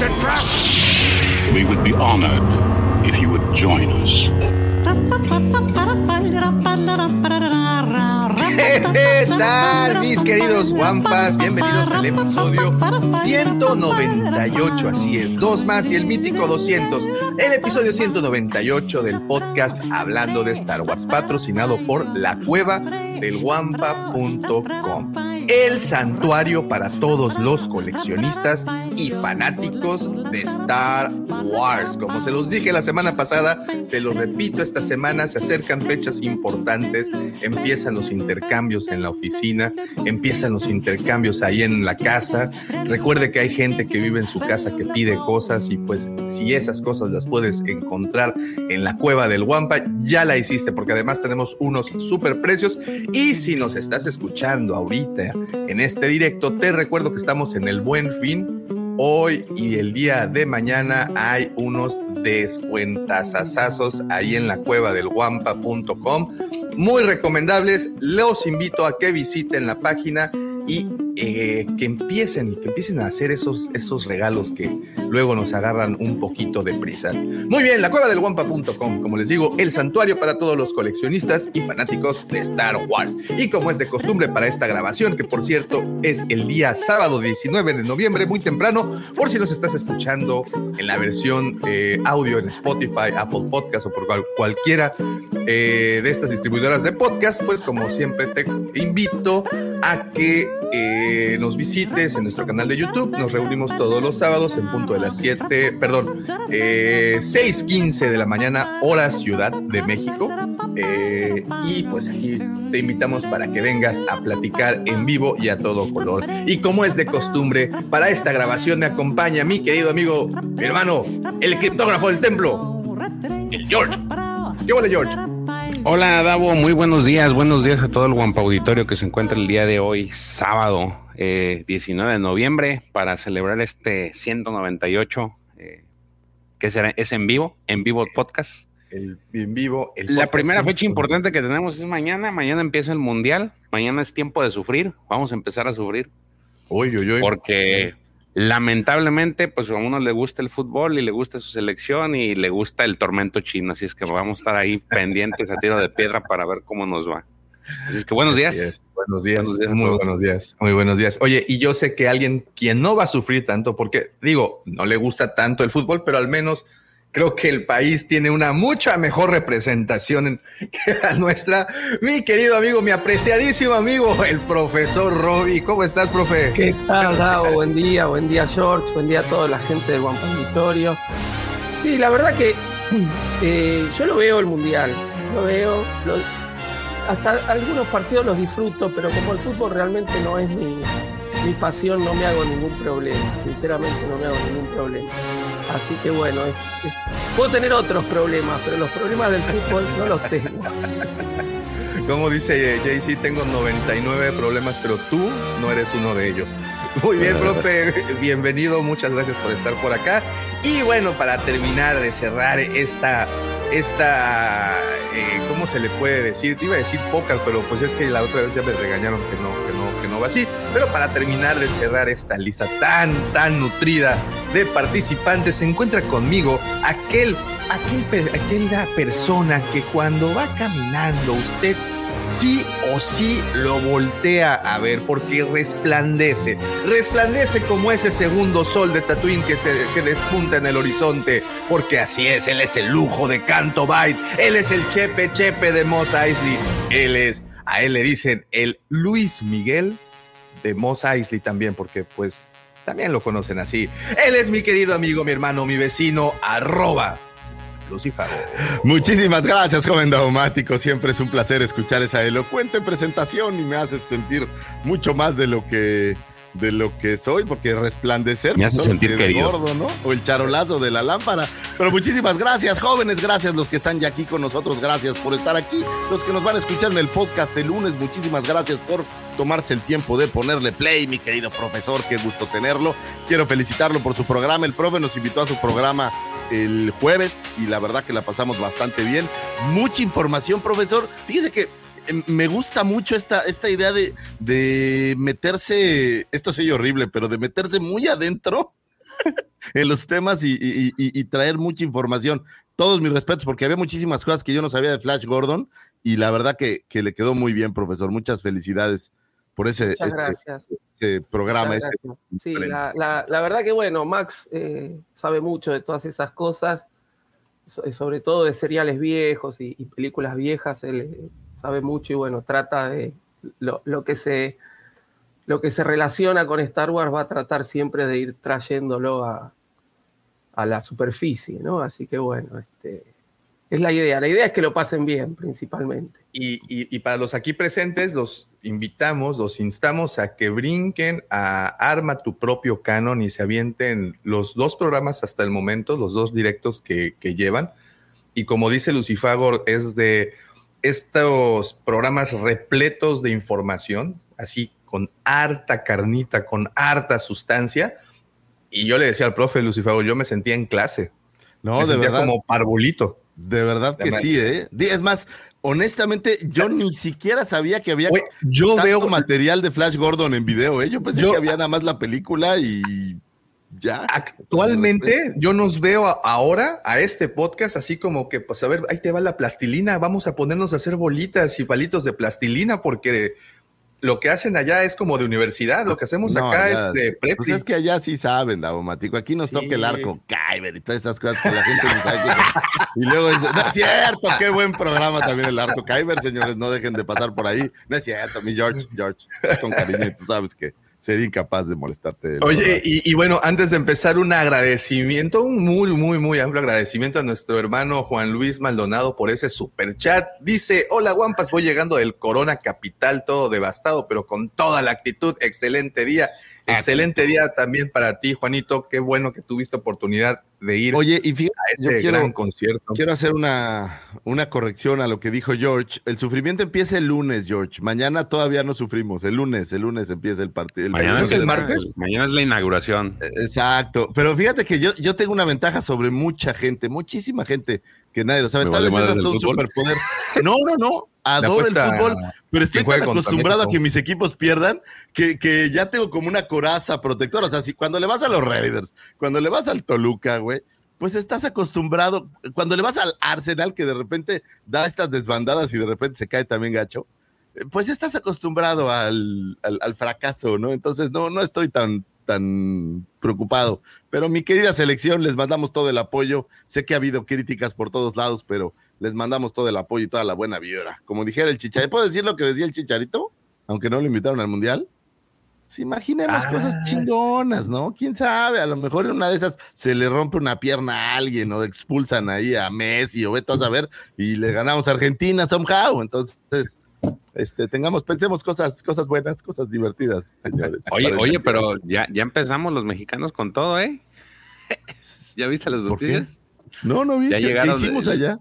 It's a trap! We would be honored if you would join us. ¿Qué tal, mis queridos guampas? Bienvenidos al episodio 198, así es, dos más y el mítico 200, el episodio 198 del podcast Hablando de Star Wars, patrocinado por la cueva del guampa.com, el santuario para todos los coleccionistas y fanáticos de Star Wars. Como se los dije la semana pasada, se los repito esta semana, se acercan fechas importantes, empiezan los intercambios en la oficina, empiezan los intercambios ahí en la casa. Recuerde que hay gente que vive en su casa que pide cosas y pues si esas cosas las puedes encontrar en la cueva del Wampa, ya la hiciste porque además tenemos unos super precios y si nos estás escuchando ahorita en este directo, te recuerdo que estamos en el Buen Fin. Hoy y el día de mañana hay unos descuentasazos ahí en la cueva del guampa.com. Muy recomendables. Los invito a que visiten la página y eh, que empiecen, que empiecen a hacer esos, esos regalos que luego nos agarran un poquito de prisas. Muy bien, la cueva del guampa.com, como les digo, el santuario para todos los coleccionistas y fanáticos de Star Wars. Y como es de costumbre para esta grabación, que por cierto es el día sábado 19 de noviembre, muy temprano, por si nos estás escuchando en la versión eh, audio en Spotify, Apple Podcast o por cual- cualquiera eh, de estas distribuidoras de podcast, pues como siempre te invito a que eh, nos visites en nuestro canal de YouTube. Nos reunimos todos los sábados en punto de las 7, perdón, eh, 6:15 de la mañana, hora Ciudad de México. Eh, y pues aquí te invitamos para que vengas a platicar en vivo y a todo color. Y como es de costumbre, para esta grabación me acompaña mi querido amigo, mi hermano, el criptógrafo del templo, el George. ¿Qué huele, George? Hola Davo, muy buenos días, buenos días a todo el Guampa Auditorio que se encuentra el día de hoy, sábado eh, 19 de noviembre, para celebrar este 198, eh, que será, es en vivo, en vivo podcast. El en vivo. El La primera fecha importante que tenemos es mañana, mañana empieza el Mundial, mañana es tiempo de sufrir, vamos a empezar a sufrir, Uy, uy, uy. porque lamentablemente pues a uno le gusta el fútbol y le gusta su selección y le gusta el tormento chino, así es que vamos a estar ahí pendientes a tiro de piedra para ver cómo nos va. Así es que buenos días. Es. Buenos días. Buenos días muy todos. buenos días. Muy buenos días. Oye, y yo sé que alguien quien no va a sufrir tanto, porque digo, no le gusta tanto el fútbol, pero al menos creo que el país tiene una mucha mejor representación en- que la nuestra. Mi querido amigo, mi apreciadísimo amigo, el profesor Robbie. ¿Cómo estás, profe? ¿Qué tal, Davo? Buen día, buen día, George, buen día a toda la gente del Guampa Auditorio. Sí, la verdad que eh, yo lo veo el Mundial, lo veo, lo- hasta algunos partidos los disfruto, pero como el fútbol realmente no es mi, mi pasión, no me hago ningún problema, sinceramente no me hago ningún problema. Así que bueno, es- es- puedo tener otros problemas, pero los problemas del fútbol no los tengo. Como dice eh, Jay-Z, tengo 99 problemas, pero tú no eres uno de ellos. Muy bien, profe, bienvenido, muchas gracias por estar por acá. Y bueno, para terminar de cerrar esta, esta, eh, ¿cómo se le puede decir? Te iba a decir pocas, pero pues es que la otra vez ya me regañaron que no, que no, que no va así. Pero para terminar de cerrar esta lista tan, tan nutrida de participantes, se encuentra conmigo aquel, aquel, aquella persona que cuando va caminando usted sí o sí lo voltea a ver porque resplandece, resplandece como ese segundo sol de Tatooine que se que despunta en el horizonte, porque así es, él es el lujo de Canto Bight, él es el Chepe Chepe de Moss Eisley, él es, a él le dicen el Luis Miguel de Moss Eisley también, porque pues también lo conocen así. Él es mi querido amigo, mi hermano, mi vecino, arroba Lucifer. Muchísimas gracias, joven daumático. Siempre es un placer escuchar esa elocuente presentación y me haces sentir mucho más de lo que de lo que soy, porque resplandecer Me hace pues, sentir querido. gordo, ¿no? O el charolazo de la lámpara. Pero muchísimas gracias, jóvenes, gracias los que están ya aquí con nosotros, gracias por estar aquí, los que nos van a escuchar en el podcast el lunes, muchísimas gracias por tomarse el tiempo de ponerle play, mi querido profesor, qué gusto tenerlo. Quiero felicitarlo por su programa, el profe nos invitó a su programa el jueves y la verdad que la pasamos bastante bien. Mucha información, profesor. Fíjese que eh, me gusta mucho esta, esta idea de, de meterse, esto soy horrible, pero de meterse muy adentro en los temas y, y- y- y traer mucha información. Todos mis respetos, porque había muchísimas cosas que yo no sabía de Flash Gordon y la verdad que, que le quedó muy bien, profesor. Muchas felicidades por ese, Muchas este- gracias. Ese programa. Este-. Sí, la, la- la verdad que bueno, Max eh, sabe mucho de todas esas cosas, so- sobre todo de seriales viejos y, y películas viejas, él eh, sabe mucho y bueno, trata de lo, lo que se lo que se relaciona con Star Wars va a tratar siempre de ir trayéndolo a, a la superficie, ¿no? Así que bueno, este, es la idea. La idea es que lo pasen bien, principalmente. Y, y- y para los aquí presentes, los invitamos, los instamos a que brinquen a Arma tu propio canon y se avienten los dos programas hasta el momento, los dos directos que, que llevan. Y como dice Lucifagor, es de estos programas repletos de información, así con harta carnita, con harta sustancia. Y yo le decía al profe Lucifagor, yo me sentía en clase. No, me de sentía verdad. como parvulito. De verdad que sí, ¿eh? Es más, honestamente, yo ni siquiera sabía que había Oye, yo tanto veo material de Flash Gordon en video, ¿eh? Yo pensé Yo- que había nada más la película y ya. Actualmente yo nos veo a- ahora a este podcast así como que, pues a ver, ahí te va la plastilina, vamos a ponernos a hacer bolitas y palitos de plastilina porque lo que hacen allá es como de universidad, lo que hacemos No, acá es de Pues prepi. es que allá sí saben, Davomático. Aquí nos Sí. toca el arco Kyber y todas esas cosas que la gente no sabe que- Y luego dice, no es cierto, qué buen programa también el arco Kyber, señores, no dejen de pasar por ahí. No es cierto, mi George, George, con cariño, tú sabes que sería incapaz de molestarte. de Oye, y, y bueno, antes de empezar, un agradecimiento, un muy, muy, muy amplio agradecimiento a nuestro hermano Juan Luis Maldonado por ese super chat. Dice: Hola, Guampas, voy llegando del Corona Capital, todo devastado, pero con toda la actitud. Excelente día. Excelente día también para ti, Juanito. Qué bueno que tuviste oportunidad de ir Oye, y fíjate, a yo este quiero, gran concierto. Quiero hacer una, una corrección a lo que dijo George. El sufrimiento empieza el lunes, George. Mañana todavía no sufrimos. El lunes, el lunes empieza el partido. Mañana es, el el martes? Mañana es la inauguración. Exacto. Pero fíjate que yo, yo tengo una ventaja sobre mucha gente, muchísima gente que nadie lo sabe. Me Tal vale vez hasta un fútbol. superpoder. No, no, no. Adoro el fútbol, pero estoy tan acostumbrado a que mis equipos pierdan que, que ya tengo como una coraza protectora. O sea, si cuando le vas a los Raiders, cuando le vas al Toluca, güey, pues estás acostumbrado. Cuando le vas al Arsenal, que de repente da estas desbandadas y de repente se cae también gacho, eh, pues estás acostumbrado al, al- al fracaso, ¿no? Entonces no, no estoy tan, tan preocupado. Pero mi querida selección, les mandamos todo el apoyo. Sé que ha habido críticas por todos lados, pero les mandamos todo el apoyo y toda la buena vibra. Como dijera el Chicharito, ¿puedo decir lo que decía el Chicharito? Aunque no lo invitaron al Mundial. Si imaginemos Ah. cosas chingonas, ¿no? ¿Quién sabe? A lo mejor en una de esas se le rompe una pierna a alguien o expulsan ahí a Messi o vete a saber y le ganamos a Argentina somehow. Entonces, este, tengamos, pensemos cosas, cosas buenas, cosas divertidas, señores. Oye, oye, pero ya, ya empezamos los mexicanos con todo, ¿eh? ¿Ya viste las noticias? No, no vi. Ya ¿Qué, qué llegaron hicimos allá?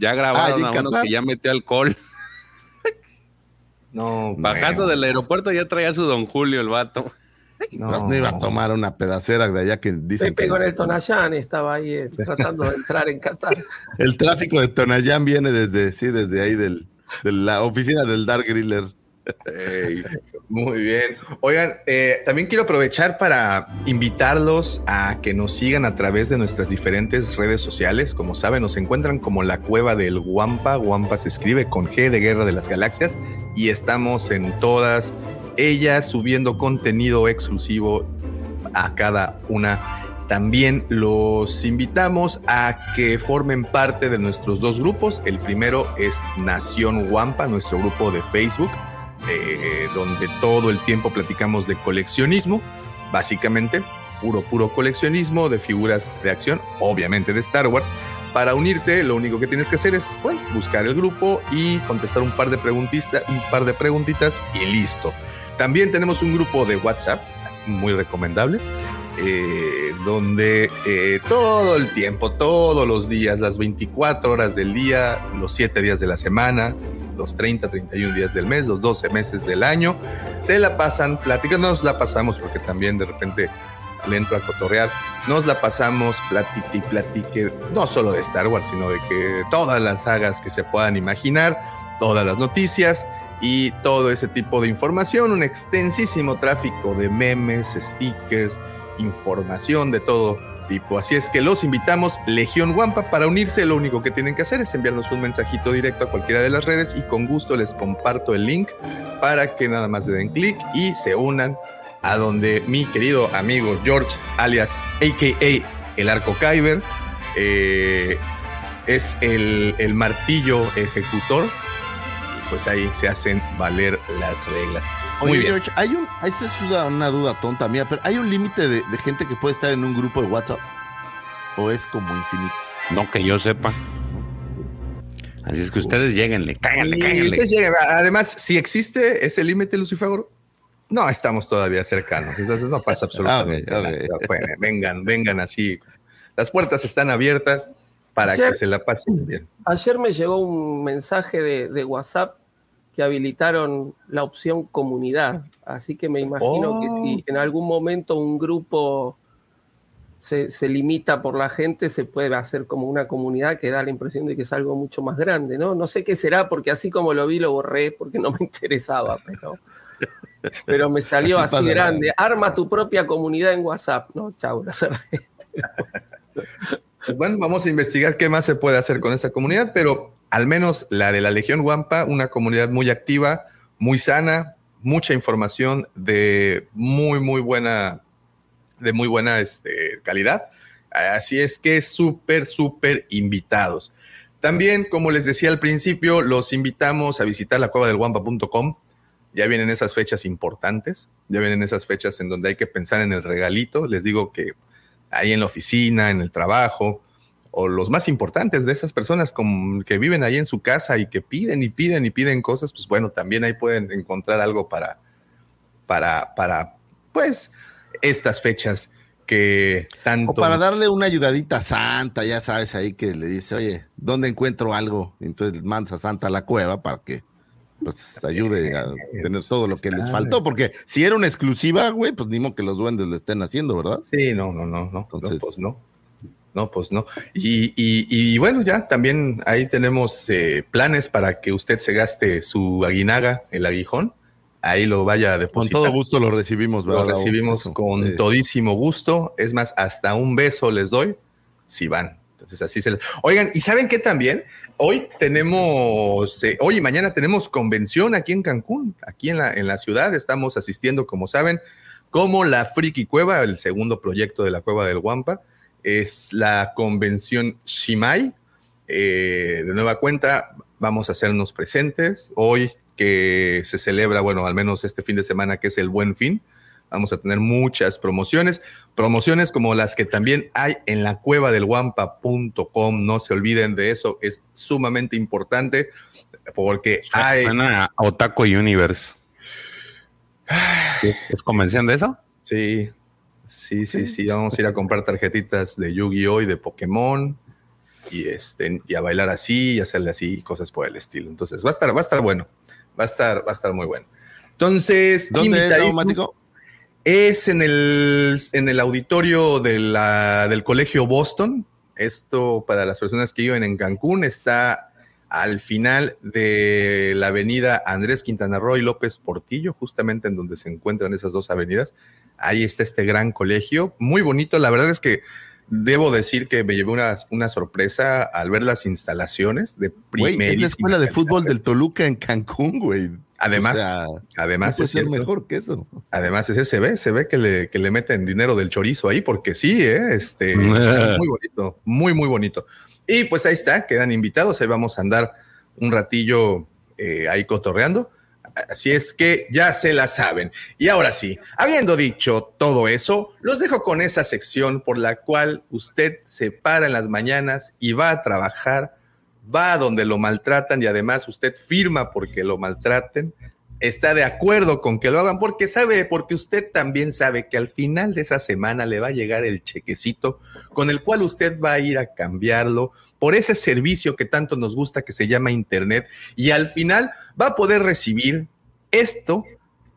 Ya grabaron Ah, ¿y en a uno Qatar? que ya metió alcohol. No, Bajando bueno. del aeropuerto ya traía su don Julio el vato. No, no iba a tomar una pedacera de allá que dicen Pepe que con el Tonayán estaba ahí eh, tratando de entrar en Qatar. el tráfico de Tonayán viene desde, sí, desde ahí del, de la oficina del Dark Griller. Muy bien. Oigan, eh, también quiero aprovechar para invitarlos a que nos sigan a través de nuestras diferentes redes sociales. Como saben, nos encuentran como la cueva del Guampa. Guampa se escribe con G de Guerra de las Galaxias y estamos en todas ellas subiendo contenido exclusivo a cada una. También los invitamos a que formen parte de nuestros dos grupos. El primero es Nación Guampa, nuestro grupo de Facebook eh, donde todo el tiempo platicamos de coleccionismo, básicamente puro, puro coleccionismo de figuras de acción, obviamente de Star Wars. Para unirte, lo único que tienes que hacer es bueno, buscar el grupo y contestar un par de un par de preguntitas y listo. También tenemos un grupo de WhatsApp muy recomendable. Eh, donde eh, todo el tiempo, todos los días, las 24 horas del día, los 7 días de la semana, los 30, 31 días del mes, los 12 meses del año, se la pasan platicando, nos la pasamos porque también de repente le entro a cotorrear, nos la pasamos platique y platique, no solo de Star Wars, sino de que todas las sagas que se puedan imaginar, todas las noticias y todo ese tipo de información, un extensísimo tráfico de memes, stickers, información de todo tipo. Así es que los invitamos, Legión Wampa, para unirse. Lo único que tienen que hacer es enviarnos un mensajito directo a cualquiera de las redes y con gusto les comparto el link para que nada más le den clic y se unan a donde mi querido amigo George, alias AKA el Arco Kyber, eh, es el, el martillo ejecutor. Pues ahí se hacen valer las reglas. Muy Oye, bien. George, hay un, ahí se suda una duda tonta mía, pero ¿hay un límite de, de gente que puede estar en un grupo de WhatsApp? ¿O es como infinito? No que yo sepa. Así es que ustedes lleguenle, cáiganle, cáiganle. Además, si existe ese límite, Lucifagor, no estamos todavía cercanos. Entonces no pasa absolutamente Ah, nada. Bueno, vengan, vengan así. Las puertas están abiertas para Ayer- que se la pasen bien. Ayer me llegó un mensaje de, de WhatsApp que habilitaron la opción comunidad, así que me imagino Oh. que si en algún momento un grupo se, se limita por la gente, se puede hacer como una comunidad que da la impresión de que es algo mucho más grande, ¿no? No sé qué será, porque así como lo vi lo borré porque no me interesaba, pero, pero me salió Así grande. Arma tu propia comunidad en WhatsApp, ¿no? Chau, la bueno, vamos a investigar qué más se puede hacer con esa comunidad, pero al menos la de la Legión Wampa, una comunidad muy activa, muy sana, mucha información de muy, muy buena, de muy buena este, calidad. Así es que súper, súper invitados. También, como les decía al principio, los invitamos a visitar la cueva del Wampa.com. Ya vienen esas fechas importantes, ya vienen esas fechas en donde hay que pensar en el regalito. Les digo que ahí en la oficina, en el trabajo, o los más importantes de esas personas que viven ahí en su casa y que piden y piden y piden cosas, pues bueno, también ahí pueden encontrar algo para, para, para, pues, estas fechas que tanto... O para darle una ayudadita a Santa, ya sabes, ahí que le dice, oye, ¿dónde encuentro algo? Entonces mandas a Santa a la cueva para que pues ayude a tener todo lo que les faltó, porque si era una exclusiva, güey, pues ni modo que los duendes le estén haciendo, ¿verdad? Sí, no, no, no, no, Entonces- no, pues no. No, pues no. Y, y- y bueno, ya también ahí tenemos eh, planes para que usted se gaste su aguinaga, el aguijón. Ahí lo vaya a Con depositar. todo gusto lo recibimos, ¿verdad? Lo recibimos Eso, con sí. todísimo gusto. Es más, hasta un beso les doy si van. Entonces así se les... Oigan, ¿y saben qué también? Hoy tenemos, eh, hoy y mañana tenemos convención aquí en Cancún, aquí en la, en la ciudad. Estamos asistiendo, como saben, como la Friki Cueva, el segundo proyecto de la Cueva del Guampa. Es la convención Shimai. Eh, de nueva cuenta, vamos a hacernos presentes. Hoy que se celebra, bueno, al menos este fin de semana, que es el Buen Fin. Vamos a tener muchas promociones, promociones como las que también hay en la cueva del guampa.com. No se olviden de eso, es sumamente importante porque hay. A Otaku Universe. ¿Es, es convención de eso? Sí, sí, sí, sí. Vamos a ir a comprar tarjetitas de Yu-Gi-Oh! y de Pokémon y, este, y a bailar así y hacerle así cosas por el estilo. Entonces va a estar, va a estar bueno. Va a estar, va a estar muy bueno. Entonces, ¿Dónde es? Es en el, en el auditorio de la- del Colegio Boston. Esto para las personas que viven en Cancún está al final de la avenida Andrés Quintana Roo y López Portillo, justamente en donde se encuentran esas dos avenidas. Ahí está este gran colegio, muy bonito. La verdad es que debo decir que me llevé una, una sorpresa al ver las instalaciones de Güey, es la escuela de fútbol del Toluca en Cancún, güey. Además, O sea, además no puede es ser mejor que eso. Además, ese se ve, se ve que le, que le meten dinero del chorizo ahí, porque sí, ¿eh? este, muy bonito, muy, muy bonito. Y pues ahí está, quedan invitados, ahí vamos a andar un ratillo eh, ahí cotorreando. Así es que ya se la saben. Y ahora sí, habiendo dicho todo eso, los dejo con esa sección por la cual usted se para en las mañanas y va a trabajar, va a donde lo maltratan y además usted firma porque lo maltraten. Está de acuerdo con que lo hagan porque sabe, porque usted también sabe que al final de esa semana le va a llegar el chequecito con el cual usted va a ir a cambiarlo por ese servicio que tanto nos gusta que se llama Internet y al final va a poder recibir esto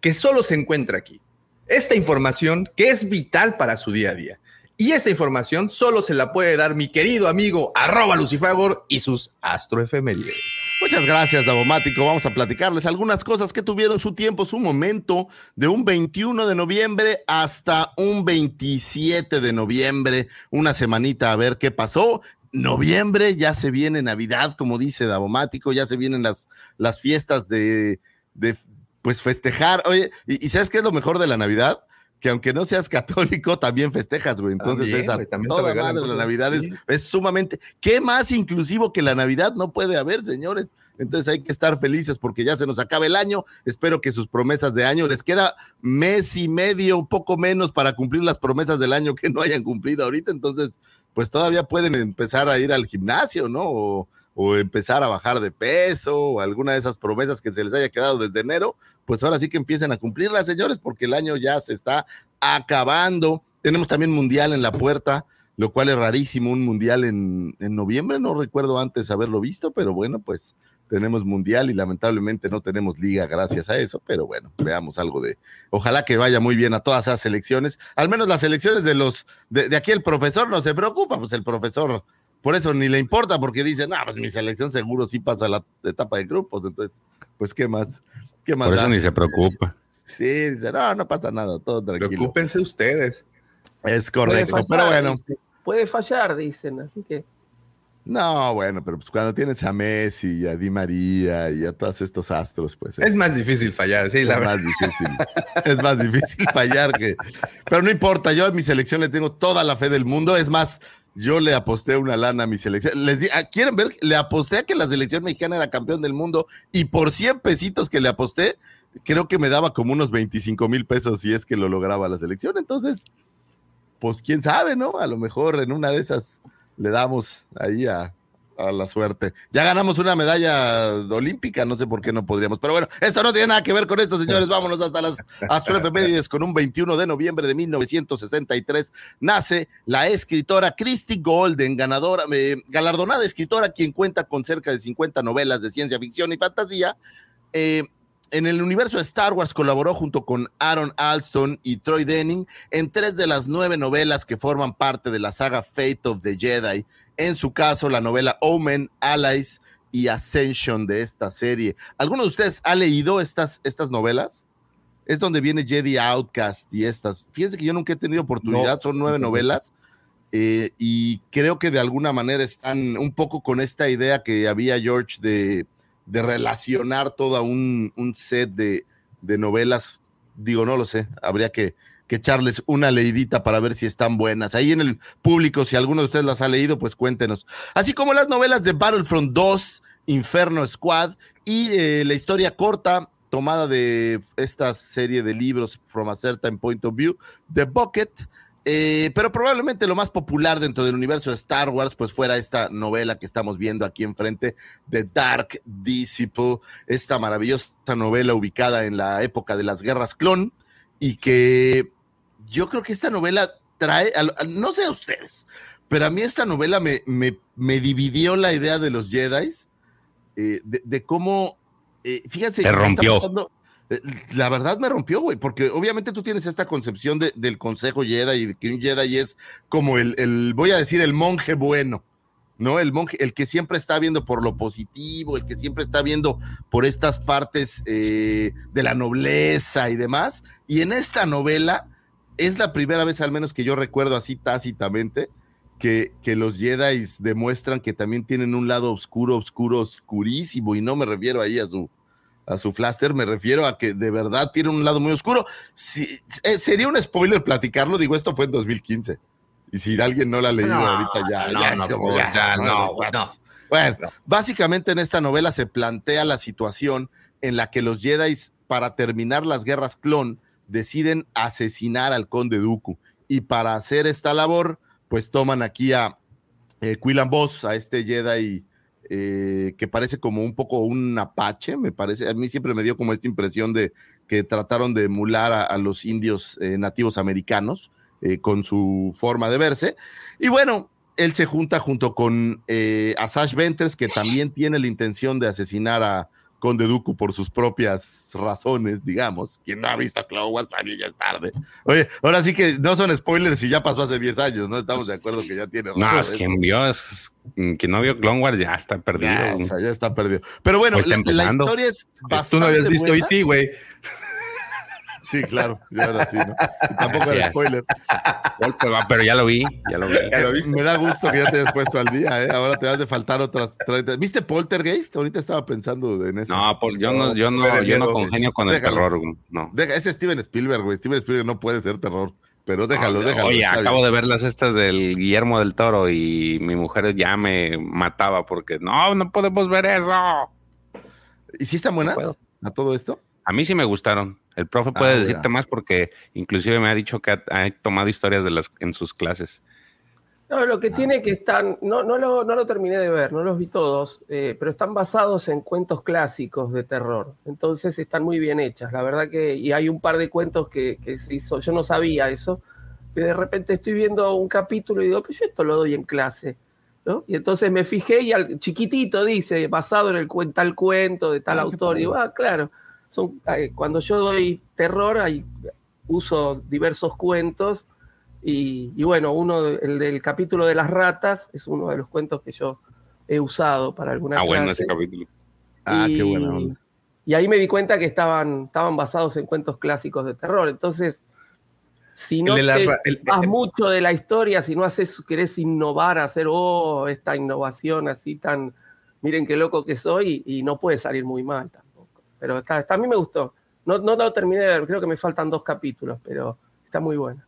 que solo se encuentra aquí. Esta información que es vital para su día a día. Y esa información solo se la puede dar mi querido amigo arroba Lucifagor y sus astroefemérides. Muchas gracias, Davomático. Vamos a platicarles algunas cosas que tuvieron su tiempo, su momento, de un 21 de noviembre hasta un 27 de noviembre, una semanita a ver qué pasó. Noviembre, ya se viene Navidad, como dice Davomático, ya se vienen las, las fiestas de, de, pues, festejar. Oye, ¿y, ¿y sabes qué es lo mejor de la Navidad? Que aunque no seas católico, también festejas, güey. Entonces, También, esa también toda madre, la. Navidad es, es sumamente. ¿Qué más inclusivo que la Navidad no puede haber, señores? Entonces hay que estar felices porque ya se nos acaba el año. Espero que sus promesas de año les queda mes y medio, un poco menos para cumplir las promesas del año que no hayan cumplido ahorita. Entonces, pues todavía pueden empezar a ir al gimnasio, ¿no? O, o empezar a bajar de peso o alguna de esas promesas que se les haya quedado desde enero, pues ahora sí que empiecen a cumplirlas, señores, porque el año ya se está acabando. Tenemos también mundial en la puerta, lo cual es rarísimo, un mundial en, en noviembre, no recuerdo antes haberlo visto, pero bueno, pues tenemos mundial y lamentablemente no tenemos liga gracias a eso, pero bueno, veamos algo de, ojalá que vaya muy bien a todas esas selecciones, al menos las selecciones de los, de, de aquí el profesor no se preocupa, pues el profesor por eso ni le importa, porque dice, no, pues mi selección seguro sí pasa la etapa de grupos, entonces, pues qué más, qué más. Por eso da? ni se preocupa. Sí, dice, no, no pasa nada, todo tranquilo. Preocúpense ustedes. Es correcto, fallar, pero bueno. dice. Puede fallar, dicen, así que. No, bueno, pero pues cuando tienes a Messi y a Di María y a todos estos astros, pues Es más difícil fallar, sí, es la verdad. más difícil. es más difícil fallar que. Pero no importa, yo a mi selección le tengo toda la fe del mundo. Es más, yo le aposté una lana a mi selección. Les di, ah, ¿Quieren ver? Le aposté a que la selección mexicana era campeón del mundo y por 100 pesitos que le aposté, creo que me daba como unos 25 mil pesos si es que lo lograba la selección. Entonces, pues quién sabe, ¿no? A lo mejor en una de esas le damos ahí a, a la suerte. Ya ganamos una medalla olímpica, no sé por qué no podríamos. Pero bueno, esto no tiene nada que ver con esto, señores. Vámonos hasta las astroefemérides con un 21 de noviembre de 1963. Nace la escritora Christy Golden, ganadora, eh, galardonada escritora, quien cuenta con cerca de 50 novelas de ciencia ficción y fantasía. Eh, en el universo de Star Wars colaboró junto con Aaron Alston y Troy Denning en tres de las nueve novelas que forman parte de la saga Fate of the Jedi. En su caso, la novela Omen, Allies y Ascension de esta serie. ¿Alguno de ustedes ha leído estas, estas novelas? Es donde viene Jedi Outcast y estas. Fíjense que yo nunca he tenido oportunidad, No. son nueve novelas. eh, y creo que de alguna manera están un poco con esta idea que había George de, de relacionar todo un, un set de, de novelas. Digo, no lo sé, habría que, que echarles una leidita para ver si están buenas. Ahí en el público, si alguno de ustedes las ha leído, pues cuéntenos. Así como las novelas de Battlefront 2, Inferno Squad y eh, la historia corta tomada de esta serie de libros From a Certain Point of View, The Bucket. Eh, pero probablemente lo más popular dentro del universo de Star Wars, pues fuera esta novela que estamos viendo aquí enfrente, The Dark Disciple, esta maravillosa novela ubicada en la época de las guerras clon y que yo creo que esta novela trae, a- a- no sé a ustedes, pero a mí esta novela me, me, me dividió la idea de los Jedi, eh, de, de cómo, eh, fíjense, Te ¿qué está rompió. pasando? Eh, La verdad me rompió, güey, porque obviamente tú tienes esta concepción de- del consejo Jedi y de que un Jedi es como el, el, voy a decir, el monje bueno, ¿no? El monje, el que siempre está viendo por lo positivo, el que siempre está viendo por estas partes eh, de la nobleza y demás. Y en esta novela es la primera vez, al menos que yo recuerdo así tácitamente, que, que los Jedi demuestran que también tienen un lado oscuro, oscuro, oscurísimo, y no me refiero ahí a su a su flaster, me refiero a que de verdad tiene un lado muy oscuro. Si, eh, sería un spoiler platicarlo, digo, esto fue en 2015. Y si alguien no la ha leído No, ahorita ya, no, ya no, como, ya, ya, no, bueno, no. Bueno, No. básicamente en esta novela se plantea la situación en la que los Jedi, para terminar las guerras clon, deciden asesinar al conde Dooku. Y para hacer esta labor, pues toman aquí a eh, Quillan Boss, a este Jedi eh, que parece como un poco un apache, me parece. A mí siempre me dio como esta impresión de que trataron de emular a, los indios eh, nativos americanos eh, con su forma de verse. Y bueno, él se junta junto con eh, Asash Ventress, que también tiene la intención de asesinar a Conde Dooku por sus propias razones, digamos. Quien no ha visto Clone Wars, para mí ya es tarde. Oye, ahora sí que no son spoilers y ya pasó hace 10 años, ¿no? Estamos de acuerdo que ya tiene No, es quien vio, es, quien no vio Clone Wars ya está perdido. Ya, o sea, ya está perdido. Pero bueno, Pues la, la historia es bastante Tú no habías visto. E.T., güey. Sí, claro, y ahora sí, ¿no? Y tampoco era Gracias. spoiler. Golpe va, pero ya lo vi, ya lo vi. Me da gusto que ya te hayas puesto al día, ¿eh? Ahora te vas de faltar otras 30. ¿Viste Poltergeist? Ahorita estaba pensando en eso. No, Paul, yo no, yo no, yo no congenio con el terror, güey, no. Deja, ese es Steven Spielberg, güey. Steven Spielberg no puede ser terror. Pero déjalo, Oye, déjalo. Oye, acabo bien. de ver las estas del Guillermo del Toro y mi mujer ya me mataba porque no, no podemos ver eso. ¿Y si están buenas a todo esto? A mí sí me gustaron. El profe puede Ah, decirte ya. más porque inclusive me ha dicho que ha, ha tomado historias de las en sus clases. No, lo que tiene que están, no, no, lo, no lo terminé de ver, no los vi todos, eh, pero están basados en cuentos clásicos de terror. Entonces están muy bien hechas. La verdad que, y hay un par de cuentos que, que se hizo, yo no sabía eso, que de repente estoy viendo un capítulo y digo, pues yo esto lo doy en clase. ¿no? Y entonces me fijé y al chiquitito dice, basado en el tal cuento de tal Ah, autor. Y digo, ah, claro. Son, eh, cuando yo doy terror, hay, uso diversos cuentos y, y bueno, uno, de- el del capítulo de las ratas, es uno de los cuentos que yo he usado para alguna Ah, bueno, ese capítulo. Ah, Y- qué buena onda. Y ahí me di cuenta que estaban, estaban basados en cuentos clásicos de terror. Entonces, si no El te vas mucho de la historia, si no haces, querés innovar, hacer, oh, esta innovación así tan, miren qué loco que soy, y, no puede salir muy mal. Pero está, a mí me gustó. No, no lo terminé creo que me faltan dos capítulos, pero está muy buena.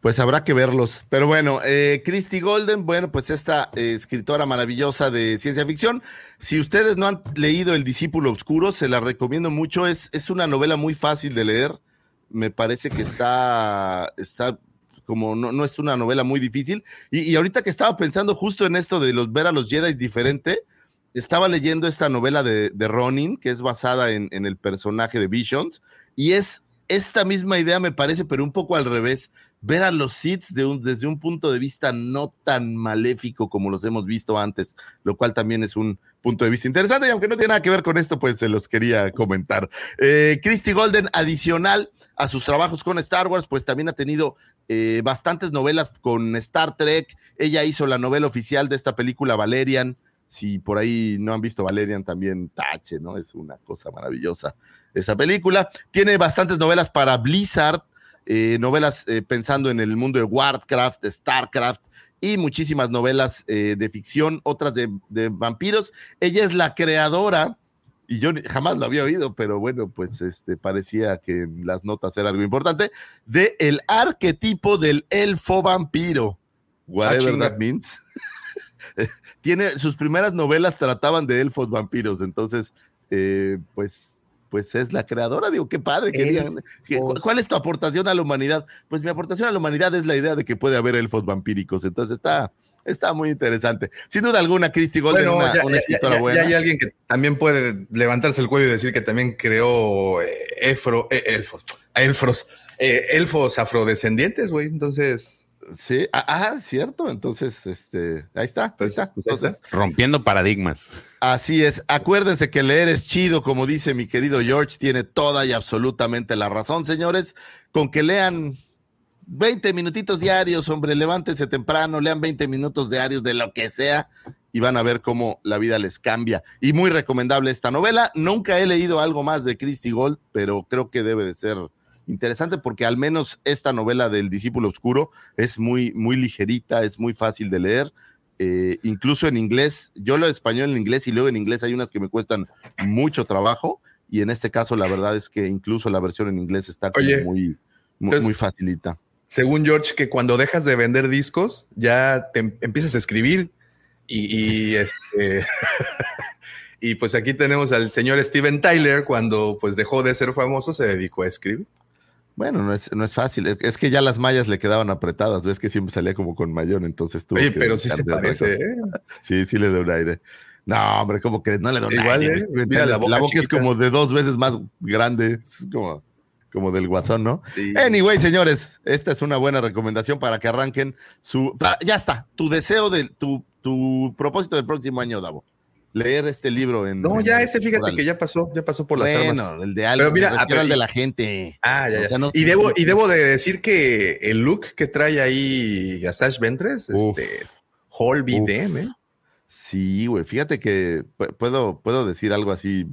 Pues habrá que verlos. Pero bueno, eh, Christy Golden, bueno, pues esta eh, escritora maravillosa de ciencia ficción. Si ustedes no han leído El discípulo oscuro, se la recomiendo mucho. Es, es una novela muy fácil de leer. Me parece que está, está como no, no es una novela muy difícil. Y, y ahorita que estaba pensando justo en esto de los ver a los Jedi diferente, estaba leyendo esta novela de, Ronin, que es basada en, el personaje de Visions, y es esta misma idea, me parece, pero un poco al revés ver a los Sith de un- desde un punto de vista no tan maléfico como los hemos visto antes, lo cual también es un punto de vista interesante y aunque no tiene nada que ver con esto, pues se los quería comentar. Eh, Christy Golden, adicional a sus trabajos con Star Wars, pues también ha tenido eh, bastantes novelas con Star Trek. Ella hizo la novela oficial de esta película Valerian. Si por ahí no han visto Valerian, también tache, ¿no? Es una cosa maravillosa esa película. Tiene bastantes novelas para Blizzard, eh, novelas eh, pensando en el mundo de Warcraft, de Starcraft y muchísimas novelas eh, de ficción, otras de, de vampiros. Ella es la creadora, y yo jamás lo había oído, pero bueno, pues este, parecía que en las notas era algo importante, de el arquetipo del elfo vampiro. Whatever chinga. that means. Tiene, sus primeras novelas trataban de elfos vampiros, entonces, eh, pues, pues es la creadora, digo, qué padre que digan. que-. ¿Cuál es tu aportación a la humanidad? Pues mi aportación a la humanidad es la idea de que puede haber elfos vampíricos, entonces está, está muy interesante. Sin duda alguna, Christy Golden, Bueno, una, ya, una escritora ya- ya buena. hay alguien que también puede levantarse el cuello y decir que también creó eh, efro- eh, elfos, elfos, elfos afrodescendientes, güey. Entonces, Sí, ah, ah, cierto, entonces, este, ahí está, ahí Pues, está. pues ahí está. Entonces, Rompiendo paradigmas. Así es. Acuérdense que leer es chido, como dice mi querido George, tiene toda y absolutamente la razón, señores. Con que lean 20 minutitos diarios, hombre, levántense temprano, lean 20 minutos diarios de lo que sea y van a ver cómo la vida les cambia. Y muy recomendable esta novela. Nunca he leído algo más de Christy Gold, pero creo que debe de ser interesante porque al menos esta novela del discípulo oscuro es muy, muy ligerita, es muy fácil de leer. Eh, incluso en inglés, yo lo español en inglés y luego en inglés hay unas que me cuestan mucho trabajo y en este caso la verdad es que incluso la versión en inglés está como Oye, muy, muy, entonces- muy facilita. según George, que cuando dejas de vender discos, ya te em- empiezas a escribir. Y, y, este. y pues aquí tenemos al señor Steven Tyler, cuando pues dejó de ser famoso, se dedicó a escribir. Bueno, no es, no es fácil. Es- que ya las mallas le quedaban apretadas. Ves que siempre salía como con mayón, entonces tuvo Oye, que pero sí se parece, ¿eh? Sí, sí le da un aire. No, hombre, como que no le da un Igual, aire. ¿eh? Mira la la boca es como de dos veces más grande. Es como, como del guasón, ¿no? Sí. Anyway, señores, esta es una buena recomendación para que arranquen su. Ya está, tu deseo de tu, tu propósito del próximo año, Davo. Leer este libro en. No, en- ya ese, fíjate que ya pasó, ya pasó por las bueno, armas. el de alguien. Pero mira, al pero- de la gente. Ah, ya, O ya. sea, no- y, debo, y debo de decir que el look que trae ahí Asash Ventres, Uf. este, Holby. Dem, ¿eh? Sí, güey. Fíjate que pu- puedo, puedo decir algo así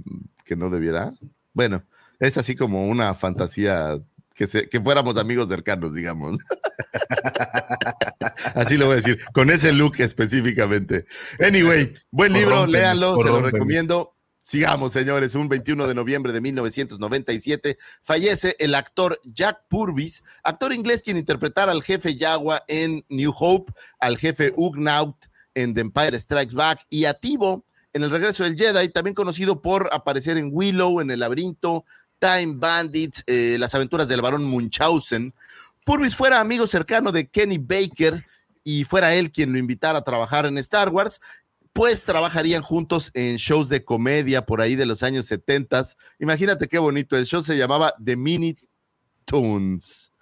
que no debiera. Bueno, es así como una fantasía que, se, que fuéramos amigos cercanos, digamos. así lo voy a decir, con ese look específicamente. Anyway, buen libro, Corrómpeme, léanlo, se lo recomiendo. Sigamos, señores. Un 21 de noviembre de 1997 fallece el actor Jack Purvis, actor inglés quien interpretara al jefe Yagua en New Hope, al jefe Ugnaut en The Empire Strikes Back y a Tibo en El Regreso del Jedi, también conocido por aparecer en Willow, en El Laberinto, Time Bandits, eh, Las Aventuras del Barón Munchausen. Purvis fuera amigo cercano de Kenny Baker y fuera él quien lo invitara a trabajar en Star Wars, pues trabajarían juntos en shows de comedia por ahí de los años 70. Imagínate qué bonito, el show se llamaba The Mini Toons,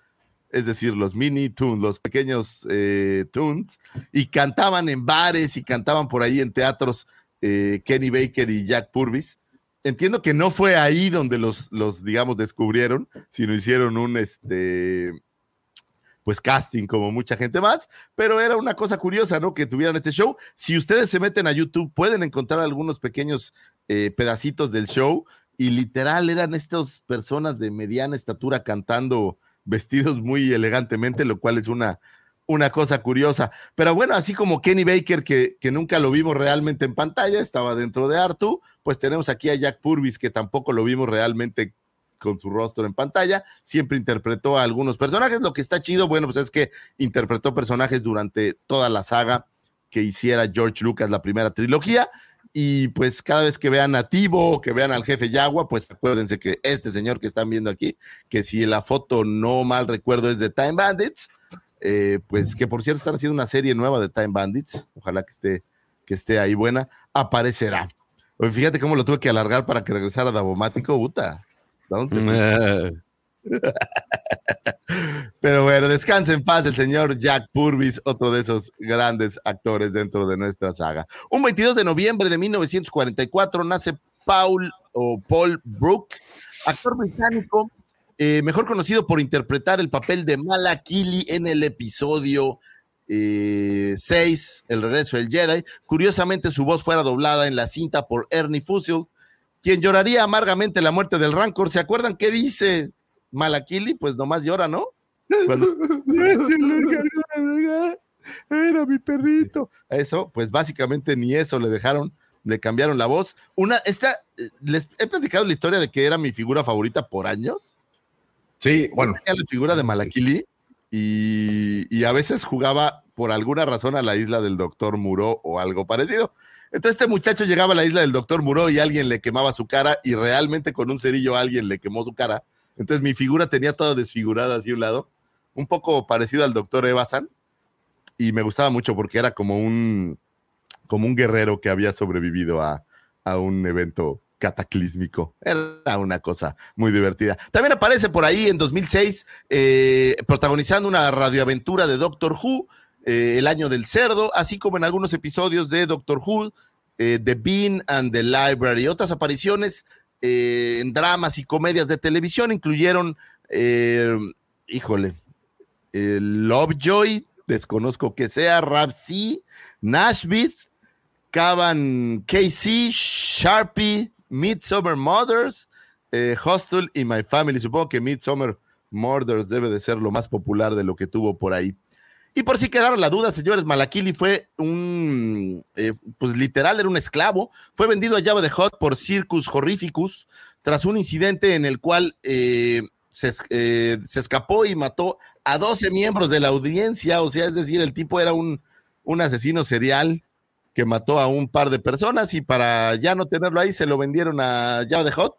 es decir, los mini tunes, los pequeños eh, tunes, y cantaban en bares y cantaban por ahí en teatros eh, Kenny Baker y Jack Purvis. Entiendo que no fue ahí donde los, los digamos, descubrieron, sino hicieron un, este, pues casting como mucha gente más, pero era una cosa curiosa, ¿no? Que tuvieran este show. Si ustedes se meten a YouTube, pueden encontrar algunos pequeños eh, pedacitos del show y literal eran estas personas de mediana estatura cantando vestidos muy elegantemente, lo cual es una, una cosa curiosa. Pero bueno, así como Kenny Baker, que, que nunca lo vimos realmente en pantalla, estaba dentro de Artu, pues tenemos aquí a Jack Purvis, que tampoco lo vimos realmente con su rostro en pantalla, siempre interpretó a algunos personajes. Lo que está chido, bueno, pues es que interpretó personajes durante toda la saga que hiciera George Lucas, la primera trilogía. Y pues cada vez que vean a Tibo, que vean al jefe Yagua, pues acuérdense que este señor que están viendo aquí, que si la foto no mal recuerdo es de Time Bandits, eh, pues que por cierto están haciendo una serie nueva de Time Bandits, ojalá que esté, que esté ahí buena, aparecerá. Oye, fíjate cómo lo tuve que alargar para que regresara Davomático, puta. ¿Dónde? Pero bueno, descanse en paz el señor Jack Purvis, otro de esos grandes actores dentro de nuestra saga. Un 22 de noviembre de 1944 nace Paul o Paul Brook, actor británico, eh, mejor conocido por interpretar el papel de Malakili en el episodio 6, El regreso del Jedi. Curiosamente, su voz fuera doblada en la cinta por Ernie Fusil, quien lloraría amargamente la muerte del Rancor. ¿Se acuerdan qué dice Malakili? Pues nomás llora, ¿no? Cuando... Era mi perrito. Eso, pues básicamente ni eso le dejaron, le cambiaron la voz. Una, esta, eh, les he platicado la historia de que era mi figura favorita por años. Sí, bueno. Era la figura de Malakili y, y a veces jugaba por alguna razón a la isla del Doctor Muro o algo parecido. Entonces este muchacho llegaba a la isla del Doctor Muro y alguien le quemaba su cara y realmente con un cerillo alguien le quemó su cara. Entonces mi figura tenía toda desfigurada hacia un lado, un poco parecido al Doctor Evasan y me gustaba mucho porque era como un, como un guerrero que había sobrevivido a, a un evento cataclísmico. Era una cosa muy divertida. También aparece por ahí en 2006 eh, protagonizando una radioaventura de Doctor Who, eh, El año del cerdo, así como en algunos episodios de Doctor Who, eh, The Bean and the Library. Otras apariciones en dramas y comedias de televisión incluyeron, híjole, Lovejoy, desconozco que sea, Rapsy, Nashville, Cavan KC, Sharpie, Midsummer Mothers, eh, Hostel y My Family. Supongo que Midsummer Murders debe de ser lo más popular de lo que tuvo por ahí. Y por si quedara la duda, señores, Malakili fue un, eh, pues literal, era un esclavo. Fue vendido a llave de Hot por Circus Horrificus tras un incidente en el cual eh, se, se, escapó y mató a 12 miembros de la audiencia. O sea, es decir, el tipo era un, un asesino serial que mató a un par de personas y para ya no tenerlo ahí se lo vendieron a llave de Hot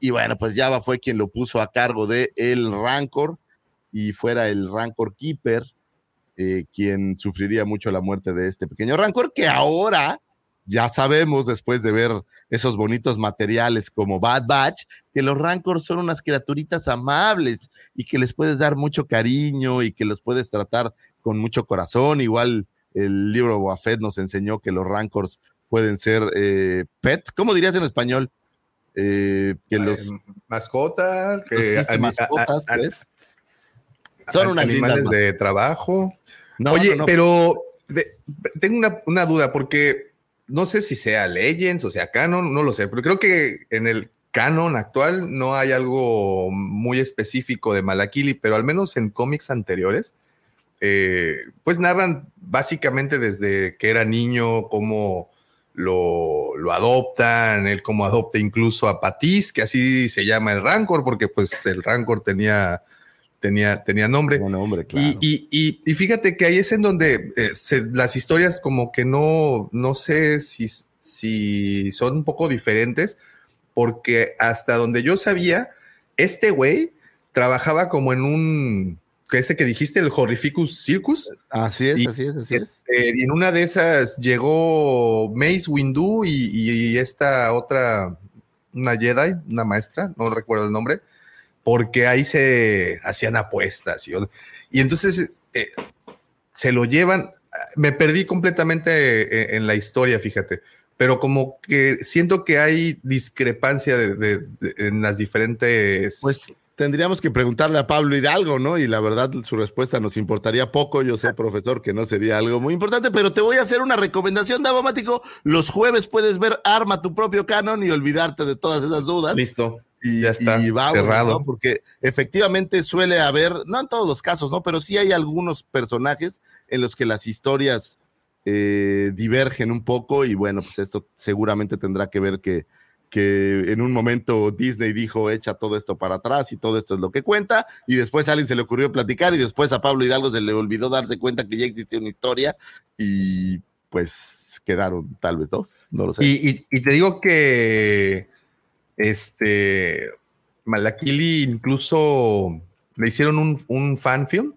Y bueno, pues Java fue quien lo puso a cargo de el Rancor y fuera el Rancor Keeper, eh, quien sufriría mucho la muerte de este pequeño Rancor, que ahora ya sabemos, después de ver esos bonitos materiales como Bad Batch, que los Rancors son unas criaturitas amables y que les puedes dar mucho cariño y que los puedes tratar con mucho corazón. Igual el libro Boafet nos enseñó que los Rancors pueden ser eh, pet. ¿Cómo dirías en español? Eh, que los Eh, mascota, que existe ani- mascotas, a- a- pues. Son unas animales lindas de trabajo. No, Oye, no, no. pero de- tengo una, una duda porque no sé si sea Legends o sea Canon, no lo sé, pero creo que en el canon actual no hay algo muy específico de Malakili, pero al menos en cómics anteriores, eh, pues narran básicamente desde que era niño, cómo lo, lo adoptan, él cómo adopta incluso a Patis, que así se llama el Rancor, porque pues el Rancor tenía, tenía, tenía nombre. Bueno, hombre, claro. Y, y- y- y fíjate que ahí es en donde eh, se- las historias como que no, no sé si, si son un poco diferentes, porque hasta donde yo sabía, este güey trabajaba como en un, ese que dijiste, el Horrificus Circus, así es, y- así es, así es. eh, y en una de esas llegó Mace Windu y, y esta otra, una Jedi, una maestra, no recuerdo el nombre, porque ahí se hacían apuestas. Y, y entonces eh, se lo llevan. Me perdí completamente eh, en la historia, fíjate. Pero como que siento que hay discrepancia de- de- de- en las diferentes. Pues tendríamos que preguntarle a Pablo Hidalgo, ¿no? Y la verdad, su respuesta nos importaría poco. Yo sé, profesor, que no sería algo muy importante, pero te voy a hacer una recomendación, Davomático. Los jueves puedes ver Arma tu propio canon y olvidarte de todas esas dudas. listo. Y, Ya está, y cerrado. ¿no? Porque efectivamente suele haber, no en todos los casos, ¿no? Pero sí hay algunos personajes en los que las historias eh, divergen un poco y bueno, pues esto seguramente tendrá que ver que, que en un momento Disney dijo echa todo esto para atrás y todo esto es lo que cuenta y después a alguien se le ocurrió platicar y después a Pablo Hidalgo se le olvidó darse cuenta que ya existía una historia y pues quedaron tal vez dos, no lo sé. Y, y- y te digo que este Malakili incluso le hicieron un, un fan film.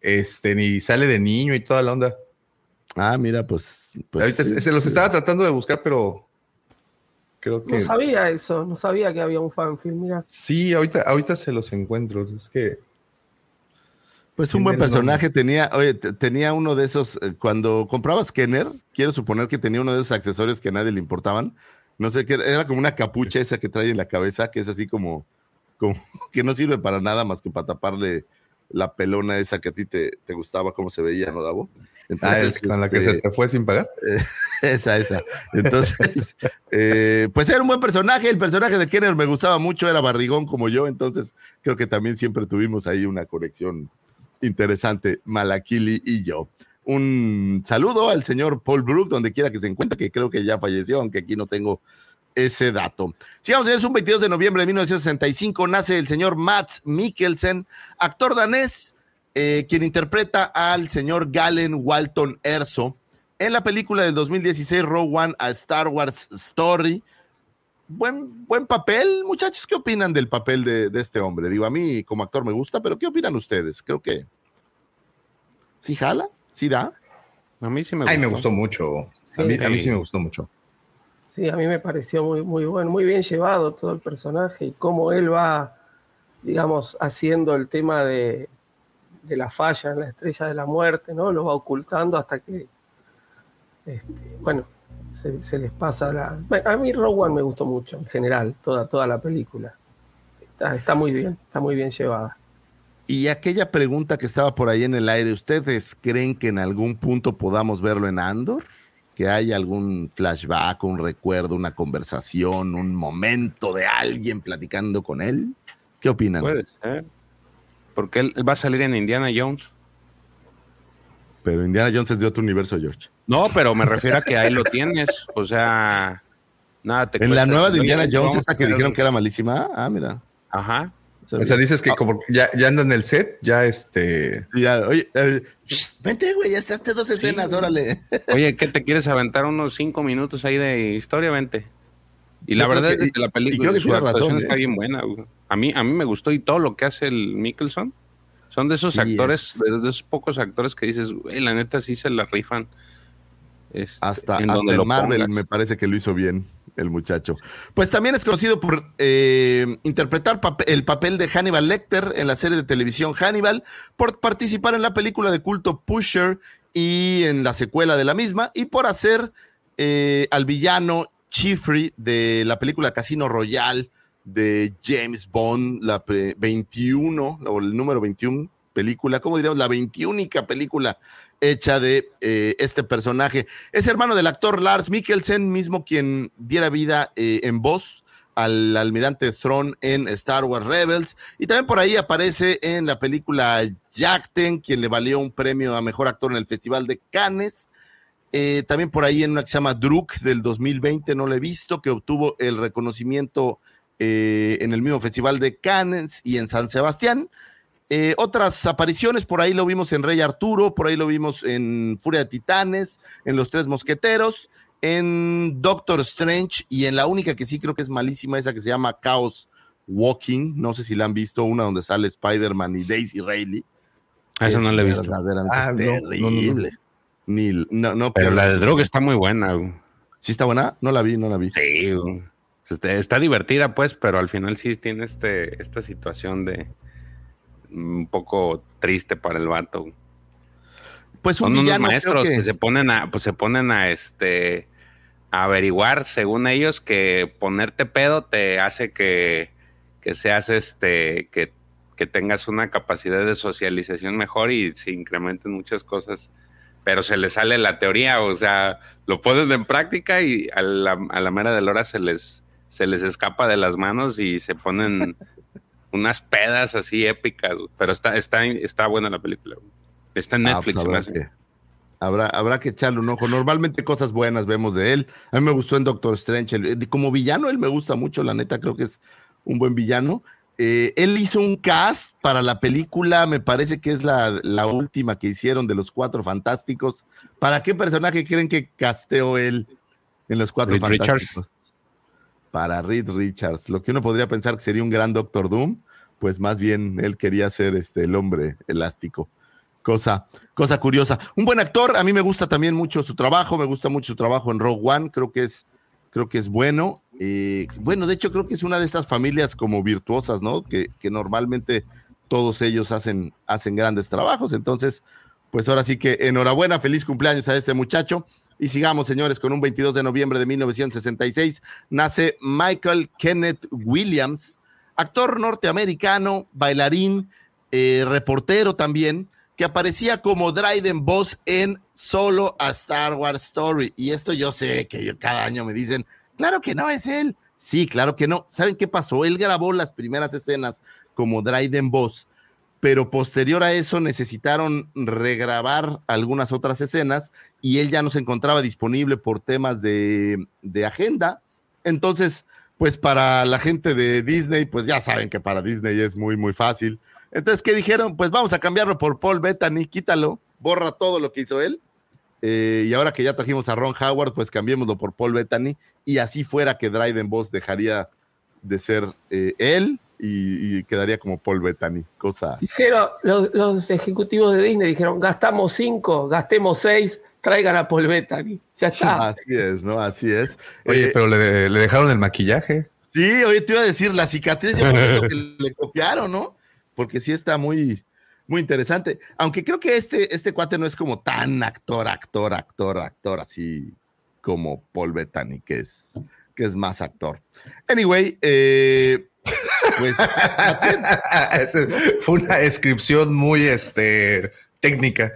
Este, y sale de niño y toda la onda. ah, mira, pues... pues Ahorita sí. se los estaba tratando de buscar, pero creo que No sabía eso, no sabía que había un fanfilm, mira. sí, ahorita, ahorita se los encuentro. Es que Pues un buen personaje tenía, oye, te- tenía uno de esos, eh, cuando comprabas Kenner, quiero suponer que tenía uno de esos accesorios que a nadie le importaban. No sé qué, era era como una capucha esa que trae en la cabeza, que es así como, como que no sirve para nada más que para taparle la pelona esa que a ti te, te gustaba, cómo se veía, ¿no, Davo? Ah, es con la que este, se te fue sin pagar. esa, esa. Entonces, eh, pues era un buen personaje. El personaje de Kenner me gustaba mucho, era barrigón como yo. Entonces, creo que también siempre tuvimos ahí una conexión interesante, Malakili y yo. Un saludo al señor Paul Brook, donde quiera que se encuentre, que creo que ya falleció, aunque aquí no tengo ese dato. Sigamos, es un 22 de noviembre de 1965, nace el señor Mats Mikkelsen, actor danés, eh, quien interpreta al señor Galen Walton Erso en la película del 2016, Rogue One, a Star Wars Story. Buen, buen papel, muchachos. ¿Qué opinan del papel de, de este hombre? Digo, a mí como actor me gusta, pero ¿qué opinan ustedes? Creo que sí jala, sí da. A mí sí me Ay, me gustó mucho. A mí, a mí Sí. sí me gustó mucho. Sí, a mí me pareció muy, muy bueno, muy bien llevado todo el personaje y cómo él va, digamos, haciendo el tema de, de la falla en la estrella de la muerte, ¿no? Lo va ocultando hasta que, este, bueno, se, se les pasa la... Bueno, a mí Rogue One me gustó mucho, en general, toda, toda la película. Está, está muy bien, está muy bien llevada. Y aquella pregunta que estaba por ahí en el aire, ¿ustedes creen que en algún punto podamos verlo en Andor? ¿Que haya algún flashback, un recuerdo, una conversación, un momento de alguien platicando con él? ¿Qué opinan? Puede ser. Porque él, va a salir en Indiana Jones. Pero Indiana Jones es de otro universo, George. No, pero me refiero a que ahí lo tienes. O sea, nada, te En la nueva de Indiana Jones, esta a que dijeron que era malísima. Ah, mira. Ajá. O sea, dices que Ah, como ya, ya anda en el set, ya este. ya, oye, eh, shh, vente, güey, ya estás dos escenas, órale. Oye, ¿qué te quieres aventar unos cinco minutos ahí de historia? Vente. Y la Yo verdad que- es que la película que su razón, ¿eh? está bien buena. güey. A mí, a mí me gustó y todo lo que hace el Mickelson son de esos Sí, actores, es- de, de esos pocos actores que dices, güey, la neta sí se la rifan. Este, Hasta, en hasta lo Marvel pongas. me parece que lo hizo bien el muchacho. Pues también es conocido por eh, interpretar el papel de Hannibal Lecter en la serie de televisión Hannibal, por participar en la película de culto Pusher y en la secuela de la misma, y por hacer eh, al villano Chiffrey de la película Casino Royale de James Bond, la pre- 21, o el número 21 película, ¿cómo diríamos? La 21 película hecha de eh, este personaje. Es hermano del actor Lars Mikkelsen, mismo quien diera vida eh, en voz al almirante Thrawn en Star Wars Rebels. Y también por ahí aparece en la película Jackten, quien le valió un premio a mejor actor en el Festival de Cannes. Eh, también por ahí en una que se llama Druk del 2020, no lo he visto, que obtuvo el reconocimiento eh, en el mismo Festival de Cannes y en San Sebastián. Eh, otras apariciones, por ahí lo vimos en Rey Arturo, por ahí lo vimos en Furia de Titanes, en Los Tres Mosqueteros, en Doctor Strange y en la única que sí creo que es malísima, esa que se llama Chaos Walking. No sé si la han visto, una donde sale Spider-Man y Daisy Riley. Ah, Esa no Es la he visto. Verdaderamente Ah, no, no, no. Ni, no, no, Pero la de droga está muy buena. güey. ¿Sí está buena? No la vi, no la vi. Sí, güey. Está, está divertida, pues, pero al final sí tiene este, esta situación de un poco triste para el vato. güey. Pues un Son unos maestros que... que- se ponen a, pues se ponen a este a averiguar, según ellos, que ponerte pedo te hace que, que seas este, que, que tengas una capacidad de socialización mejor y se incrementen muchas cosas. Pero se les sale la teoría, o sea, lo ponen en práctica y a la, a la mera de la hora se les, se les escapa de las manos y se ponen unas pedas así épicas. Pero está, está, está buena la película. Está en Ah, Netflix. pues se me habrá, que, habrá, habrá que echarle un ojo. Normalmente cosas buenas vemos de él. A mí me gustó en Doctor Strange. Como villano, él me gusta mucho, la neta, creo que es un buen villano. Eh, él hizo un cast para la película, me parece que es la, la última que hicieron de los Cuatro Fantásticos. ¿Para qué personaje creen que casteó él en los Cuatro Reed Fantásticos? Para Reed Richards. Lo que uno podría pensar que sería un gran Doctor Doom, pues más bien él quería ser este, el hombre elástico. Cosa, cosa curiosa. Un buen actor, a mí me gusta también mucho su trabajo, me gusta mucho su trabajo en Rogue One, creo que es, creo que es bueno. Eh, bueno, de hecho creo que es una de estas familias como virtuosas, ¿no? Que, normalmente todos ellos hacen, hacen grandes trabajos. Entonces, pues ahora sí que enhorabuena, feliz cumpleaños a este muchacho. Y sigamos, señores, con un 22 de noviembre de 1966 nace Michael Kenneth Williams, actor norteamericano, bailarín, eh, reportero también, que aparecía como Dryden Boss en Solo a Star Wars Story. Y esto yo sé que cada año me dicen, claro que no es él. Sí, claro que no. ¿Saben qué pasó? Él grabó las primeras escenas como Dryden Boss, pero posterior a eso necesitaron regrabar algunas otras escenas y él ya no se encontraba disponible por temas de, de agenda. Entonces, pues para la gente de Disney, pues ya saben que para Disney es muy, muy fácil. Entonces, ¿qué dijeron? Pues vamos a cambiarlo por Paul Bettany, quítalo, borra todo lo que hizo él. Eh, y ahora que ya trajimos a Ron Howard, pues cambiémoslo por Paul Bettany y así fuera que Dryden Boss dejaría de ser eh, él y, y quedaría como Paul Bettany, cosa... Dijeron, los, los ejecutivos de Disney dijeron, gastamos cinco, gastemos seis, traigan a Paul Bettany. Ya está. Así es, ¿no? Así es. Oye, Eh, pero le, le dejaron el maquillaje. Sí, oye, te iba a decir, la cicatriz yo creo que le copiaron, ¿no? Porque sí está muy, muy interesante. Aunque creo que este, este cuate no es como tan actor, actor, actor, actor, así como Paul Bettany, que es, que es más actor. Anyway, eh, pues Fue una descripción muy este, técnica.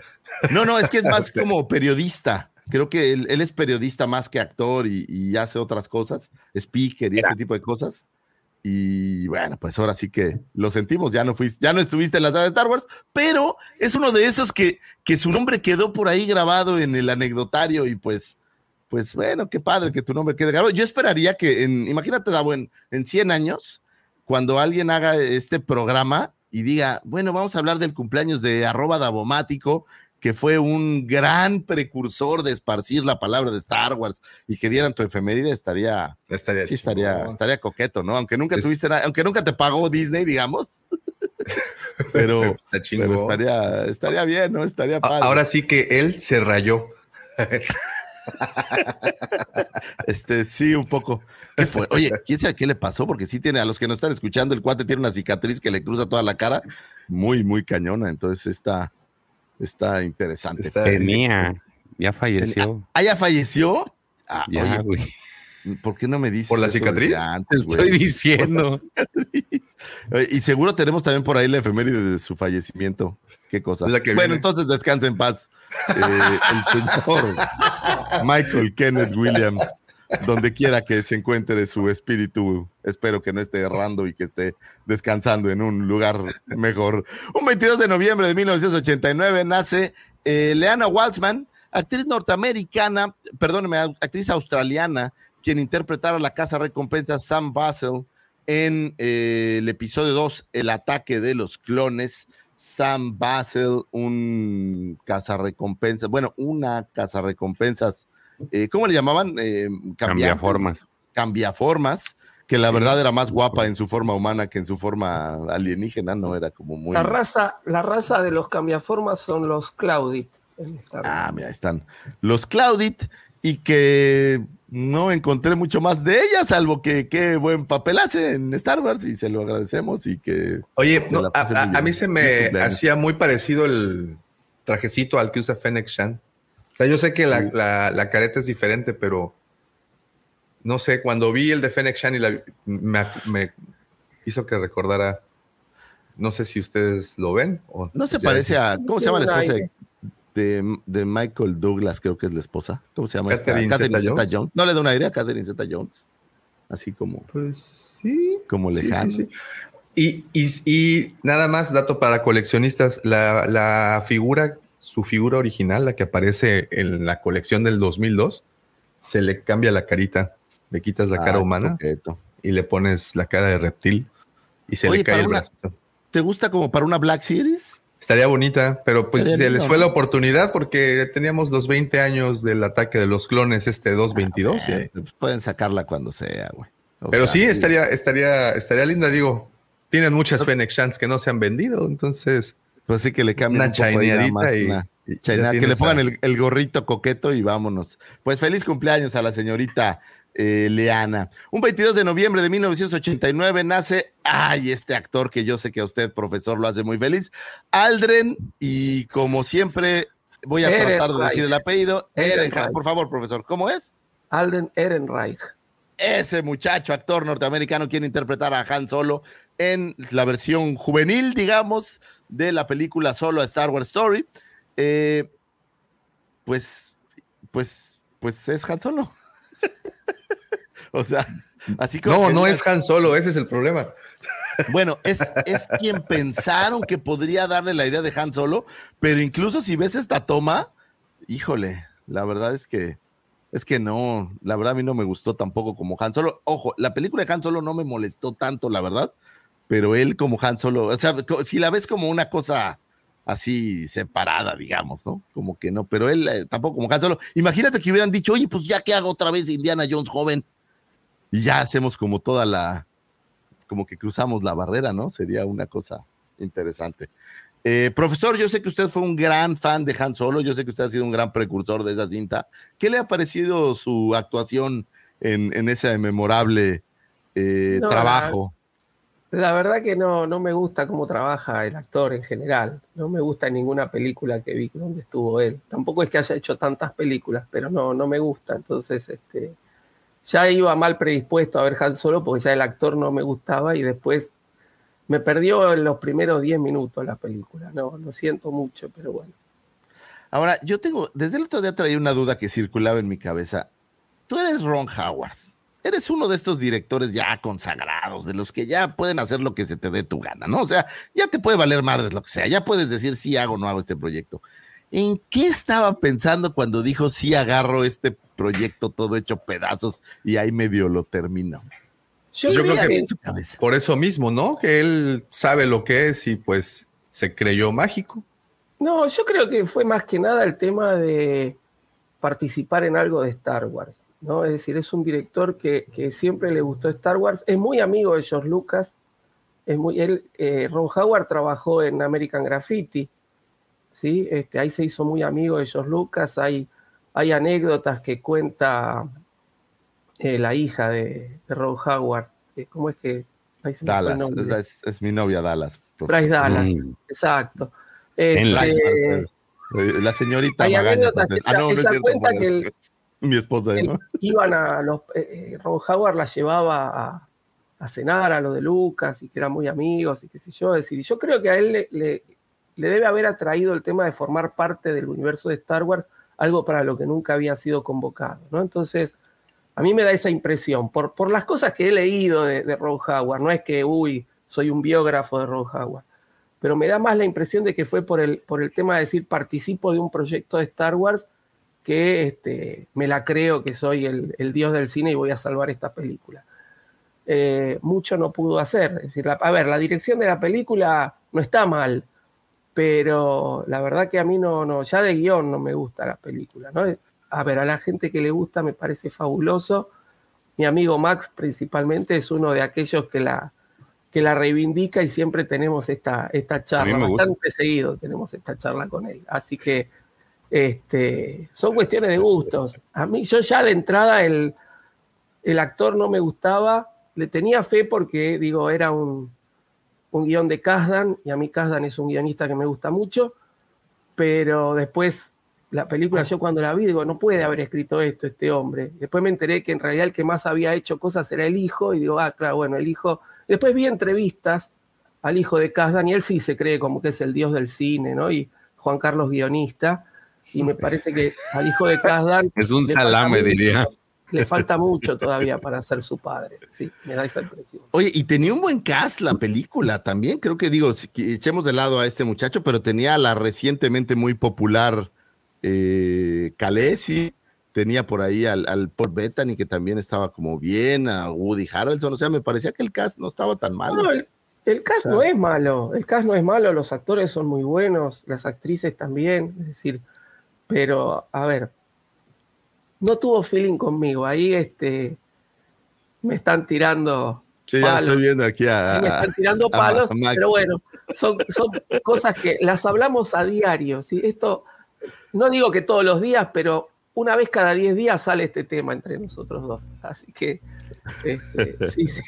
No, no, es que es más como periodista. Creo que él, él es periodista más que actor y, y hace otras cosas, speaker y este tipo de cosas. Y bueno, pues ahora sí que lo sentimos, ya no fuiste, ya no estuviste en la saga de Star Wars, pero es uno de esos que, que su nombre quedó por ahí grabado en el anecdotario y pues, pues bueno, qué padre que tu nombre quede grabado. Yo esperaría que en, imagínate, Davo, en, en 100 años, cuando alguien haga este programa y diga, bueno, vamos a hablar del cumpleaños de arroba Davomático, que fue un gran precursor de esparcir la palabra de Star Wars y que dieran tu efeméride, estaría, Estaría sí, estaría, estaría coqueto, ¿no? Aunque nunca tuviste nada, aunque nunca te pagó Disney, digamos. pero, estaría, estaría bien, ¿no? Estaría padre. Ahora sí que él se rayó. Este, sí, un poco. ¿Qué fue? Oye, ¿quién sabe qué le pasó? Porque sí tiene, a los que nos están escuchando, el cuate tiene una cicatriz que le cruza toda la cara, muy, muy cañona. Entonces está, está interesante. Está- Tenía, ya falleció. ¿Ah, ya falleció? Ah, Ya, oye, güey. ¿por qué no me dices? ¿Por la cicatriz? antes, Te estoy diciendo. Y seguro tenemos también por ahí la efeméride de su fallecimiento. Qué cosa. Es la que bueno, viene. entonces descansa en paz. Eh, el señor Michael Kenneth Williams, donde quiera que se encuentre su espíritu, espero que no esté errando y que esté descansando en un lugar mejor. Un 22 de noviembre de 1989 nace eh, Leanna Waltzman, actriz norteamericana, perdóneme, actriz australiana, quien interpretara la casa recompensa Sam Basel en eh, el episodio 2, El ataque de los clones. Sam Basel, un cazarrecompensas, bueno, una cazarrecompensas, eh, ¿cómo le llamaban? Eh, Cambia cambiantes, formas. Cambiaformas, que la verdad era más guapa en su forma humana que en su forma alienígena, no era como muy... La raza, la raza de los cambiaformas son los Claudit. Ah, mira, ahí están los Claudit y que no encontré mucho más de ella, salvo que qué buen papel hace en Star Wars y se lo agradecemos y que... Oye, no, a, a- mí se me hacía muy parecido el trajecito al que usa Fennec Shan. O sea, yo sé que la, la- la careta es diferente, pero no sé, cuando vi el de Fennec Shan y la, me, me hizo que recordara, no sé si ustedes lo ven. O No se parece es- a... ¿Cómo se llama la esposa de, de Michael Douglas? Creo que es la esposa. ¿Cómo se llama? esta? Catherine Catherine Zeta-Jones. Zeta-Jones. No le da un aire a Catherine Zeta Jones. Así como, Pues sí. como Sí, sí, lejano. sí. Y, y- y nada más, dato para coleccionistas, la, la figura, su figura original, la que aparece en la colección del 2002, se le cambia la carita, le quitas la cara Ah, humana y le pones la cara de reptil y se Oye, le cae el una- bracito. ¿Te gusta como para una Black Series? Estaría bonita, pero pues Estaría se les fue ¿no? la oportunidad porque teníamos los 20 años del ataque de los clones, este 222. y- Eh, pues pueden sacarla cuando sea, güey. O Pero sea, sí, estaría, estaría, estaría linda, digo. Tienen muchas Fennec Shans que no se han vendido, entonces Pues sí que le cambien Una chaineadita más, y- y que le pongan el, el gorrito coqueto y vámonos. Pues feliz cumpleaños a la señorita eh, Leana. Un 22 de noviembre de 1989 nace, ay, este actor que yo sé que a usted, profesor, lo hace muy feliz, Aldren, y como siempre voy a tratar de decir el apellido, Ehrenreich. Por favor, profesor, ¿cómo es? Alden Ehrenreich. ese muchacho, actor norteamericano, quien interpretara a Han Solo en la versión juvenil, digamos, de la película Solo a Star Wars Story. Eh, pues, pues, pues es Han Solo. o sea, así como. no, no es Han Solo, ese es el problema. Bueno, es, es quien pensaron que podría darle la idea de Han Solo, pero incluso si ves esta toma, híjole, la verdad es que es que no, la verdad a mí no me gustó tampoco como Han Solo. Ojo, la película de Han Solo no me molestó tanto, la verdad, pero él como Han Solo, o sea, si la ves como una cosa así separada, digamos, ¿no? Como que no, pero él eh, tampoco como Han Solo. Imagínate que hubieran dicho, oye, pues ya que hago otra vez Indiana Jones joven y ya hacemos como toda la, como que cruzamos la barrera, ¿no? Sería una cosa interesante. Eh, profesor, yo sé que usted fue un gran fan de Han Solo, yo sé que usted ha sido un gran precursor de esa cinta. ¿Qué le ha parecido su actuación en, en ese memorable eh, No, trabajo? La verdad que no, no me gusta cómo trabaja el actor en general. No me gusta ninguna película que vi donde estuvo él. Tampoco es que haya hecho tantas películas, pero no, no me gusta. Entonces, este, ya iba mal predispuesto a ver Han Solo porque ya el actor no me gustaba y después me perdió en los primeros 10 minutos la película. No, lo siento mucho, pero bueno. Ahora, yo tengo, desde el otro día traía una duda que circulaba en mi cabeza. Tú eres Ron Howard. Eres uno de estos directores ya consagrados, de los que ya pueden hacer lo que se te dé tu gana, ¿no? O sea, ya te puede valer madres lo que sea, ya puedes decir si hago o no hago este proyecto. ¿En qué estaba pensando cuando dijo sí agarro este proyecto todo hecho pedazos y ahí medio lo termino? Yo, creo que- que En su cabeza. Por eso mismo, ¿no? Que él sabe lo que es y pues se creyó mágico. No, yo creo que fue más que nada el tema de participar en algo de Star Wars, ¿no? Es decir, es un director que, que siempre le gustó Star Wars, es muy amigo de George Lucas, es muy, él, eh, Ron Howard trabajó en American Graffiti, ¿sí? Este, ahí se hizo muy amigo de George Lucas, hay, hay anécdotas que cuenta eh, la hija de, de Ron Howard, eh, ¿cómo es que? ahí se Dallas, es, es- es mi novia Dallas. Bryce Dallas, Mm. exacto. En la- Este, Eh, La señorita Hay Magaña, ella- no es ella cierto, cuenta bueno, que el- mi esposa, el- ¿no? iban a los eh, eh, Ron Howard la llevaba a, a cenar a lo de Lucas y que eran muy amigos y qué sé yo, es decir, y yo creo que a él le, le- le debe haber atraído el tema de formar parte del universo de Star Wars, algo para lo que nunca había sido convocado, ¿no? Entonces, a mí me da esa impresión, por, por las cosas que he leído de, de Ron Howard, no es que, uy, soy un biógrafo de Ron Howard, pero me da más la impresión de que fue por el, por el tema de decir, participo de un proyecto de Star Wars que este, me la creo que soy el, el dios del cine y voy a salvar esta película. Eh, mucho no pudo hacer. Es decir, la- a ver, la dirección de la película no está mal, pero la verdad que a mí no, no, ya de guion no me gusta la película. ¿no? A ver, a la gente que le gusta me parece fabuloso. Mi amigo Max principalmente es uno de aquellos que la, que la reivindica y siempre tenemos esta, esta charla, bastante seguido tenemos esta charla con él. Así que este, son cuestiones de gustos. A mí, yo ya de entrada el, el actor no me gustaba, le tenía fe porque, digo, era un, un guion de Kasdan, y a mí Kasdan es un guionista que me gusta mucho, pero después la película yo cuando la vi digo, no puede haber escrito esto este hombre. Después me enteré que en realidad el que más había hecho cosas era el hijo, y digo, ah, claro, bueno, el hijo. Después vi entrevistas al hijo de Kasdan, y él sí se cree como que es el dios del cine, ¿no? Y Juan Carlos guionista, y me parece que al hijo de Kasdan Es un le falta salame, mucho- diría. Le falta mucho todavía para ser su padre. Sí, me da esa impresión. Oye, y tenía un buen cast la película también. Creo que digo, si echemos de lado a este muchacho, pero tenía a la recientemente muy popular eh, tenía por ahí al, al Paul Bettany, que también estaba como bien, a Woody Harrelson. O sea, me parecía que el cast no estaba tan malo. No, el, el cast no es malo, el cast no es malo, los actores son muy buenos, las actrices también, es decir, pero a ver, no tuvo feeling conmigo, ahí este, me están tirando Sí, ya estoy viendo aquí a. me están tirando palos, a pero bueno, son, son cosas que las hablamos a diario, ¿sí? Esto, no digo que todos los días, pero una vez cada 10 días sale este tema entre nosotros dos, así que, este, sí, sí.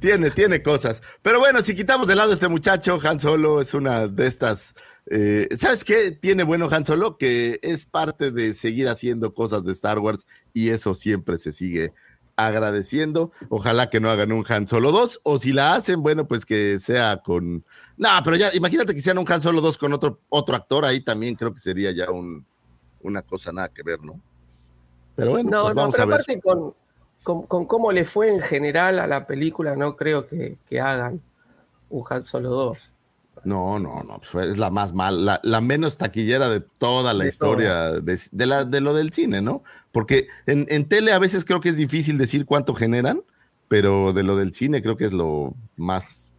Tiene, tiene cosas. Pero bueno, si quitamos de lado a este muchacho, Han Solo es una de estas. Eh, ¿Sabes qué tiene bueno Han Solo? Que es parte de seguir haciendo cosas de Star Wars y eso siempre se sigue agradeciendo. Ojalá que no hagan un Han Solo 2 o si la hacen, bueno, pues que sea con. No, pero ya, imagínate que sean un Han Solo 2 con otro, otro actor ahí también, creo que sería ya un, una cosa nada que ver, ¿no? Pero bueno, No, pues no, vamos pero a ver. aparte con, con, con cómo le fue en general a la película, no creo que, que hagan un Han Solo 2. No, no, no, pues es la más mal, la, la menos taquillera de toda la De historia de, de la, de lo del cine, ¿no? Porque en, en tele a veces creo que es difícil decir cuánto generan, pero de lo del cine creo que es lo más,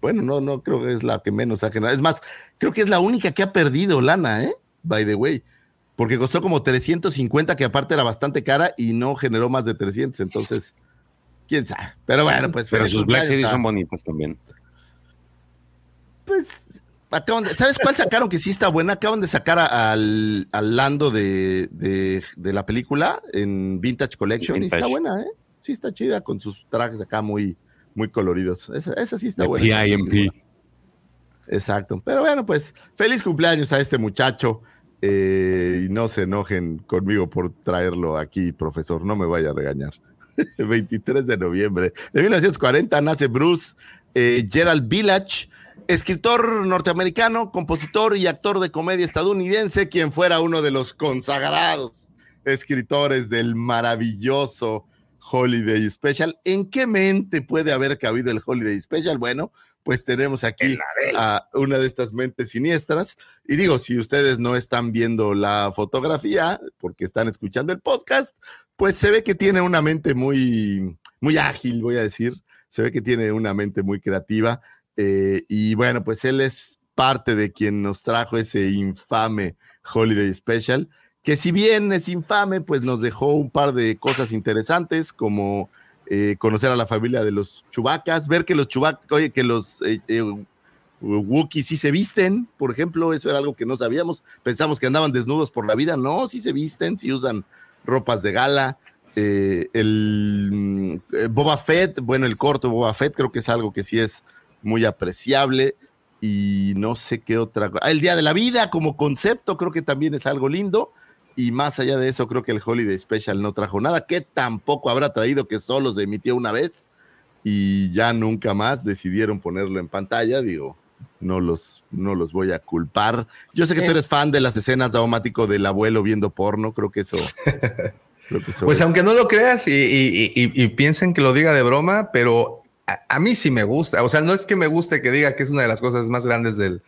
bueno, no, no creo que es la que menos ha generado. Es más, creo que es la única que ha perdido lana, ¿eh? By the way, porque costó como 350, que aparte era bastante cara y no generó más de 300, entonces, quién sabe. Pero bueno, pues. Pero sus Black Series a- son bonitas también. Pues acaban de, ¿sabes cuál sacaron que sí está buena? Acaban de sacar a- al, al Lando de, de- de la película en Vintage Collection y está Vintage. buena, ¿eh? Sí está chida con sus trajes acá muy, muy coloridos. Esa, esa sí está buena. PIMP. Exacto. Pero bueno, pues feliz cumpleaños a este muchacho. eh, y no se enojen conmigo por traerlo aquí, profesor. No me vaya a regañar. 23 de noviembre de 1940 nace Bruce eh, Gerald Village, escritor norteamericano, compositor y actor de comedia estadounidense, quien fuera uno de los consagrados escritores del maravilloso Holiday Special. ¿En qué mente puede haber cabido el Holiday Special? Bueno, pues tenemos aquí a una de estas mentes siniestras. Y digo, si ustedes no están viendo la fotografía porque están escuchando el podcast, pues se ve que tiene una mente muy, muy ágil, voy a decir. Se ve que tiene una mente muy creativa. Eh, y bueno, pues él es parte de quien nos trajo ese infame Holiday Special, que si bien es infame, pues nos dejó un par de cosas interesantes, como eh, conocer a la familia de los chubacas, ver que los chubacas, oye, que los eh, eh, Wookiees sí se visten, por ejemplo, eso era algo que no sabíamos. Pensamos que andaban desnudos por la vida, no, sí se visten, sí usan ropas de gala. Eh, el mm, Boba Fett, bueno, el corto Boba Fett creo que es algo que sí es muy apreciable y no sé qué otra cosa. El Día de la Vida como concepto creo que también es algo lindo y más allá de eso creo que el Holiday Special no trajo nada, que tampoco habrá traído que solo se emitió una vez y ya nunca más decidieron ponerlo en pantalla, digo, no los, no los voy a culpar. Yo sé que tú eres fan de las escenas daumático del abuelo viendo porno, creo que eso... creo que eso Pues es- aunque no lo creas y, y- y- y piensen que lo diga de broma, pero a, a mí sí me gusta. O sea, no es que me guste que diga que es una de las cosas más grandes del-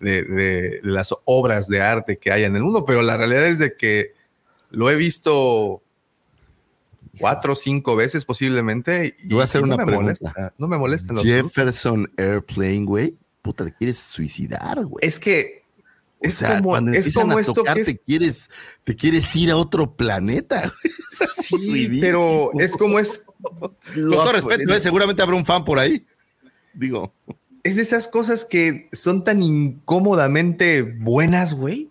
de, de las obras de arte que hay en el mundo, pero la realidad es de que lo he visto cuatro o cinco veces posiblemente. Y, voy a hacer y no una me pregunta. molesta. No me molesta. Jefferson Airplane, güey. Puta, te quieres suicidar, güey. Es que O es sea, como, cuando es empiezan como a tocar, es- te quieres, te quieres ir a otro planeta. Sí, pero es como es. Con todo respeto, ¿eh? seguramente habrá un fan por ahí. Digo, Es de esas cosas que son tan incómodamente buenas, güey.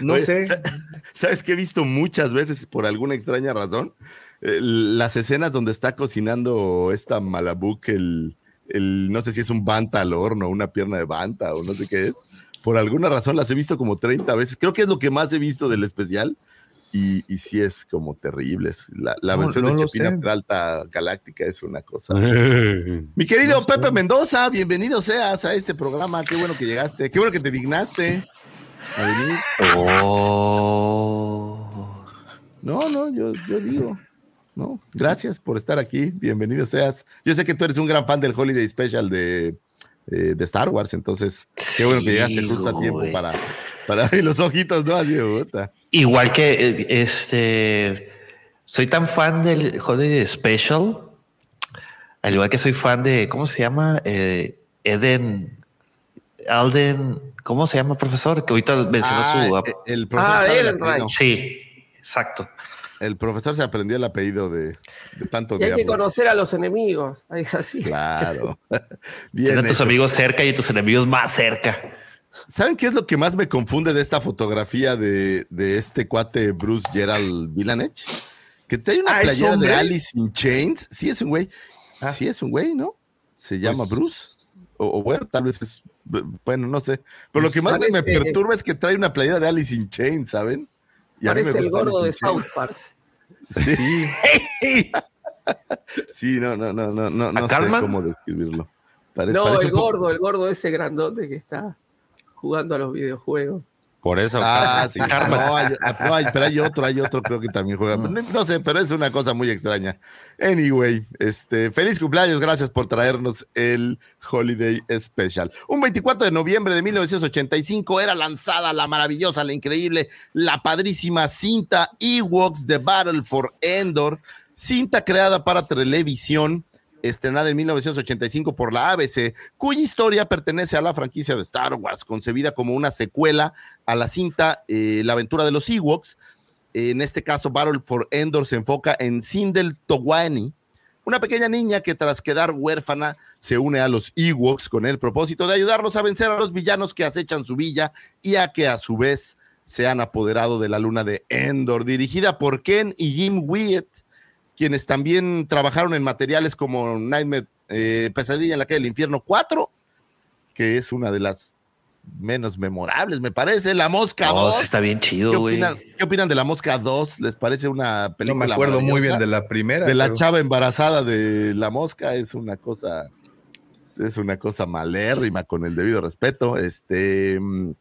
No Oye, sé. sa- ¿Sabes que he visto muchas veces por alguna extraña razón? Eh, las escenas donde está cocinando esta Malabuk, el, el, no sé si es un banta al horno, una pierna de banta o no sé qué es. Por alguna razón las he visto como 30 veces. Creo que es lo que más he visto del especial. Y, y sí es como terrible. La, la No, versión no de Chepina sé. Peralta Galáctica es una cosa. Mi querido Pepe Mendoza, bienvenido seas a este programa. Qué bueno que llegaste. Qué bueno que te dignaste a venir. Oh. No, no, yo, yo digo. No, gracias por estar aquí. Bienvenido seas. Yo sé que tú eres un gran fan del Holiday Special de, eh, de Star Wars, entonces qué bueno que Sí, llegaste justo a tiempo para, para los ojitos, ¿no? Así. Igual que este, soy tan fan del Holiday Special, al igual que soy fan de, ¿cómo se llama? Eh, Eden, Alden, ¿cómo se llama, profesor? Que ahorita mencionó Ah, su... eh, el profesor, Ah, sí, exacto. El profesor se aprendió el apellido de, de tanto Y hay que conocer a los enemigos. Ahí es así. Claro. Bien. Tener tus amigos cerca y tus enemigos más cerca. ¿Saben qué es lo que más me confunde de esta fotografía de, de este cuate Bruce Gerald Villanech? Que trae una Ah, ¿es playera de? Alice in Chains. Sí, es un güey. Ah. Sí, es un güey, ¿no? Se llama Pues- Bruce. O, o bueno, tal vez es. Bueno, no sé. Pero lo que más me- perturba es que trae una playera de Alice in Chains, ¿saben? Y a mí me Parece el gordo de Chains. South Park. Sí. Sí, no, no, no, no, no, no sé cómo describirlo. Pare- No, el poco- gordo, el gordo ese grandote que está jugando a los videojuegos. Por eso. Ah, sí. No, hay- no, hay- pero hay otro, hay otro, creo que también juega. No, no sé, pero es una cosa muy extraña. Anyway, este, feliz cumpleaños, gracias por traernos el Holiday Special. Un 24 de noviembre de 1985 era lanzada la maravillosa, la increíble, la padrísima cinta Ewoks The Battle for Endor, cinta creada para televisión estrenada en 1985 por la ABC, cuya historia pertenece a la franquicia de Star Wars, concebida como una secuela a la cinta eh, La aventura de los Ewoks. En este caso, Battle for Endor se enfoca en Sindel Towani, una pequeña niña que tras quedar huérfana se une a los Ewoks con el propósito de ayudarlos a vencer a los villanos que acechan su villa y a que a su vez se han apoderado de la luna de Endor, dirigida por Ken y Jim Wyatt, quienes también trabajaron en materiales como Nightmare, eh, Pesadilla en la calle del infierno 4, que es una de las menos memorables, me parece, La Mosca No, 2. sí está bien ¿Qué chido, güey. qué opinan de La Mosca 2? ¿Les parece una No película me acuerdo muy bien de la primera. de la pero- chava embarazada de la mosca es una cosa es una cosa malérrima con el debido respeto este mm,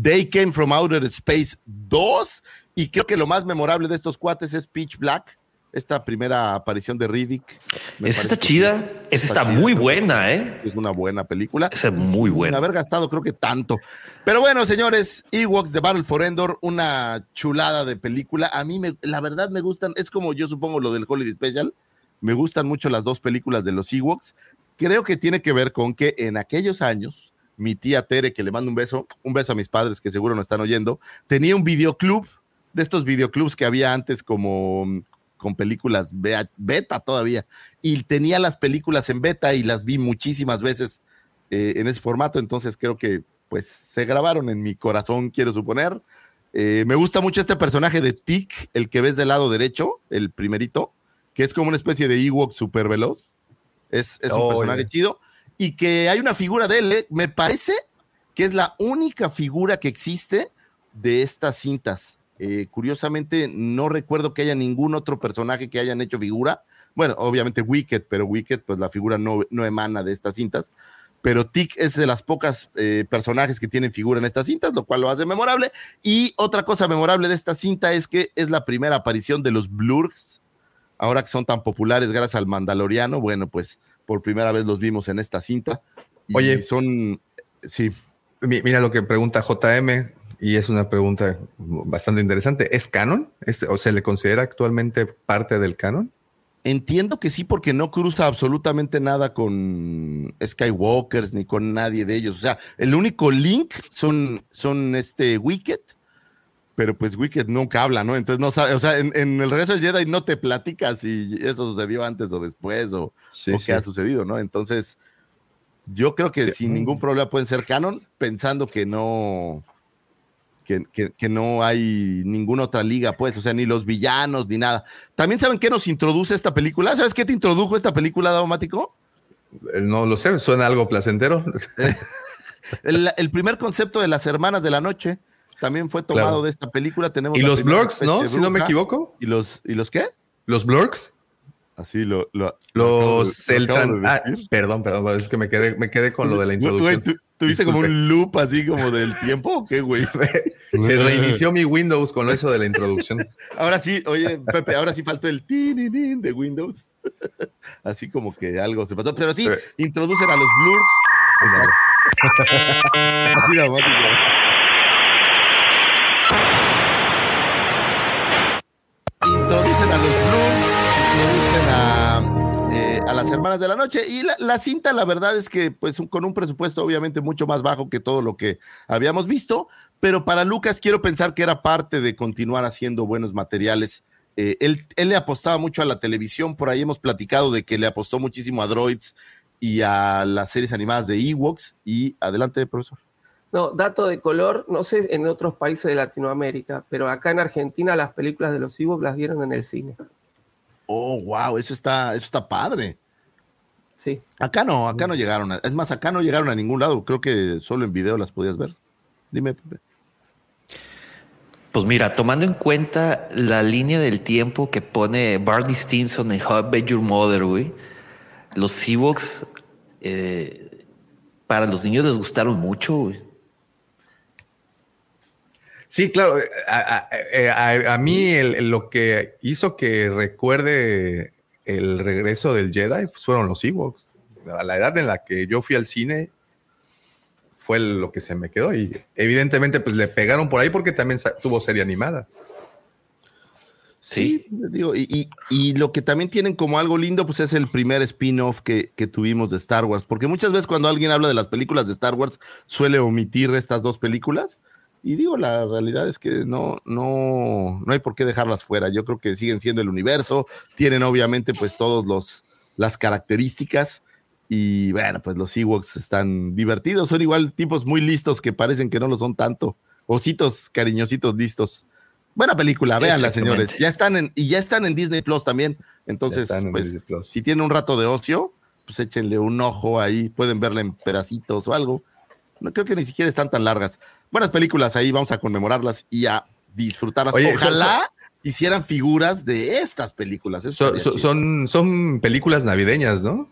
They Came from Outer Space 2 y creo que lo más memorable de estos cuates es Pitch Black esta primera aparición de Riddick Esa está chida. Esa está chida, muy buena, ¿eh? es una buena película Esa es muy sin buena. haber gastado creo que tanto. Pero bueno, señores, Ewoks de Battle for Endor, una chulada de película. A mí, me, la verdad, me gustan. Es como yo supongo lo del Holiday Special. Me gustan mucho las dos películas de los Ewoks. Creo que tiene que ver con que en aquellos años, mi tía Tere, que le mando un beso, un beso a mis padres que seguro nos están oyendo, tenía un videoclub, de estos videoclubs que había antes como con películas beta todavía, y tenía las películas en beta y las vi muchísimas veces eh, en ese formato, entonces creo que pues se grabaron en mi corazón, quiero suponer. Eh, me gusta mucho este personaje de Tic, el que ves del lado derecho, el primerito, que es como una especie de Ewok super veloz. Es, es un personaje chido. Y que hay una figura de él, eh, me parece que es la única figura que existe de estas cintas. Eh, curiosamente, no recuerdo que haya ningún otro personaje que hayan hecho figura. Bueno, obviamente Wicked, pero Wicked, pues la figura no, no emana de estas cintas. Pero Tic es de las pocas eh, personajes que tienen figura en estas cintas, lo cual lo hace memorable. Y otra cosa memorable de esta cinta es que es la primera aparición de los Blurgs, ahora que son tan populares gracias al Mandaloriano. Bueno, pues por primera vez los vimos en esta cinta. Y Oye. son, sí, Mi- Mira lo que pregunta JM, y es una pregunta bastante interesante. ¿Es canon? ¿Es- ¿O se le considera actualmente parte del canon? Entiendo que sí, porque no cruza absolutamente nada con Skywalkers ni con nadie de ellos. O sea, el único link son, son este Wicked, pero pues Wicked nunca habla, ¿no? Entonces no sabe, o sea, en, en el regreso del Jedi no te platica si eso sucedió antes o después o, Sí, o qué ha sucedido, ¿no? Entonces, yo creo que sin ningún problema pueden ser canon, pensando que no. Que, que- que no hay ninguna otra liga, pues, o sea, ni los villanos, ni nada. También saben qué nos introduce esta película. ¿Sabes qué te introdujo esta película, Daumático? Eh, No lo sé, suena algo placentero. El, el primer concepto de las hermanas de la noche también fue tomado Claro. de esta película. Tenemos y los blurks, ¿no? Si no me equivoco. ¿Y los, ¿Y los qué? Los blurks. Así lo. lo Los lo acabo tran- de ah, perdón, perdón, es que me quedé, me quedé con lo de la introducción. ¿tú- ¿Tuviste como un loop así como del tiempo o qué, güey? Se reinició mi Windows con eso de la introducción. Ahora sí, oye, Pepe, ahora sí faltó el tininín de Windows. Así como que algo se pasó. Pero sí, Pero- introducen a los blurs. Así dramático. Introducen a, las hermanas de la noche. Y la, la cinta, la verdad es que, pues, con un presupuesto obviamente mucho más bajo que todo lo que habíamos visto. Pero para Lucas, quiero pensar que era parte de continuar haciendo buenos materiales. Eh, él, él le apostaba mucho a la televisión, por ahí hemos platicado de que le apostó muchísimo a Droids y a las series animadas de Ewoks. Y adelante, profesor. No, dato de color, no sé en otros países de Latinoamérica, pero acá en Argentina las películas de los Ewoks las dieron en el cine. Oh, wow, eso está, eso está padre. Sí. Acá no, acá no llegaron. a- es más, acá no llegaron a ningún lado. Creo que solo en video las podías ver. Dime, Pepe. Pues mira, tomando en cuenta la línea del tiempo que pone Barney Stinson en How I Met Your Mother, güey, los Ewoks eh, para los niños les gustaron mucho, güey. Sí, claro. A, a- eh, a- a mí el- lo que hizo que recuerde el regreso del Jedi pues fueron los Ewoks. A la edad en la que yo fui al cine fue lo que se me quedó y evidentemente pues le pegaron por ahí porque también tuvo serie animada. Sí. digo, y, y- y lo que también tienen como algo lindo, pues es el primer spin-off que, que tuvimos de Star Wars. Porque muchas veces cuando alguien habla de las películas de Star Wars, suele omitir estas dos películas. Y digo, la realidad es que no, no, no hay por qué dejarlas fuera. Yo creo que siguen siendo el universo, tienen obviamente pues todos los las características. Y bueno, pues los Ewoks están divertidos, son igual tipos muy listos que parecen que no lo son tanto. Ositos cariñositos listos. Buena película, véanla, señores. Ya están en, y ya están en Disney Plus también. Entonces, en pues, Plus. si tienen un rato de ocio, pues échenle un ojo ahí, pueden verla en pedacitos o algo. No creo que ni siquiera están tan largas. Buenas películas ahí, vamos a conmemorarlas y a disfrutarlas. Oye, Ojalá hicieran figuras de estas películas. So- son, son películas navideñas, ¿no?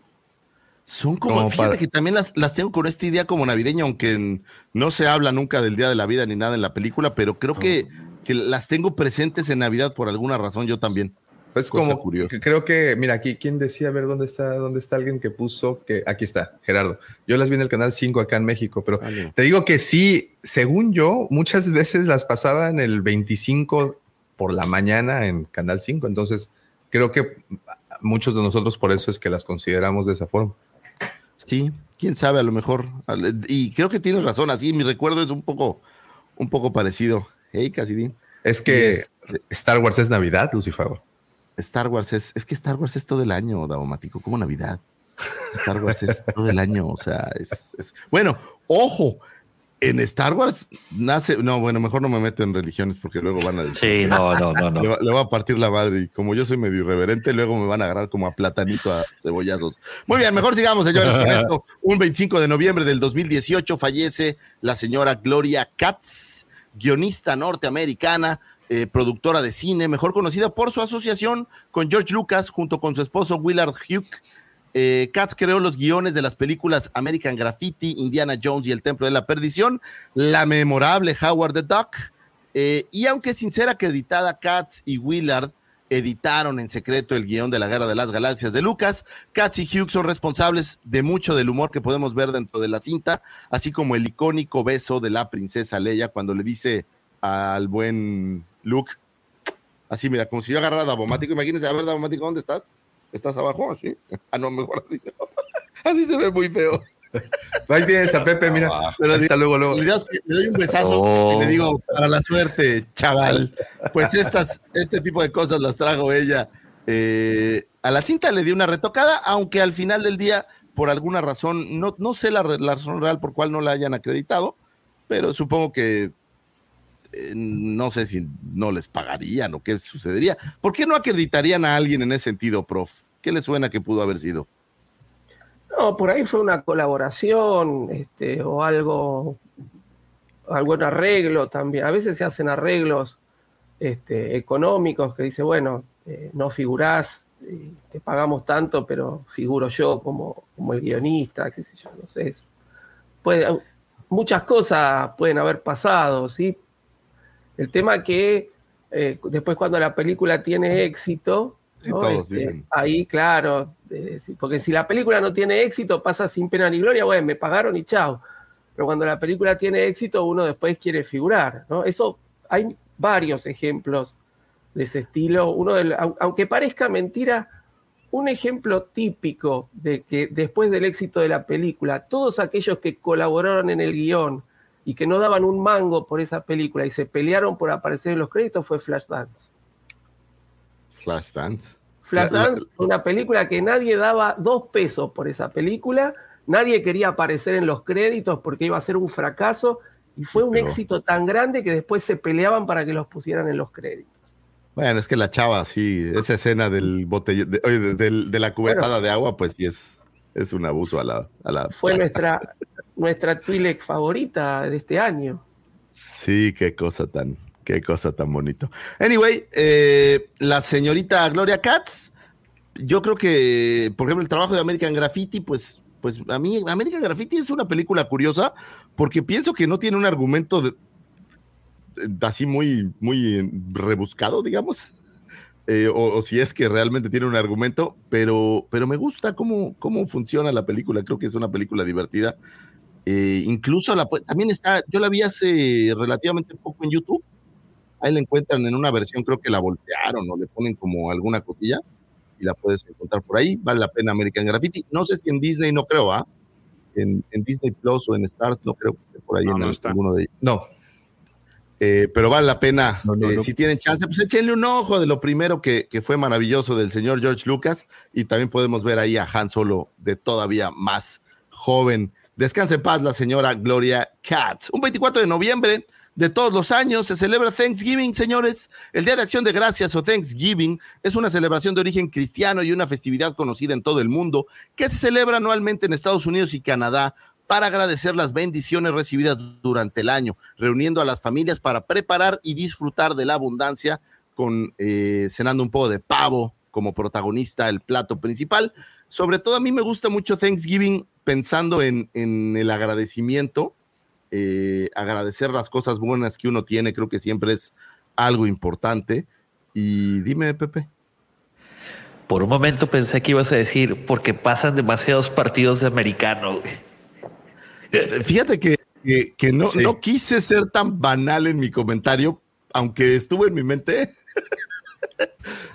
Son como, como fíjate para- que también las, las tengo con esta idea como navideña, aunque no se habla nunca del Día de la Vida ni nada en la película, pero creo que, que las tengo presentes en Navidad por alguna razón, yo también. Es Cosa como curiosa. que creo que, mira, aquí, ¿quién decía? A ver, ¿dónde está, dónde está alguien que puso que aquí está, Gerardo? Yo las vi en el canal 5 acá en México, pero Vale. te digo que sí, según yo, muchas veces las pasaban el 25 por la mañana en Canal 5, entonces creo que muchos de nosotros por eso es que las consideramos de esa forma. Sí, quién sabe, a lo mejor. Y creo que tienes razón, así mi recuerdo es un poco, un poco parecido. Hey, Casidín. Es que Star Wars es Navidad, Lucifer. Star Wars es, es que Star Wars es todo el año, Davomático, como Navidad. Star Wars es todo el año, o sea, es, es, bueno, ojo, en Star Wars nace, no, bueno, mejor no me meto en religiones porque luego van a decir. Sí, no, no, no, no. Le, va, le, va, a partir la madre y como yo soy medio irreverente, luego me van a agarrar como a platanito a cebollazos. Muy bien, mejor sigamos, señores, con esto. Un 25 de noviembre del 2018 fallece la señora Gloria Katz, guionista norteamericana, eh, productora de cine, mejor conocida por su asociación con George Lucas junto con su esposo Willard Hugh eh, Katz creó los guiones de las películas American Graffiti, Indiana Jones y El Templo de la Perdición, la memorable Howard the Duck, eh, y aunque sin ser acreditada, Katz y Willard editaron en secreto el guion de la Guerra de las Galaxias de Lucas. Katz y Hughes son responsables de mucho del humor que podemos ver dentro de la cinta, así como el icónico beso de la princesa Leia cuando le dice al buen Luke, así mira, como si yo agarrara a Davomático, imagínense, a ver Davomático, ¿dónde estás? ¿Estás abajo? ¿Así? Ah, no, mejor así. así se ve muy feo. Ahí tienes a Pepe, mira. Pero hasta luego, luego. Le, doy un besazo oh. y le digo, para la suerte, chaval. Pues estas, este tipo de cosas las trajo ella. Eh, a la cinta le di una retocada, aunque al final del día, por alguna razón, no, no sé la, la razón real por cual no la hayan acreditado, pero supongo que eh, no sé si no les pagarían o qué sucedería. ¿Por qué no acreditarían a alguien en ese sentido, prof? ¿Qué le suena que pudo haber sido? No, por ahí fue una colaboración este, o algo, algún arreglo también. A veces se hacen arreglos este, económicos que dice, bueno, eh, no figurás, eh, te pagamos tanto, pero figuro yo como, como el guionista, qué sé yo, no sé. Puede, muchas cosas pueden haber pasado, ¿sí? El tema que eh, después cuando la película tiene éxito, ¿no? este, ahí claro, eh, porque si la película no tiene éxito pasa sin pena ni gloria, bueno, me pagaron y chao. Pero cuando la película tiene éxito uno después quiere figurar, ¿no? Eso hay varios ejemplos de ese estilo. Uno del, aunque parezca mentira, un ejemplo típico de que después del éxito de la película, todos aquellos que colaboraron en el guion, y que no daban un mango por esa película y se pelearon por aparecer en los créditos fue Flashdance. Flashdance. Flashdance fue una película que nadie daba dos pesos por esa película, nadie quería aparecer en los créditos porque iba a ser un fracaso y fue un éxito tan grande que después se peleaban para que los pusieran en los créditos. Bueno, es que la chava, sí, esa escena del botellón, de, de, la cubetada de agua, pues sí es, es un abuso a la, a la... Fue nuestra, nuestra Twi'lek favorita de este año. Sí, qué cosa tan, qué cosa tan bonito. Anyway, eh, la señorita Gloria Katz, yo creo que, por ejemplo, el trabajo de American Graffiti, pues, pues a mí American Graffiti es una película curiosa porque pienso que no tiene un argumento de, así muy, muy rebuscado, digamos. Eh, o, o, si es que realmente tiene un argumento, pero, pero me gusta cómo, cómo funciona la película. Creo que es una película divertida. Eh, incluso la, también está, yo la vi hace relativamente poco en YouTube. Ahí la encuentran en una versión, creo que la voltearon o le ponen como alguna cosilla y la puedes encontrar por ahí. Vale la pena American Graffiti. No sé si en Disney, no creo, ¿ah? En, en, Disney Plus o en Stars, no creo que por ahí no, en no está. alguno de ellos. No. Eh, pero vale la pena, no, no, eh, no. si tienen chance, pues échenle un ojo de lo primero que, que, fue maravilloso del señor George Lucas y también podemos ver ahí a Han Solo de todavía más joven. Descanse en paz la señora Gloria Katz. Un 24 de noviembre de todos los años se celebra Thanksgiving, señores. El Día de Acción de Gracias o Thanksgiving es una celebración de origen cristiano y una festividad conocida en todo el mundo que se celebra anualmente en Estados Unidos y Canadá para agradecer las bendiciones recibidas durante el año, reuniendo a las familias para preparar y disfrutar de la abundancia con eh, cenando un poco de pavo como protagonista, el plato principal. Sobre todo a mí me gusta mucho Thanksgiving pensando en, en el agradecimiento, eh, agradecer las cosas buenas que uno tiene, creo que siempre es algo importante. Y dime, Pepe. Por un momento pensé que ibas a decir, porque pasan demasiados partidos de americano. Fíjate que, que, que no, sí. no quise ser tan banal en mi comentario, aunque estuvo en mi mente.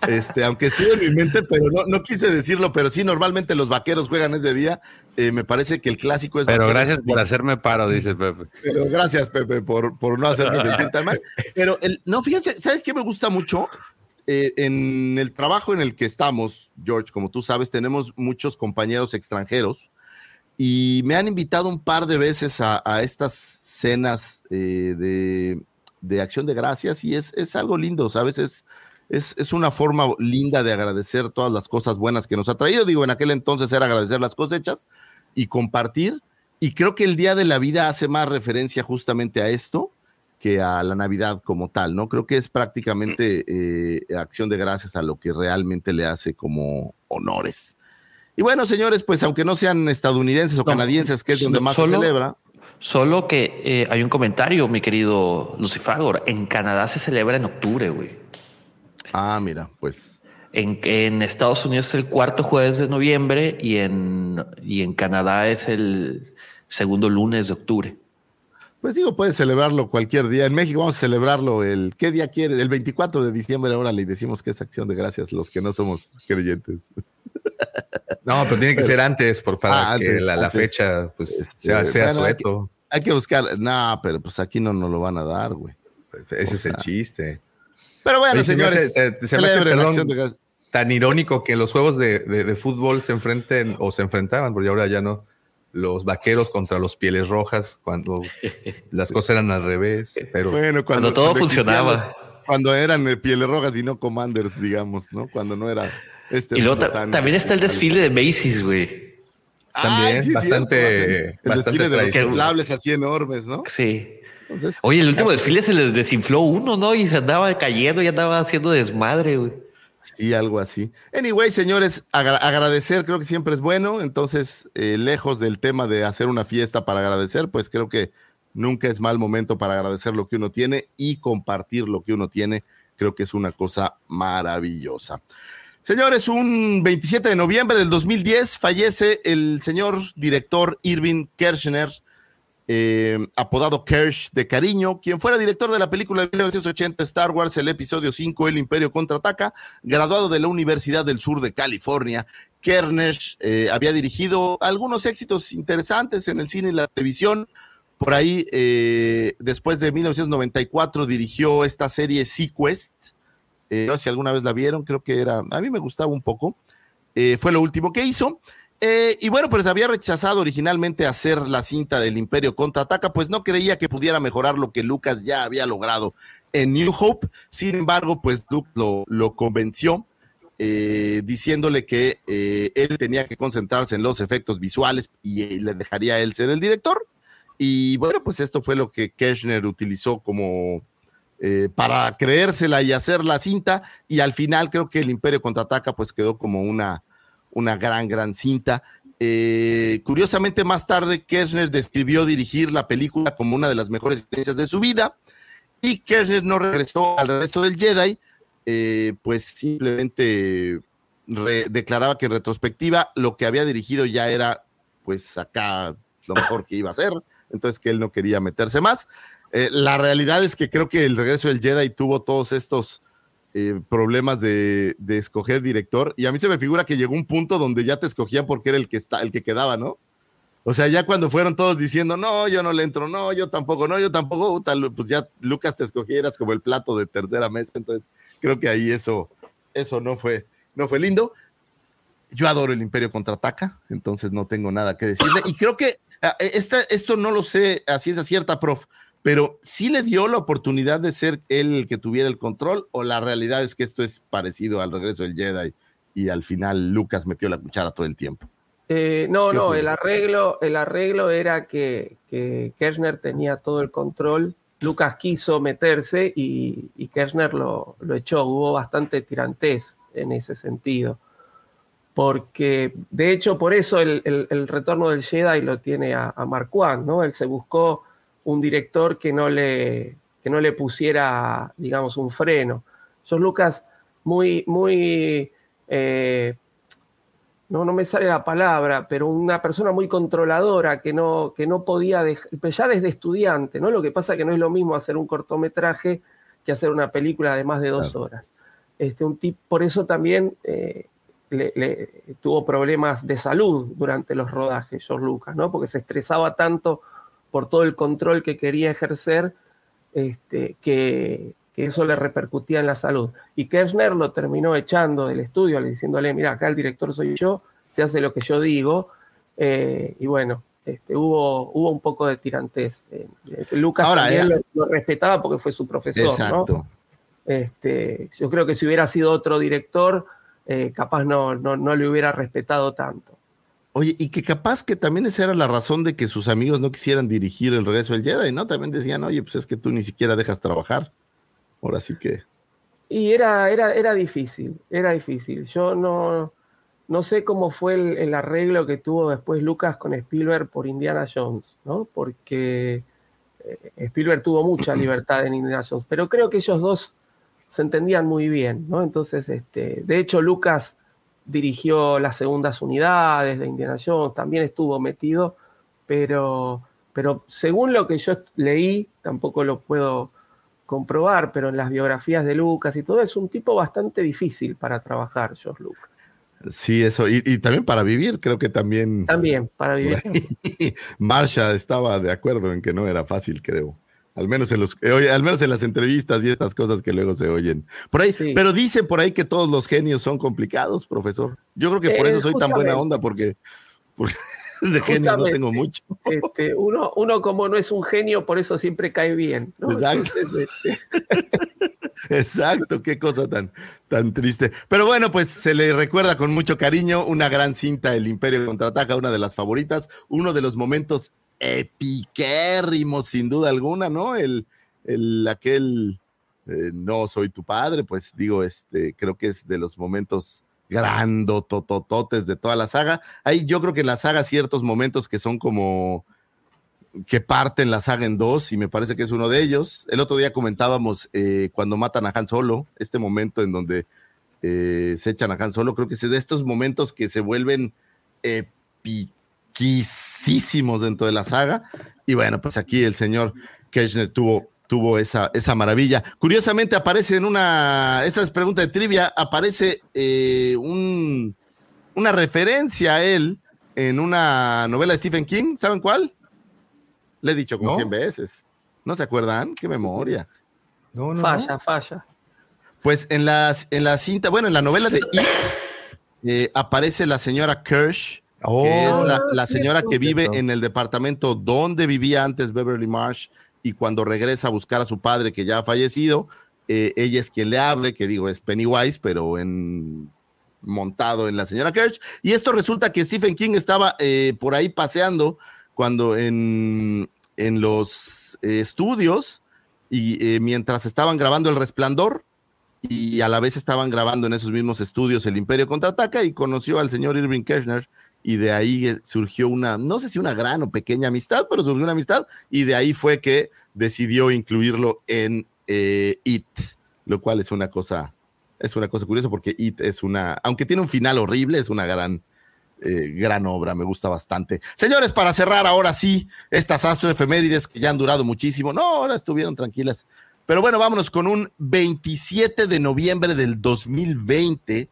Este, aunque estuvo en mi mente, pero no, no quise decirlo, pero sí, normalmente los vaqueros juegan ese día. Eh, me parece que el clásico es. Pero gracias por hacerme paro, dice Pepe. Pero gracias, Pepe, por, por no hacerme sentir tan mal. Pero el, no, fíjense, ¿sabes qué me gusta mucho? Eh, en el trabajo en el que estamos, George, como tú sabes, tenemos muchos compañeros extranjeros y me han invitado un par de veces a, a estas cenas eh, de, de acción de gracias y es, es algo lindo, ¿sabes? Es, es, es una forma linda de agradecer todas las cosas buenas que nos ha traído. Digo, en aquel entonces era agradecer las cosechas y compartir. Y creo que el Día de la Vida hace más referencia justamente a esto que a la Navidad como tal, ¿no? Creo que es prácticamente eh, acción de gracias a lo que realmente le hace como honores. Y bueno, señores, pues aunque no sean estadounidenses o No, canadienses, que es donde más solo- se celebra, Solo que eh, hay un comentario, mi querido Lucifagor. En Canadá se celebra en octubre, güey. Ah, mira, pues En, en Estados Unidos es el cuarto jueves de noviembre y en, y en Canadá es el segundo lunes de octubre. Pues digo, puedes celebrarlo cualquier día. En México vamos a celebrarlo el, ¿qué día quieres? El 24 de diciembre, ahora le decimos que es acción de gracias los que no somos creyentes. No, pero tiene que ser antes por, para Ah, que antes, la, fecha pues, Este, sea, sea bueno, hay sueto. Hay que buscar, no, pero pues aquí no nos lo van a dar, güey. Ese o es el chiste. Pero bueno, Oye, se me señores, hace- se me hace, celebren perdón, de. Tan irónico que los juegos de, de- de fútbol se enfrenten o se enfrentaban, porque ahora ya no. Los vaqueros contra los pieles rojas, cuando las cosas eran al revés. Pero Bueno, Cuando todo funcionaba. Cuando eran eh, pieles rojas y no commanders, digamos, ¿no? Cuando no era este. Y luego ta- también está el desfile de Macy's, güey. También, sí, bastante- cierto, el bastante desfile de los inflables así enormes, ¿no? Sí. Entonces, Oye, el último desfile se les desinfló uno, ¿no? Y se andaba cayendo y andaba haciendo desmadre, güey. Sí, algo así. Anyway, señores, agra- agradecer creo que siempre es bueno. Entonces, eh, lejos del tema de hacer una fiesta para agradecer, pues creo que nunca es mal momento para agradecer lo que uno tiene y compartir lo que uno tiene. Creo que es una cosa maravillosa. Señores, un 27 de noviembre del 2010 fallece el señor director Irving Kershner, eh, apodado Kersh de cariño, quien fuera director de la película de 1980 Star Wars, el episodio 5, El Imperio Contraataca, graduado de la Universidad del Sur de California. Kersh eh, había dirigido algunos éxitos interesantes en el cine y la televisión. Por ahí, eh, después de 1994, dirigió esta serie Sequest. Eh, no sé si alguna vez la vieron, creo que era, a mí me gustaba un poco. Eh, fue lo último que hizo. Eh, y bueno, pues había rechazado originalmente hacer la cinta del Imperio contraataca, pues no creía que pudiera mejorar lo que Lucas ya había logrado en New Hope. Sin embargo, pues Luke lo, convenció, eh, diciéndole que eh, él tenía que concentrarse en los efectos visuales y le dejaría a él ser el director. Y bueno, pues esto fue lo que Kirchner utilizó como para creérsela y hacer la cinta. Y al final creo que el Imperio contraataca, pues quedó como una una gran, gran cinta. Eh, curiosamente, más tarde, Kirchner describió dirigir la película como una de las mejores experiencias de su vida y Kirchner no regresó al resto del Jedi, eh, pues simplemente declaraba que en retrospectiva lo que había dirigido ya era, pues acá lo mejor que iba a hacer, entonces que él no quería meterse más. Eh, la realidad es que creo que el regreso del Jedi tuvo todos estos eh, problemas de, de escoger director. Y a mí se me figura que llegó un punto donde ya te escogían porque era el que, está, el que quedaba, ¿no? O sea, ya cuando fueron todos diciendo, no, yo no le entro, no, yo tampoco, no, yo tampoco, pues ya Lucas te escogieras como el plato de tercera mesa. Entonces, creo que ahí eso, eso no fue, no fue lindo. Yo adoro el Imperio contraataca, entonces no tengo nada que decirle. Y creo que ah, esta, esto no lo sé a ciencia cierta, prof, pero sí le dio la oportunidad de ser él el que tuviera el control, o la realidad es que esto es parecido al regreso del Jedi y al final Lucas metió la cuchara todo el tiempo. Eh, no, ¿Qué no, ocurre? el arreglo, el arreglo era que, que Kirchner tenía todo el control. Lucas quiso meterse y, y Kirchner lo, lo echó. Hubo bastante tirantés en ese sentido. Porque, de hecho, por eso el, el- el retorno del Jedi lo tiene a, a Mark One, ¿no? Él se buscó un director que no le, que no le pusiera, digamos, un freno. George Lucas, muy, muy eh, no, no me sale la palabra, pero una persona muy controladora que no, que no podía, dej- pues ya desde estudiante, ¿no? Lo que pasa que no es lo mismo hacer un cortometraje que hacer una película de más de dos horas. este, un tip, por eso también eh, le, tuvo problemas de salud durante los rodajes, George Lucas, ¿no? Porque se estresaba tanto por todo el control que quería ejercer este, que, eso le repercutía en la salud. Y Kirchner lo terminó echando del estudio, diciéndole, mira, acá el director soy yo, se hace lo que yo digo. Eh, y bueno, este, hubo, hubo un poco de tirantes. Eh, Lucas también lo, respetaba porque fue su profesor. Exacto. Este, yo creo que si hubiera sido otro director, eh, capaz no, no, le hubiera respetado tanto. Oye, y que capaz que también esa era la razón de que sus amigos no quisieran dirigir el regreso del Jedi, ¿no? También decían, oye, pues es que tú ni siquiera dejas trabajar. Ahora sí que. Y era, era, era difícil, era difícil. Yo no, no sé cómo fue el, el, arreglo que tuvo después Lucas con Spielberg por Indiana Jones, ¿no? Porque eh, Spielberg tuvo mucha libertad en Indiana Jones, pero creo que ellos dos se entendían muy bien, ¿no? Entonces, este, de hecho, Lucas dirigió las segundas unidades de Indiana Jones, también estuvo metido, pero, pero según lo que yo leí, tampoco lo puedo comprobar, pero en las biografías de Lucas y todo, es un tipo bastante difícil para trabajar, George Lucas. Sí, eso, y, y también para vivir, creo que también. También, para vivir. Marsha estaba de acuerdo en que no era fácil, creo. Al menos en los, eh, al menos en las entrevistas y estas cosas que luego se oyen. Por ahí, pero dice por ahí que todos los genios son complicados, profesor. Yo creo que por eso soy tan buena onda, porque, de genio no tengo mucho. Este, uno, uno como no es un genio, por eso siempre cae bien. Exacto. Este, Exacto, qué cosa tan, tan triste. Pero bueno, pues se le recuerda con mucho cariño una gran cinta, El Imperio contraataca, una de las favoritas, uno de los momentos epiquérrimo, sin duda alguna, ¿no? El, el aquel eh, no soy tu padre, pues digo, este, creo que es de los momentos grandototototes de toda la saga. Hay, yo creo que en la saga ciertos momentos que son como que parten la saga en dos y me parece que es uno de ellos. El otro día comentábamos eh, cuando matan a Han Solo, este momento en donde eh, se echan a Han Solo, creo que es de estos momentos que se vuelven epic quisísimos dentro de la saga. Y bueno, pues aquí el señor Kirchner tuvo, tuvo esa, esa maravilla. Curiosamente aparece en una, esta es pregunta de trivia, aparece eh, un, una referencia a él en una novela de Stephen King, ¿saben cuál? Le he dicho como 100 veces. ¿No se acuerdan? ¡Qué memoria! No, no, falla, falla. Pues en la, en la cinta, bueno, en la novela de It, eh, aparece la señora Kirsch que es la, oh, señora que vive en el departamento donde vivía antes Beverly Marsh y cuando regresa a buscar a su padre que ya ha fallecido, eh, ella es quien le hable, que digo es Pennywise, pero en montado en la señora Kirsch. Y esto resulta que Stephen King estaba eh, por ahí paseando cuando en, en los eh, estudios y mientras estaban grabando El Resplandor, y a la vez estaban grabando en esos mismos estudios El Imperio Contraataca y conoció al señor Irving Kirchner y de ahí eh, surgió una, no sé si una gran o pequeña amistad, pero surgió una amistad y de ahí fue que decidió incluirlo en eh, It, lo cual es una cosa, es una cosa curiosa porque It es una, aunque tiene un final horrible, es una gran, eh, gran obra, me gusta bastante. Señores, para cerrar ahora sí, estas astroefemérides que ya han durado muchísimo, no, ahora estuvieron tranquilas. Pero bueno, vámonos con un 27 de noviembre del 2020.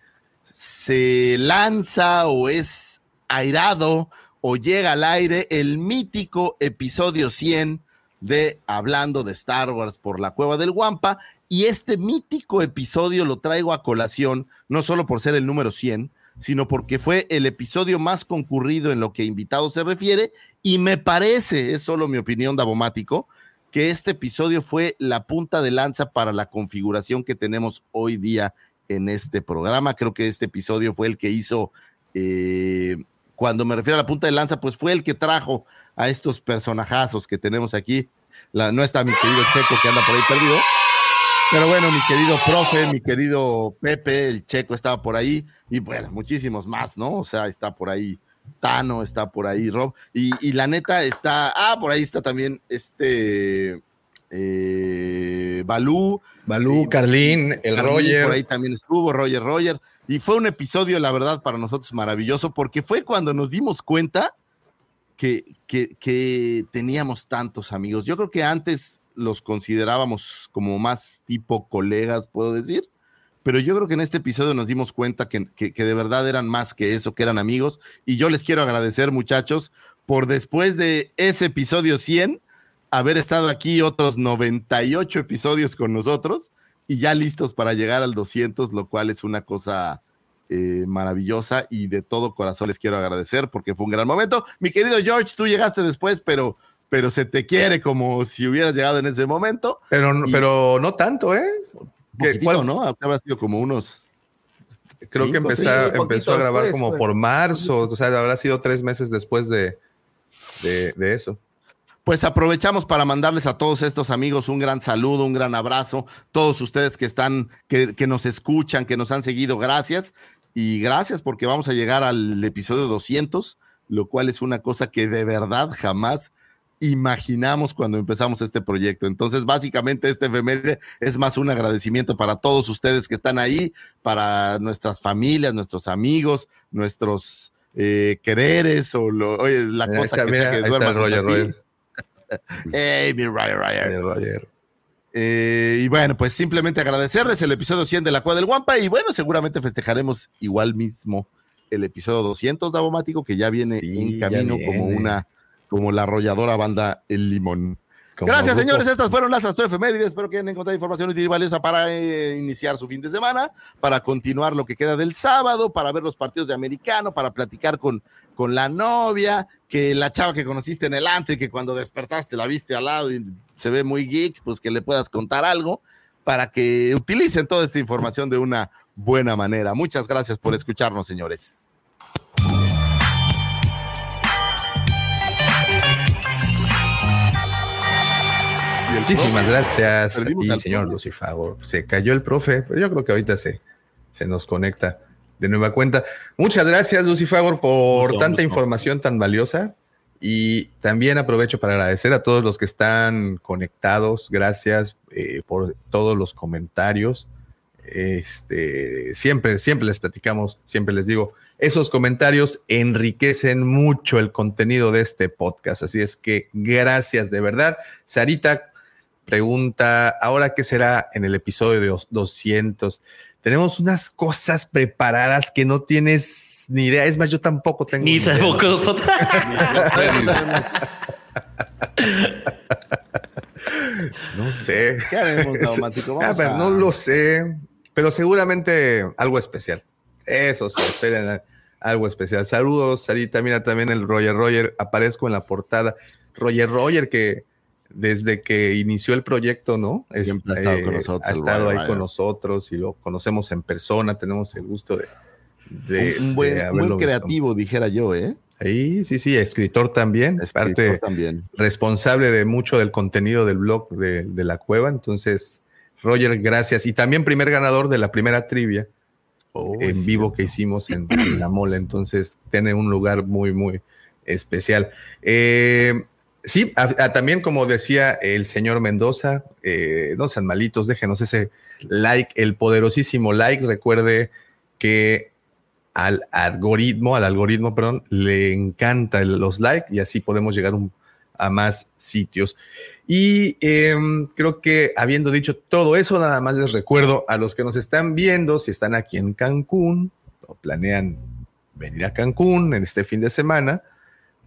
Se lanza o es airado o llega al aire el mítico episodio 100 de Hablando de Star Wars por la cueva del Guampa. Y este mítico episodio lo traigo a colación, no solo por ser el número 100, sino porque fue el episodio más concurrido en lo que invitado se refiere. Y me parece, es solo mi opinión, Davomático, que este episodio fue la punta de lanza para la configuración que tenemos hoy día en este programa. Creo que este episodio fue el que hizo eh, cuando me refiero a la punta de lanza, pues fue el que trajo a estos personajazos que tenemos aquí. no está mi querido Checo que anda por ahí perdido. Pero bueno, mi querido profe, mi querido Pepe, el Checo estaba por ahí. Y bueno, muchísimos más, ¿no? O sea, está por ahí Tano, está por ahí Rob. Y, la neta está. Ah, por ahí está también este. Eh, Balú. Balú, Carlín, el Roger. Por ahí también estuvo, Roger, Roger. Y fue un episodio, la verdad, para nosotros maravilloso, porque fue cuando nos dimos cuenta que, que, teníamos tantos amigos. Yo creo que antes los considerábamos como más tipo colegas, puedo decir, pero yo creo que en este episodio nos dimos cuenta que, que, que de verdad eran más que eso, que eran amigos. Y yo les quiero agradecer, muchachos, por después de ese episodio 100, haber estado aquí otros 98 episodios con nosotros y ya listos para llegar al 200, lo cual es una cosa eh, maravillosa y de todo corazón les quiero agradecer porque fue un gran momento. Mi querido George, tú llegaste después, pero, pero se te quiere como si hubieras llegado en ese momento. Pero, Y- pero no tanto, ¿eh? ¿Qué- Poquitito, cuál- ¿no? Habrá sido como unos. Creo que empezó, sí, un poquito empezó a grabar después, como fue. por marzo, o sea, habrá sido tres meses después de, de, de eso. Pues aprovechamos para mandarles a todos estos amigos un gran saludo, un gran abrazo. Todos ustedes que están, que, que nos escuchan, que nos han seguido, gracias. Y gracias porque vamos a llegar al episodio 200, lo cual es una cosa que de verdad jamás imaginamos cuando empezamos este proyecto. Entonces, básicamente, este efeméride es más un agradecimiento para todos ustedes que están ahí, para nuestras familias, nuestros amigos, nuestros eh, quereres o lo, oye, la Mira, cosa está, que mira, sea que está Roger, junto a ti. Roger. Hey, mi. Eh, y bueno, pues simplemente agradecerles el episodio 100 de la Cueva del Guampa y bueno, seguramente festejaremos igual mismo el episodio 200, Davomático, que ya viene Sí, en camino como una, como la arrolladora banda El Limón. Como Gracias, grupo- señores. Estas fueron las astroefemérides. Espero que hayan encontrado información útil y valiosa para eh, iniciar su fin de semana, para continuar lo que queda del sábado, para ver los partidos de americano, para platicar con, con la novia, que la chava que conociste en el antro y que cuando despertaste la viste al lado y se ve muy geek, pues que le puedas contar algo para que utilicen toda esta información de una buena manera. Muchas gracias por escucharnos, señores. Muchísimas gracias, y al señor. Lucifago. Se cayó el profe, pero yo creo que ahorita se, se nos conecta de nueva cuenta. Muchas gracias, Lucifagor, por tanta información tan valiosa. Y también aprovecho para agradecer a todos los que están conectados. Gracias eh, por todos los comentarios. Este, siempre, siempre les platicamos, siempre les digo, esos comentarios enriquecen mucho el contenido de este podcast. Así es que gracias de verdad. Sarita pregunta, ¿ahora qué será en el episodio de dos- 200? Tenemos unas cosas preparadas que no tienes ni idea. Es más, yo tampoco tengo Ni idea. sabemos que nosotros. No sé. ¿Qué haremos, a- No lo sé, pero seguramente algo especial. Eso sí, esperen algo especial. Saludos, Sarita. Mira también el Roger Roger. Aparezco en la portada. Roger Roger, que desde que inició el proyecto, ¿no? Es- Siempre ha estado con nosotros, Ha estado ahí con nosotros y lo conocemos en persona. Tenemos el gusto de. de- un, un buen, de un visto. creativo, dijera yo, ¿eh? Sí, sí, sí, escritor también. Es Escritor parte también. responsable de mucho del contenido del blog de, de la cueva. Entonces, Roger, gracias. Y también primer ganador de la primera trivia Oh, en vivo que hicimos en, en la mole. Entonces, tiene un lugar muy, muy especial. Eh, sí, a- también como decía el señor Mendoza, eh, no sean malitos, déjenos ese like, el poderosísimo like. Recuerde que al algoritmo, al algoritmo, perdón, le encanta los likes y así podemos llegar a más sitios. Y em, creo que habiendo dicho todo eso, nada más les recuerdo a los que nos están viendo, si están aquí en Cancún o planean venir a Cancún en este fin de semana,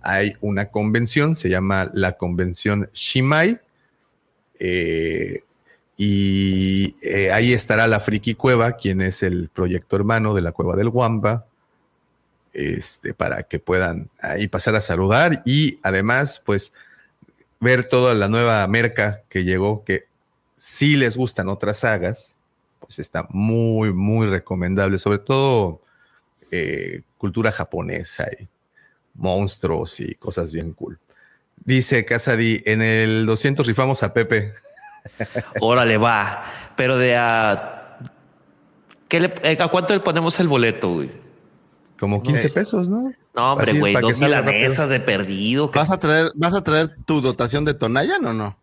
hay una convención, se llama la convención Shimai. eh, y eh, ahí estará la Friki Cueva, quien es el proyecto hermano de la Cueva del Guampa, este, para que puedan ahí pasar a saludar y además, pues, ver toda la nueva merca que llegó, que si les gustan otras sagas, pues está muy, muy recomendable, sobre todo eh, cultura japonesa y monstruos y cosas bien cool. Dice Casadi, en el 200 rifamos a Pepe. Órale, va. Pero de a. ¿qué le- eh, ¿A cuánto le ponemos el boleto, güey? Como 15 Eh, pesos, ¿no? No, hombre, güey, dos milanesas de perdido. ¿Vas a traer, vas a traer tu dotación de Tonayan o no?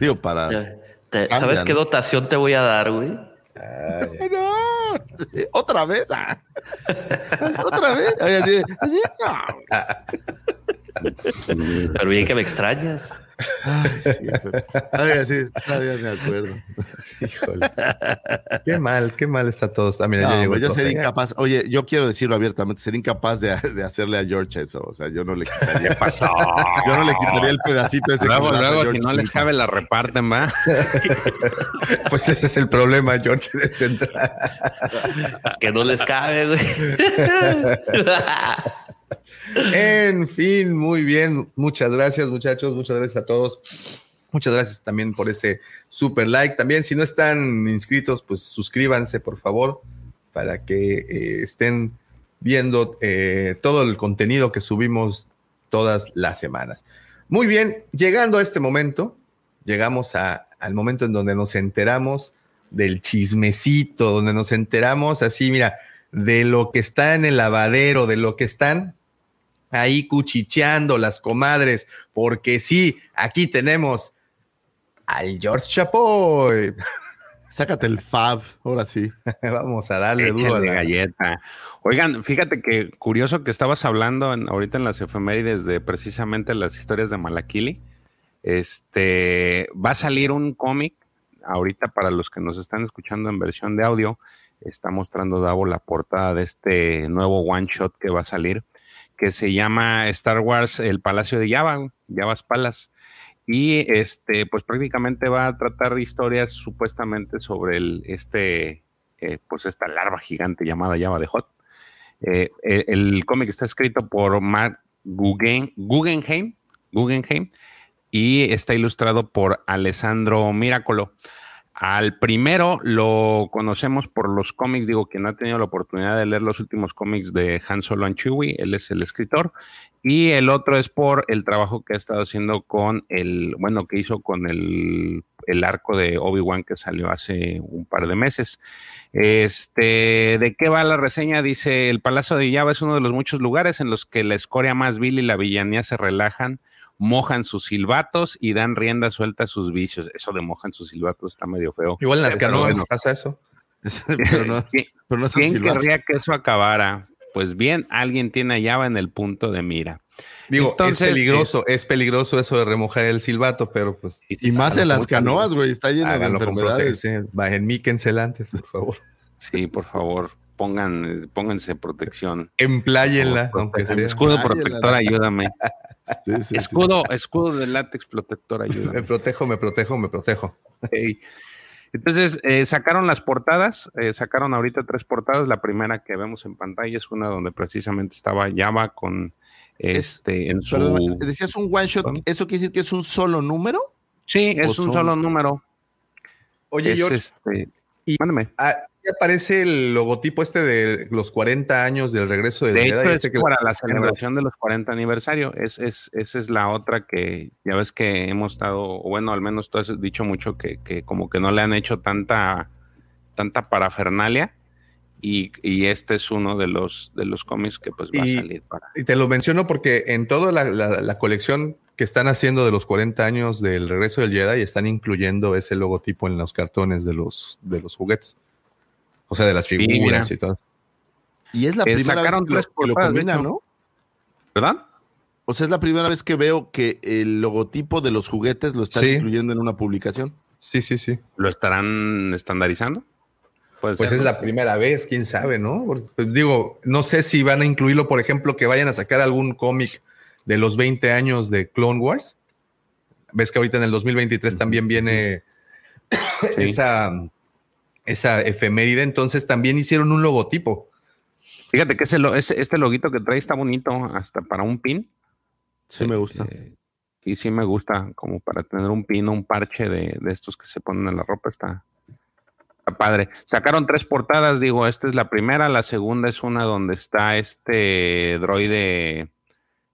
Digo, para. ¿Sabes Cambia, qué ¿no? dotación te voy a dar, güey? No, otra vez. ah. otra vez. Oye, así- así, no. Pero bien que me extrañas. Ay, sí, pero- Ay, sí, todavía me acuerdo. Híjole. Qué mal, qué mal está todo. Ah, mira, No, ya llegó yo sería incapaz. Oye, yo quiero decirlo abiertamente, sería incapaz de, de hacerle a George eso. O sea, yo no le quitaría. ¿Qué pasó? Yo no le quitaría el pedacito ese. que Luego, George no les cabe, la reparten, ¿va? Pues ese es el problema, George, de central. Que no les cabe, güey. En fin, muy bien. Muchas gracias, muchachos. Muchas gracias a todos. Muchas gracias también por ese super like. También, si no están inscritos, pues suscríbanse, por favor, para que eh, estén viendo eh, todo el contenido que subimos todas las semanas. Muy bien, llegando a este momento, llegamos a- al momento en donde nos enteramos del chismecito, donde nos enteramos así, mira, de lo que está en el lavadero, de lo que están ahí cuchicheando las comadres, porque sí, aquí tenemos al George Chapoy. Sácate el fab, ahora sí. Vamos a darle duro a Échenle la galleta. Oigan, fíjate que curioso que estabas hablando en- ahorita en las efemérides de precisamente las historias de Malakili. Este va a salir un cómic ahorita para los que nos están escuchando en versión de audio. Está mostrando Davo la portada de este nuevo one shot que va a salir, que se llama Star Wars El Palacio de Java, Java's Palace. Y este, pues prácticamente va a tratar historias supuestamente sobre el, este, eh, pues esta larva gigante llamada Java de Hot. Eh, el, cómic está escrito por Mark Guggen- Guggenheim, Guggenheim y está ilustrado por Alessandro Miracolo. Al primero lo conocemos por los cómics, digo, quien ha tenido la oportunidad de leer los últimos cómics de Han Solo and Chewie, él es el escritor, y el otro es por el trabajo que ha estado haciendo con el, bueno, que hizo con el, el arco de Obi-Wan que salió hace un par de meses. Este, ¿de qué va la reseña? Dice, el Palacio de Java es uno de los muchos lugares en los que la escoria más vil y la villanía se relajan, mojan sus silbatos y dan rienda suelta a sus vicios. Eso de mojan sus silbatos está medio feo. Igual en las canoas bueno. pasa eso. pero no, ¿Qui- pero no son ¿Quién silbatos. querría que eso acabara? Pues bien, alguien tiene a Java en el punto de mira. Digo, Entonces, es peligroso, es peligroso eso de remojar el silbato, pero pues Y más en las canoas, güey, está lleno de enfermedades. Enmíquensela antes, por favor. Sí, por favor, pongan, pónganse protección. Empláyenla, aunque sea. Escudo protector, ayúdame. Sí, sí, sí. Escudo, escudo de látex protector, Me ayúdame. protejo, me protejo, me protejo. Entonces, eh, sacaron las portadas, eh, sacaron ahorita tres portadas. La primera que vemos en pantalla es una donde precisamente estaba Java con este en su. Perdón, decías un one shot, ¿eso quiere decir que es un solo número? Sí, es un solo número. Oye, es George, este. y- Mándame. ¿Ya aparece el logotipo este de los 40 años del regreso del De Jedi? hecho, este es que- para la celebración de los 40 aniversario. Es, es, esa es la otra que ya ves que hemos estado, o bueno, al menos tú has dicho mucho que, que como que no le han hecho tanta, tanta parafernalia. Y, y este es uno de los, de los cómics que pues va Y- a salir para. Y te lo menciono porque en toda la, la- la colección que están haciendo de los 40 años del regreso del Jedi están incluyendo ese logotipo en los cartones de los, de los juguetes. O sea, de las figuras y todo. Y es la Eh, primera vez sacaron que que lo portadas, de combina, hecho. ¿no? ¿Verdad? O sea, es la primera vez que veo que el logotipo de los juguetes lo están Sí. incluyendo en una publicación. Sí, sí, sí. ¿Lo estarán estandarizando? Puede Pues ser, es la primera vez, quién sabe, ¿no? Pues, digo, no sé si van a incluirlo, por ejemplo, que vayan a sacar algún cómic de los 20 años de Clone Wars. Ves que ahorita en el 2023 también viene esa, esa efeméride, entonces también hicieron un logotipo. Fíjate que ese, ese- este loguito que trae está bonito, hasta para un pin. Sí, me gusta. Eh, y sí me gusta, como para tener un pin o un parche de, de estos que se ponen en la ropa, está, está padre. Sacaron tres portadas, digo, esta es la primera, la segunda es una donde está este droide,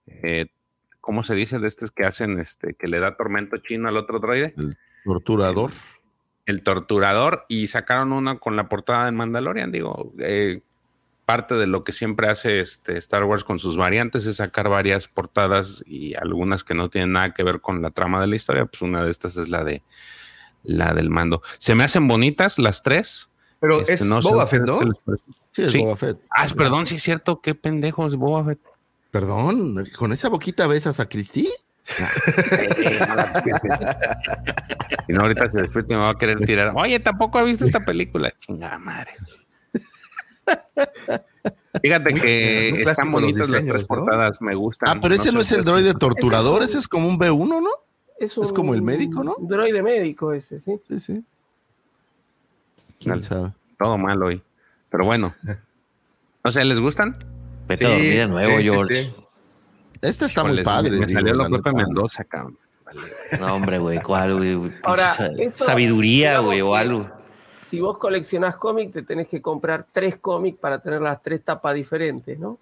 eh, ¿cómo se dice? De estos que hacen, este, que le da tormento chino al otro droide. Torturador. El torturador, y sacaron una con la portada de Mandalorian, digo, eh, parte de lo que siempre hace este Star Wars con sus variantes es sacar varias portadas y algunas que no tienen nada que ver con la trama de la historia, pues una de estas es la de la del mando. Se me hacen bonitas las tres. Pero Este, es no Boba Fett, ¿no? Sí, es Sí. Boba Fett. Ah, perdón, sí es cierto, qué pendejo es Boba Fett. Perdón, ¿con esa boquita besas a Cristi? Y no, ahorita se despierta y me va a querer tirar. Oye, tampoco ha visto esta película. Chingada madre. Fíjate que están bonitas las tres ¿no? portadas, me gustan. Ah, pero ese no es el droide torturador, ese es como un B1, ¿no? Es, Es como el médico, ¿no? Un droide médico ese, sí. Sí, sí. Dale. ¿Quién sabe? Todo mal hoy. Pero bueno. O sea, ¿les gustan? Vete a dormir de nuevo, sí, sí, George. sí. Este está muy padre. Me, me digo, salió la lo Pepe. Mendoza, cabrón. No, hombre, güey, ¿cuál, güey? Ahora, eso, sabiduría, güey, o algo. Si vos coleccionás cómics, te tenés que comprar tres cómics para tener las tres tapas diferentes, ¿no?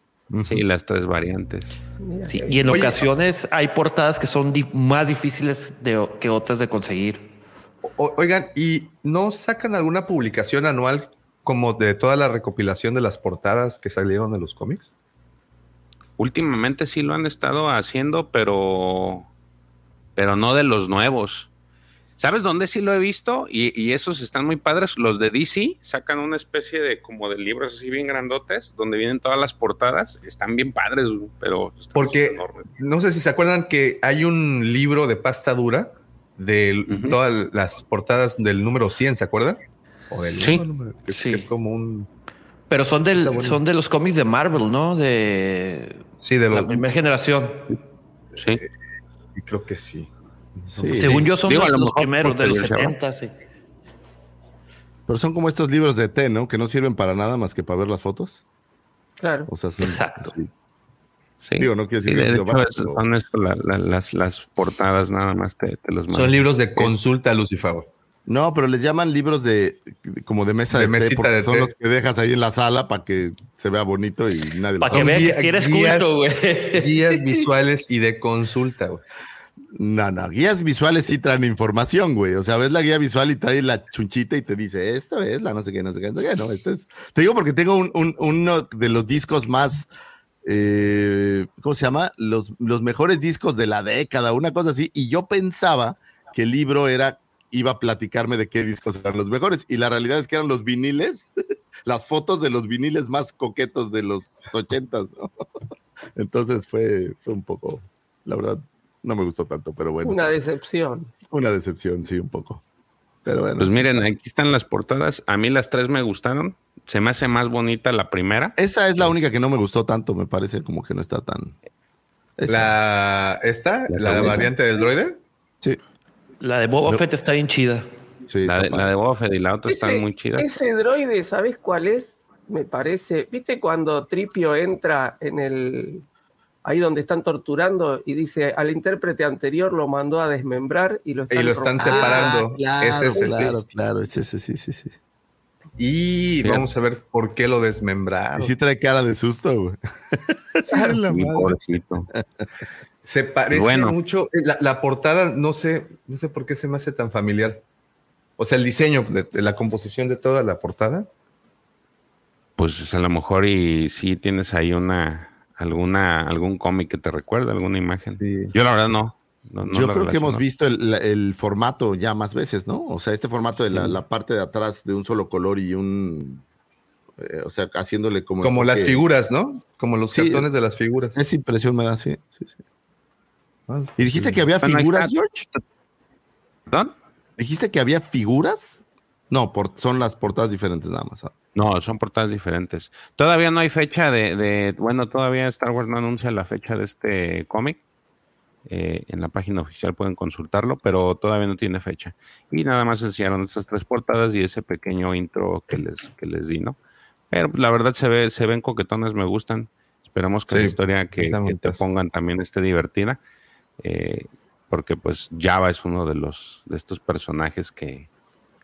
Sí, las tres variantes. Sí, y en Oye, ocasiones hay portadas que son di- más difíciles de- que otras de conseguir. O- oigan, ¿y no sacan alguna publicación anual como de toda la recopilación de las portadas que salieron de los cómics? Últimamente sí lo han estado haciendo, pero, pero no de los nuevos. ¿Sabes dónde sí lo he visto? Y, y esos están muy padres. Los de DC sacan una especie de como de libros así bien grandotes, donde vienen todas las portadas. Están bien padres, pero Porque no sé si se acuerdan que hay un libro de pasta dura de todas las portadas del número 100, ¿se acuerdan? O del Sí. número, que, Sí. que es como un... Pero son, del, bueno. son de los cómics de Marvel, ¿no? De Sí, de la los... primera generación. Sí. Creo que sí. Sí. Según yo, son Digo, los, a primeros de los posterior, 70, sí. Pero son como estos libros de té, ¿no? Que no sirven para nada más que para ver las fotos. Claro. O sea, son- Exacto. sí. Sí. Digo, no quiero Sí, decir de hecho, pero- son eso, la- la- las, las portadas nada más te, te los Son mandan. libros de consulta, Lucifer. No, pero les llaman libros de como de mesa De de, té, porque de son té. los que dejas ahí en la sala para que se vea bonito y nadie los Para que guía- si eres guías- culto, güey. Guías visuales y de consulta, güey. No, no, guías visuales sí traen información, güey. O sea, ves la guía visual y trae la chunchita y te dice, esto es la no sé qué, no sé qué, no sé qué, no, esto es. Te digo porque tengo un- un- uno de los discos más, eh, ¿cómo se llama? Los, los mejores discos de la década, una cosa así. Y yo pensaba que el libro era, iba a platicarme de qué discos eran los mejores. Y la realidad es que eran los viniles, las fotos de los viniles más coquetos de los ochentas, ¿no? Entonces fue, fue un poco, la verdad, no me gustó tanto, pero bueno. Una decepción. Una decepción, sí, un poco. Pero bueno. Pues sí. miren, aquí están las portadas. A mí las tres me gustaron. Se me hace más bonita la primera. Esa es la única que no me gustó tanto, me parece como que no está tan. Esa. La, ¿Esta? La ¿La, variante del droide? Sí, La de Boba No. Fett está bien chida. sí, La de, la de Boba Fett y la otra están muy chidas. ese droide, ¿sabes cuál es? Me parece. ¿Viste cuando Tripio entra en el. ahí donde están torturando y dice al intérprete anterior lo mandó a desmembrar y lo están, Y lo están separando. Ah, claro, Ese es el- claro, claro, es ese, sí, sí, sí. Y vamos a ver por qué lo desmembraron. Y sí trae cara de susto, güey. Mi pobrecito. Se parece Bueno. mucho. eh, La, la portada, no sé, no sé por qué se me hace tan familiar. O sea, el diseño de, de la composición de toda la portada. Pues a lo mejor y sí tienes ahí una alguna algún cómic que te recuerda, alguna imagen. Sí. Yo la verdad no. no- no Yo creo que hemos visto el, formato ya más veces, ¿no? O sea, este formato de la, la parte de atrás de un solo color y un. eh, o sea, haciéndole como. Como las figuras, ¿no? Como los Sí. cartones de las figuras. Esa impresión me da, sí. sí, sí. ¿Y dijiste que había figuras. George? ¿Perdón? ¿Dijiste que había figuras? No, por, son las portadas diferentes nada más. No, son portadas diferentes. Todavía no hay fecha de, de- bueno, todavía Star Wars no anuncia la fecha de este cómic. Eh, en la página oficial pueden consultarlo, pero todavía no tiene fecha. Y nada más enseñaron estas tres portadas y ese pequeño intro que les, que les di, ¿no? Pero pues, la verdad se ve, se ven coquetones, me gustan. Esperamos que Sí, la historia que, que te pongan también esté divertida. Eh, porque pues Java es uno de los de estos personajes que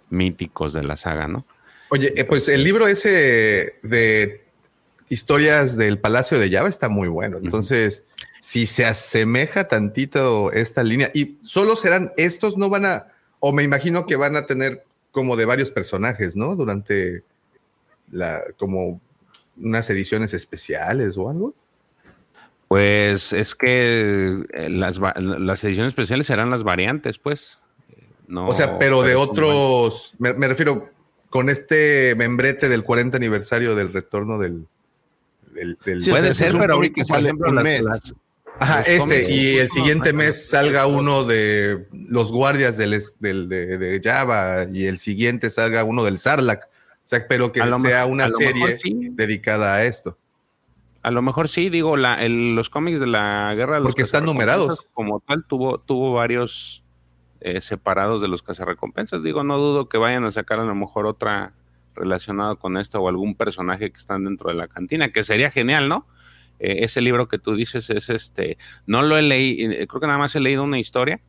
míticos de la saga, ¿no? Oye, eh, pues el libro ese de historias del Palacio de Java está muy bueno. Entonces, si se asemeja tantito esta línea, y solo serán estos, no van a, o me imagino que van a tener como de varios personajes, ¿no? Durante la, como unas ediciones especiales o algo. Pues es que eh, las, las ediciones especiales serán las variantes, pues. No, O sea, pero de otros, me, me refiero con este membrete del 40 aniversario del retorno del... del- del- Sí, Puede ser, pero ahorita, que por sale un las, mes. las- Ajá, este, cómics, y el siguiente mes salga no, uno de los guardias del, del- de, de Java y el siguiente salga uno del Sarlacc. O sea, pero que A sea una serie sí. dedicada a esto. A lo mejor sí, digo, la, el- los cómics de la guerra de los Porque están numerados. Como tal, tuvo, tuvo varios eh, separados de los cazarrecompensas. Digo, no dudo que vayan a sacar a lo mejor otra relacionada con esto o algún personaje que están dentro de la cantina, que sería genial, ¿no? Eh, ese libro que tú dices es este, no lo he leído, creo que nada más he leído una historia,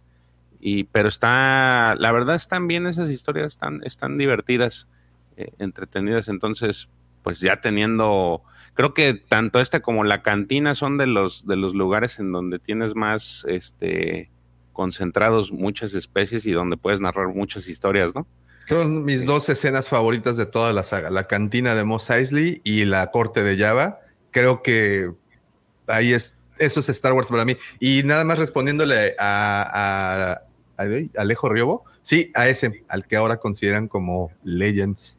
y, pero está, la verdad están bien esas historias, están, están divertidas, eh, entretenidas, entonces, pues ya teniendo, creo que tanto este como la cantina son de los, de los lugares en donde tienes más, este, concentrados muchas especies y donde puedes narrar muchas historias, ¿no? Son mis dos escenas favoritas de toda la saga, la cantina de Mos Eisley y la corte de Java. Creo que ahí es, eso es Star Wars para mí. Y nada más respondiéndole a, a- a Alejo Riobo, sí, a ese, al que ahora consideran como Legends,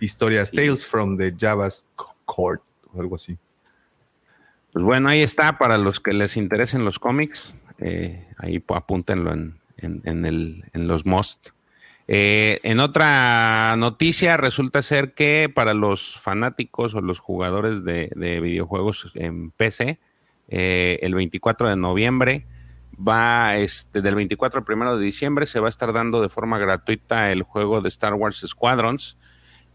historias, Tales from the Java's Court o algo así. Pues bueno, ahí está para los que les interesen los cómics. eh, ahí apúntenlo en, en- en el- en los most. Eh, en otra noticia, resulta ser que para los fanáticos o los jugadores de, de videojuegos en PC, eh, el 24 de noviembre va, este, del 24 al 1 de diciembre, se va a estar dando de forma gratuita el juego de Star Wars Squadrons.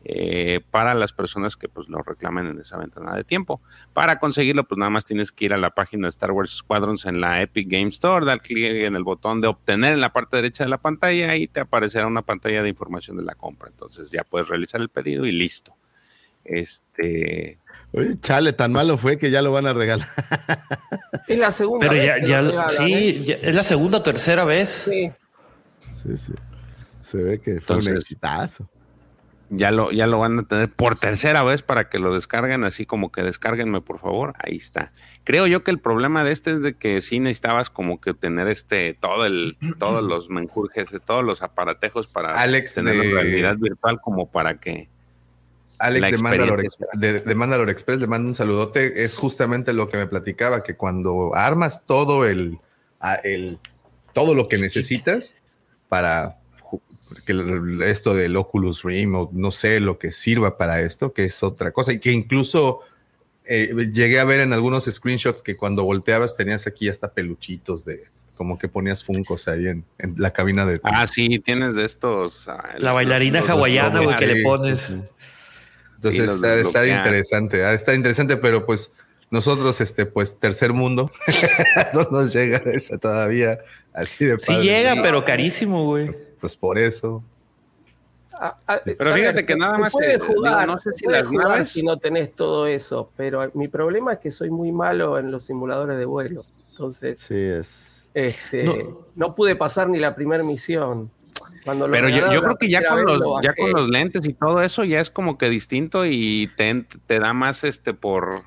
Eh, para las personas que pues lo reclamen en esa ventana de tiempo. Para conseguirlo, pues nada más tienes que ir a la página de Star Wars Squadrons en la Epic Game Store, dar clic en el botón de obtener en la parte derecha de la pantalla y te aparecerá una pantalla de información de la compra. Entonces ya puedes realizar el pedido y listo. Este, Oye, chale, tan malo fue que ya lo van a regalar. Es la segunda Pero vez ya, que ya, ¿eh? sí, ya- es la segunda o tercera vez. Sí. Sí, sí. Se ve que fue un exitazo. Ya lo, ya lo van a tener por tercera vez para que lo descarguen, así como que descárguenme, por favor. Ahí está. Creo yo que el problema de este es de que sí necesitabas como que tener este, todo el, todos los menjurjes, todos los aparatejos para Alex tener de- realidad virtual como para que Alex de Mandalore. Express, de, de Mandalore Express le mando un saludote. Es justamente lo que me platicaba, que cuando armas todo el, el todo lo que necesitas para que esto del Oculus Rim o no sé lo que sirva para esto, que es otra cosa, y que incluso eh, llegué a ver en algunos screenshots que cuando volteabas tenías aquí hasta peluchitos de como que ponías funcos ahí en, en la cabina de Ah, sí, tienes de estos. ah, La bailarina los- hawaiana, güey, que sí, le pones. sí, sí. Entonces Sí, los está, está desbloquea. interesante, está interesante, pero pues nosotros, este, pues tercer mundo, no nos llega esa todavía así de Sí padre. llega, pero carísimo, güey. Pues por eso. A- a- Pero fíjate ver, que nada más, puede eh, digo, jugar, no sé si las naves- si no tenés todo eso, pero mi problema es que soy muy malo en los simuladores de vuelo. Entonces, Sí, es. este, No. no. pude pasar ni la primera misión. Cuando Pero yo, creo que ya con, los, lo ya bajé. con los lentes y todo eso ya es como que distinto y te, te da más este por,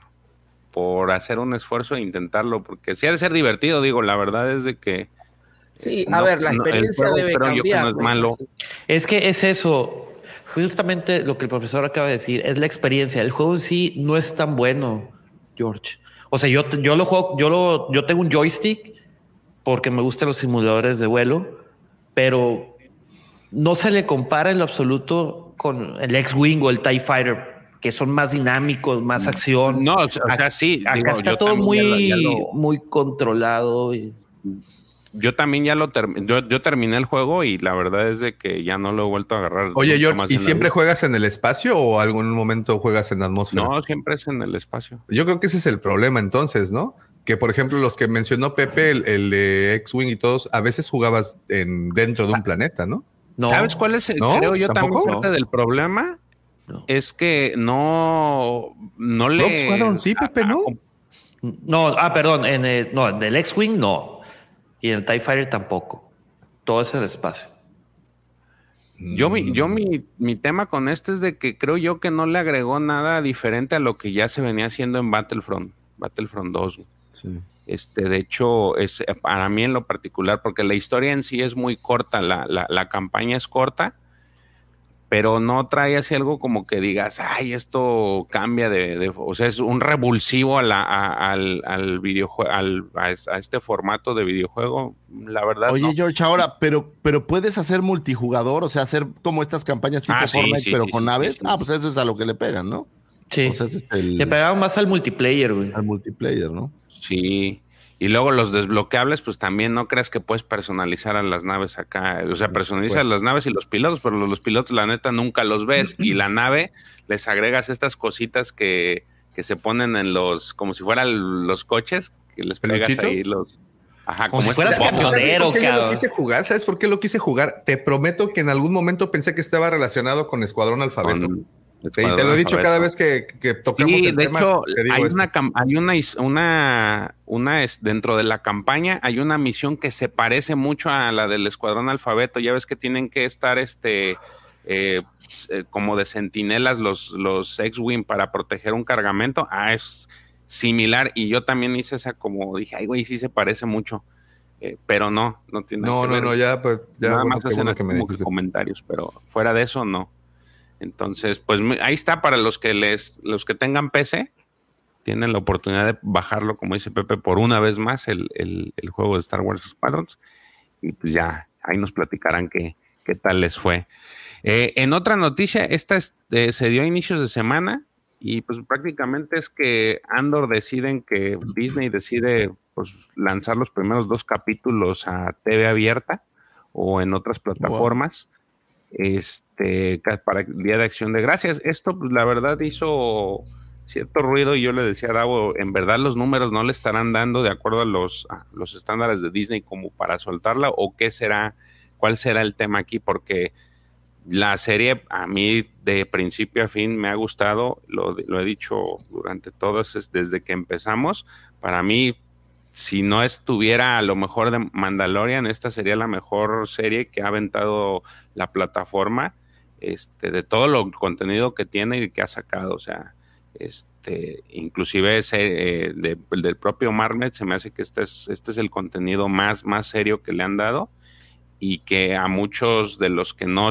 por hacer un esfuerzo e intentarlo, porque sí ha de ser divertido, digo, la verdad es de que... Sí, eh, a no- ver, la no, el experiencia debe creo yo que cambiar. no es malo. Es que es eso. Justamente lo que el profesor acaba de decir es la experiencia. El juego en sí no es tan bueno, George. O sea, yo, yo lo juego, yo lo, yo tengo un joystick porque me gustan los simuladores de vuelo, pero no se le compara en lo absoluto con el X-Wing o el TIE Fighter, que son más dinámicos, más acción. No, o sea, Acá- sí. Acá digo, está todo muy, ya lo- ya lo- muy controlado. y- yo también ya lo terminé, yo, yo terminé el juego y la verdad es de que ya no lo he vuelto a agarrar. Oye, George, ¿y la siempre juegas en el espacio o algún momento juegas en atmósfera? No, siempre es en el espacio. Yo creo que ese es el problema entonces, ¿no? Que por ejemplo los que mencionó Pepe, el, el de X-Wing y todos, a veces jugabas en, dentro de un planeta, ¿no? No. ¿Sabes cuál es, el, ¿No? creo yo ¿Tampoco? también parte del problema? No. Es que no, no le... Rogue Squadron sí, Pepe, ¿no? No, ah, perdón, en el, no, en el X-Wing no. Y en el TIE Fighter tampoco. Todo es el espacio. Yo, mi, yo mi, mi tema con este es de que creo yo que no le agregó nada diferente a lo que ya se venía haciendo en Battlefront, Battlefront 2. Sí. Este, de hecho, es para mí en lo particular, porque la historia en sí es muy corta, la, la, la campaña es corta, pero no trae así algo como que digas, ay, esto cambia de, o sea, es un revulsivo a la, al, al videojuego, al, a, este formato de videojuego, la verdad. Oye, George, ahora, pero, pero puedes hacer multijugador, o sea, hacer como estas campañas tipo Ah, sí, Fortnite, sí, pero sí, con sí, naves. sí, Ah, pues eso es a lo que le pegan, ¿no? Sí. O sea, ese es el, Le pegaban más al multiplayer, güey. al multiplayer, ¿no? Sí. Y luego los desbloqueables, pues también no creas que puedes personalizar a las naves acá. O sea, personalizas supuesto. las naves y los pilotos, pero los, los pilotos, la neta, nunca los ves. y la nave, les agregas estas cositas que, que se ponen en los, como si fueran los coches, que les pegas ¿Peluchito? ahí los. Ajá, Como si fueras camionero. ¿Sabes por qué yo lo cabrón. quise jugar? ¿Sabes por qué lo quise jugar? Te prometo que en algún momento pensé que estaba relacionado con Escuadrón Alfabeto. Con Sí, te lo he dicho cada vez que, que tocamos Sí, el de tema. hecho, te digo hay una, hay una, una, una es, dentro de la campaña hay una misión que se parece mucho a la del Escuadrón Alfabeto. Ya ves que tienen que estar este eh, eh, como de centinelas los, los X-Wing para proteger un cargamento. Ah, es similar. Y yo también hice esa como dije, ay, güey, sí se parece mucho. Eh, pero no, no tiene No, que no, ver. no, ya, pues, ya. Nada bueno, más hacen bueno que me como que comentarios, pero fuera de eso no. Entonces, pues ahí está para los que les, los que tengan PC, tienen la oportunidad de bajarlo, como dice Pepe, por una vez más el, el- el juego de Star Wars Squadrons. Y pues ya, ahí nos platicarán qué, qué tal les fue. Eh, en otra noticia, esta es- eh, se dio a inicios de semana y pues prácticamente es que Andor deciden que Disney decide pues lanzar los primeros dos capítulos a TV abierta o en otras plataformas este para el Día de Acción de Gracias. Esto pues la verdad hizo cierto ruido y yo le decía a Davo, en verdad los números no le estarán dando de acuerdo a los, los estándares de Disney como para soltarla o qué será, cuál será el tema aquí porque la serie a mí de principio a fin me ha gustado, lo, lo he dicho durante todas, es- desde que empezamos, para mí, si no estuviera a lo mejor de Mandalorian, esta sería la mejor serie que ha aventado la plataforma, este, de todo lo contenido que tiene y que ha sacado, o sea, este, inclusive ese, eh, de- del propio Marnet, se me hace que este es, este es el contenido más, más serio que le han dado y que a muchos de los que no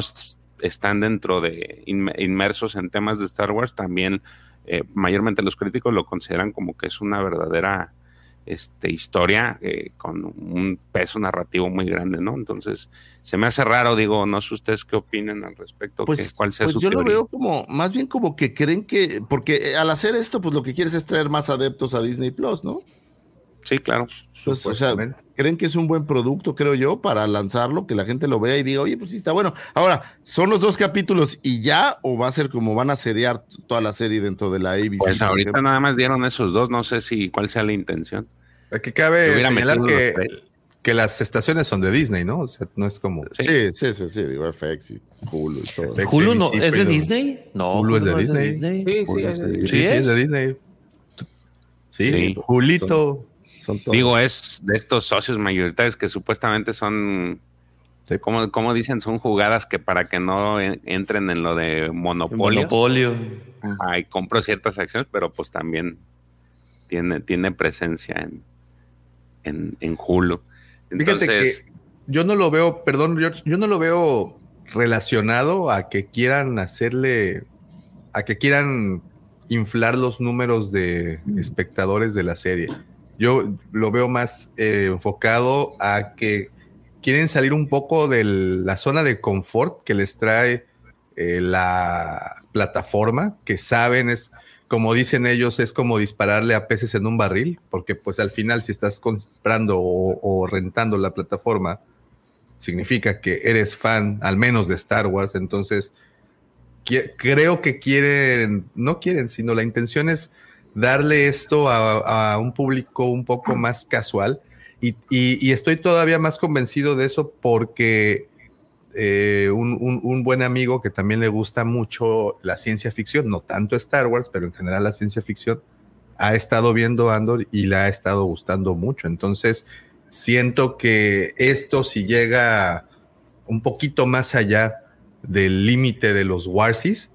están dentro de inme- inmersos en temas de Star Wars también eh, mayormente los críticos lo consideran como que es una verdadera este, historia eh, con un peso narrativo muy grande, ¿no? Entonces, se me hace raro, digo, no sé ustedes qué opinen al respecto, que- Pues, cuál sea pues su yo lo veo como, más bien como que creen que, porque eh, al hacer esto, pues lo que quieres es traer más adeptos a Disney Plus, ¿no? Sí, claro. Pues, o sea, creen que es un buen producto, creo yo, para lanzarlo, que la gente lo vea y diga, oye, pues sí está bueno. Ahora, ¿son los dos capítulos y ya? ¿O va a ser como van a seriar toda la serie dentro de la ABC? Pues ahorita nada más dieron esos dos, no sé si cuál sea la intención. Aquí cabe señalar que, que las estaciones son de Disney, ¿no? O sea, no es como. Sí, sí, sí, sí, digo, FX y Hulu y todo. FX. ¿Hulu no, es de Disney? No, Hulu es de no Disney. Sí, sí, Hulu es de Disney. sí, ¿Sí es es? de Disney. Sí, Sí. Julito. Son todos. Digo, es de estos socios mayoritarios que supuestamente son, Sí. como, como dicen, son jugadas que para que no en- entren en lo de monopolio. Monopolio. Ay, compro ciertas acciones, pero pues también tiene, tiene presencia en, en, en Hulu. Fíjate Entonces, que yo no lo veo, perdón, George, yo no lo veo relacionado a que quieran hacerle, a que quieran inflar los números de espectadores de la serie. Yo lo veo más eh, enfocado a que quieren salir un poco de la zona de confort que les trae eh, la plataforma, que saben es, como dicen ellos, es como dispararle a peces en un barril, porque pues al final si estás comprando o, rentando la plataforma, significa que eres fan al menos de Star Wars, entonces creo que quieren, no quieren, sino la intención es darle esto a, un público un poco más casual. Y estoy todavía más convencido de eso porque eh, un, un- buen amigo que también le gusta mucho la ciencia ficción, no tanto Star Wars, pero en general la ciencia ficción, ha estado viendo Andor y le ha estado gustando mucho. Entonces, siento que esto si llega un poquito más allá del límite de los Warsis,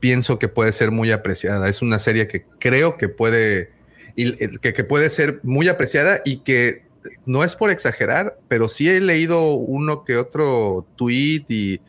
pienso que puede ser muy apreciada. Es una serie que creo que puede, y- que, que puede ser muy apreciada y que no es por exagerar, pero sí he leído uno que otro tweet y,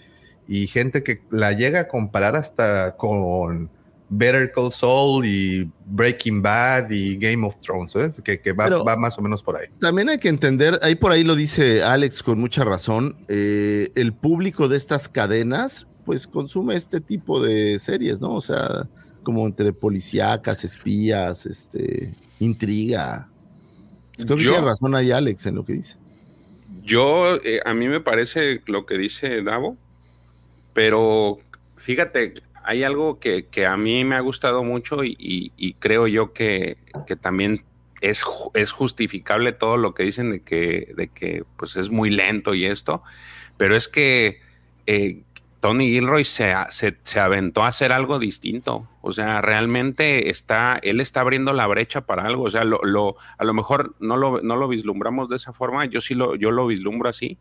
y gente que la llega a comparar hasta con Better Call Saul y Breaking Bad y Game of Thrones, ¿eh? que, que va más o menos por ahí. También hay que entender, ahí por ahí lo dice Alex con mucha razón, eh, el público de estas cadenas pues consume este tipo de series, ¿no? O sea, como entre policíacas, espías, este, intriga. Creo que Yo- tiene razón ahí Alex en lo que dice. Yo, eh, a mí me parece lo que dice Davo, pero fíjate, hay algo que, que a mí me ha gustado mucho y, y- y creo yo que, que también es, es justificable todo lo que dicen de que, de que pues es muy lento y esto, pero es que eh, Tony Gilroy se, se, se aventó a hacer algo distinto. O sea, realmente está, él está abriendo la brecha para algo. O sea, lo, lo- a lo mejor no lo, no lo vislumbramos de esa forma. Yo sí lo, yo lo vislumbro así.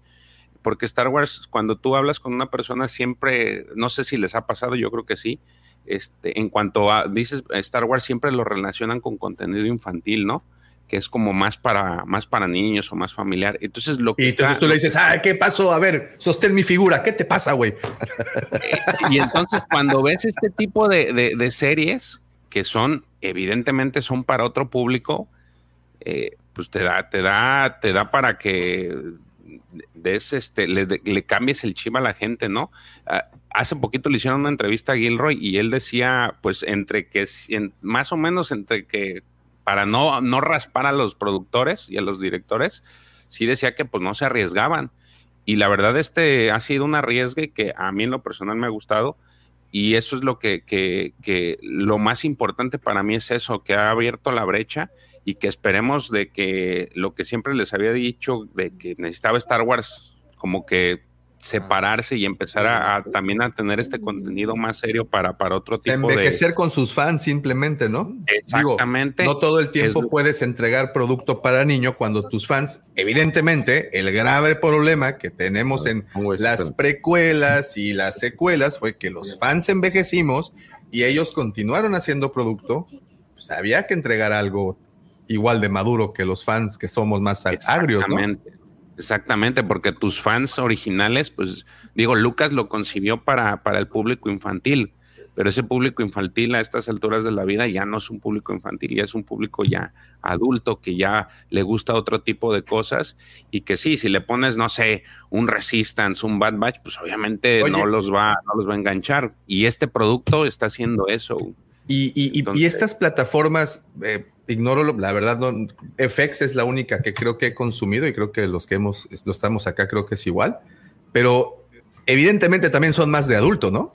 Porque Star Wars, cuando tú hablas con una persona, siempre, no sé si les ha pasado, yo creo que sí. Este, en cuanto a, dices Star Wars, siempre lo relacionan con contenido infantil, ¿no? Que es como más para, más para niños o más familiar. Entonces, lo que Y está- entonces tú le dices, ah, ¿qué pasó? A ver, sostén mi figura, ¿qué te pasa, güey? Y entonces cuando ves este tipo de, de- de series que son, evidentemente son para otro público, eh, pues te da, te da, te da para que des este, le, le cambies el chip a la gente, ¿no? Ah, hace poquito le hicieron una entrevista a Gilroy y él decía, pues, entre que en- más o menos entre que para no, no raspar a los productores y a los directores, sí decía que pues no se arriesgaban. Y la verdad, este ha sido un arriesgue que a mí en lo personal me ha gustado. Y eso es lo que, que, que lo más importante para mí es eso, que ha abierto la brecha y que esperemos de que lo que siempre les había dicho, de que necesitaba Star Wars como que separarse y empezar a, a también a tener este contenido más serio para, para otro tipo de... Envejecer con sus fans simplemente, ¿no? Exactamente. Digo, no todo el tiempo Es- puedes entregar producto para niño cuando tus fans, evidentemente, el grave problema que tenemos en las precuelas y las secuelas fue que los fans envejecimos y ellos continuaron haciendo producto. Pues había que entregar algo igual de maduro que los fans que somos más agrios, ¿no? Exactamente. Exactamente, porque tus fans originales, pues digo, Lucas lo concibió para, para el público infantil, pero ese público infantil a estas alturas de la vida ya no es un público infantil, ya es un público ya adulto que ya le gusta otro tipo de cosas y que sí, si le pones, no sé, un Resistance, un Bad Batch, pues obviamente Oye. no los va, no los va a enganchar. Y este producto está haciendo eso. Y, y- y- y Entonces- estas plataformas, eh, ignoro, lo- la verdad, no, FX es la única que creo que he consumido y creo que los que hemos, lo estamos acá creo que es igual, pero evidentemente también son más de adulto, ¿no?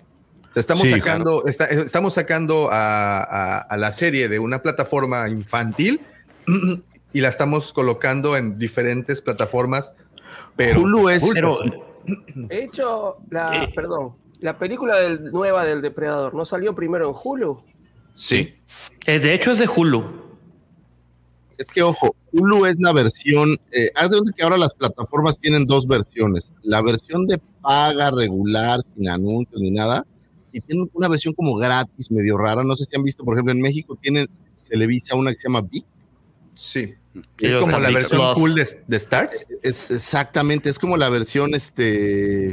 Estamos Sí, sacando, está- estamos sacando a, a- a la serie de una plataforma infantil y la estamos colocando en diferentes plataformas. Pero Hulu es- Pero, De hecho, la, Eh. perdón, la película del- nueva del Depredador, ¿no salió primero en Hulu? Sí. eh, de hecho es de Hulu. Es que, ojo, Hulu es la versión, eh, haz de cuenta que ahora las plataformas tienen dos versiones, la versión de paga regular, sin anuncios ni nada, y tienen una versión como gratis, medio rara, no sé si han visto, por ejemplo, en México tienen Televisa una que se llama VIX, sí, es Ellos como la versión Plus. cool de, de Stars. es exactamente, es como la versión, este,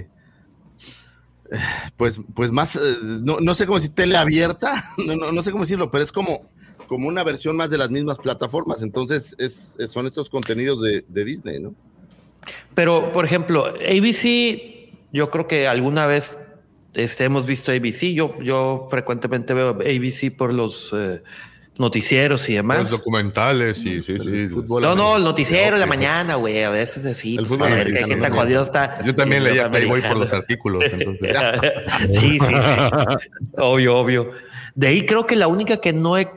eh, pues, pues más, eh, no, no sé cómo decir, teleabierta, no, no, no sé cómo decirlo, pero es como, como una versión más de las mismas plataformas, entonces es, es- son estos contenidos de, de Disney, ¿no? Pero, por ejemplo, ABC, yo creo que alguna vez este, hemos visto ABC. Yo, yo frecuentemente veo ABC por los eh, noticieros y demás. documentales, sí, sí, El fútbol No, no, el noticiero de la mañana, güey. A veces así. El pues, fútbol a ver, ¿qué, americano, qué tan está. Yo también leía Playboy por los artículos, entonces. sí, sí, sí. obvio, obvio. De ahí creo que la única que no he,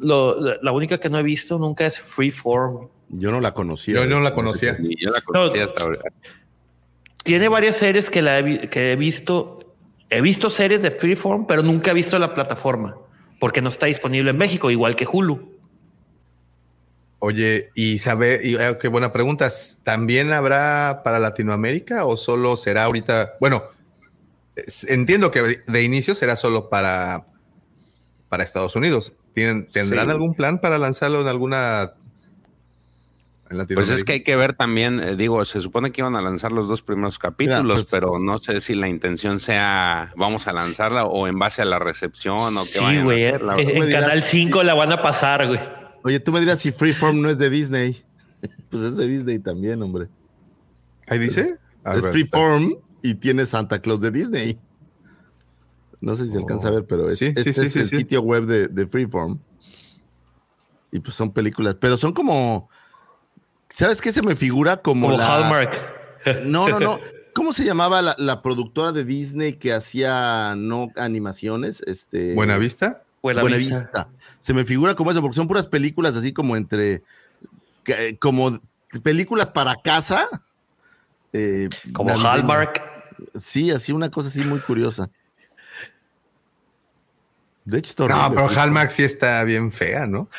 lo- la única que no he visto nunca es Freeform. Yo no la conocía. Yo no la conocía. yo la conocí hasta ahora. Tiene varias series que, la he, que he visto. He visto series de Freeform, pero nunca he visto la plataforma porque no está disponible en México, igual que Hulu. Oye, y sabe, y, eh, qué buena pregunta. ¿También habrá para Latinoamérica o solo será ahorita? Bueno, entiendo que de inicio será solo para, para Estados Unidos. ¿Tienen, ¿Tendrán Sí. algún plan para lanzarlo en alguna en. Pues es que hay que ver también, eh, digo, se supone que iban a lanzar los dos primeros capítulos, Mira, pues- pero no sé si la intención sea vamos a lanzarla o en base a la recepción o qué Sí, vayan a güey. hacer, la En, en dirás, Canal 5 la van a pasar, güey. Oye, tú me dirás si Freeform no es de Disney. Pues es de Disney también, hombre. Ahí dice. A es ver, Freeform y tiene Santa Claus de Disney. No sé si se alcanza a ver, pero es, Sí, este sí, es sí, el sí. sitio web de, de Freeform. Y pues son películas, pero son como. ¿Sabes qué se me figura? Como, Como la- Hallmark. No, no, no. ¿Cómo se llamaba la, la productora de Disney que hacía no animaciones? Este, Buena Vista. Buena Buena Vista. Vista. Se me figura como eso, porque son puras películas así como entre. como películas para casa. eh, Como. Hallmark. Sí, así una cosa así muy curiosa. De hecho, está No, pero. Hallmark sí está bien fea, ¿no?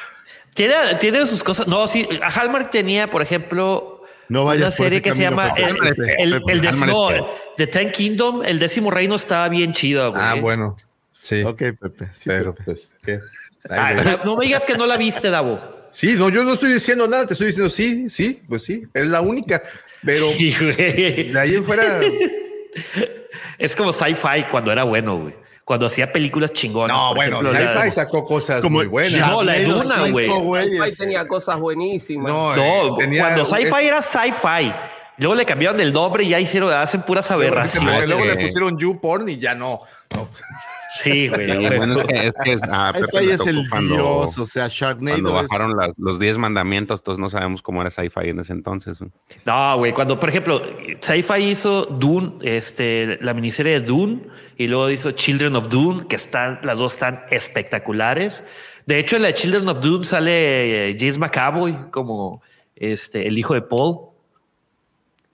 Tiene, tiene sus cosas. No, sí. Hallmark tenía, por ejemplo, No una por serie ese que se llama el, décimo- The Ten Kingdom, el décimo reino estaba bien chido, güey. Ah, bueno. Sí. Ok, Pepe. sí, pero Pepe. pues, ¿qué? Ah, no, no me digas que no la viste, Davo. Sí, no, yo no estoy diciendo nada, te estoy diciendo sí, sí, pues sí, es la única. Pero Sí, güey. de ahí en fuera, Es como sci-fi cuando era bueno, güey. Cuando hacía películas chingonas. no, por bueno, Sci-Fi sacó cosas Como muy buenas. No, la cinco güey. Ahí tenía cosas buenísimas. No, No, eh, tenía- cuando es- sci-fi era sci-fi. Luego le cambiaron el nombre y ya hicieron, hacen puras aberraciones. luego le pusieron YouPorn y ya no. no. Sí, güey. Sí, bueno, es que, es que a Pepe Sci-Fi le es el cuando, dios, o sea, cuando Sharknado es... bajaron las- los 10 mandamientos, entonces no sabemos cómo era sci-fi en ese entonces. güey. No, güey, cuando, por ejemplo, Sci-Fi hizo Dune, este, la miniserie de Dune, y luego hizo Children of Dune, que están, las dos están espectaculares. De hecho, en la de Children of Dune sale eh, James McAvoy como este, el hijo de Paul,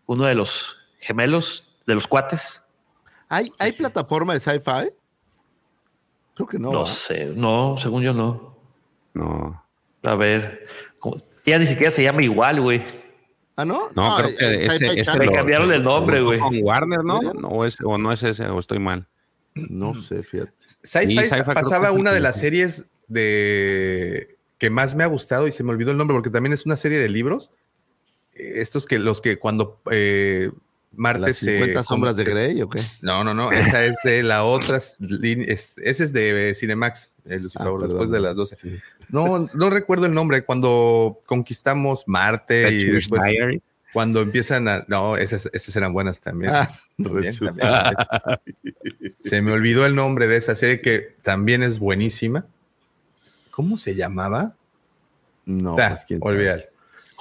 uno de los gemelos, de los cuates. ¿Hay, ¿Hay plataforma de sci-fi? Creo que no. No, ¿ah? sé, no, según yo no. No, A ver, ya ni siquiera se llama igual, güey. ¿Ah, no? no, creo eh, que ese, ese. Le cambiaron el nombre, güey. Con Warner, ¿no? No, o es- o no es ese, o estoy mal. No sé, fíjate. Sci-Fi creo pasaba una de las series de que más me ha gustado y se me olvidó el nombre porque también es una serie de libros. Eh, Estos que los que cuando eh, Marte ¿Las se 50 sombras de Grey o qué? No, no, no. Esa es de la otra. es- ese es de Cinemax, eh, Lucifer, Ah, perdón. después de las 12. No, no recuerdo el nombre. Cuando conquistamos Marte y después Diary. cuando empiezan a. No, esas, esas eran buenas también. Ah, También, también. Se me olvidó el nombre de esa serie que también es buenísima. ¿Cómo se llamaba? No, Ah, pues olvidar.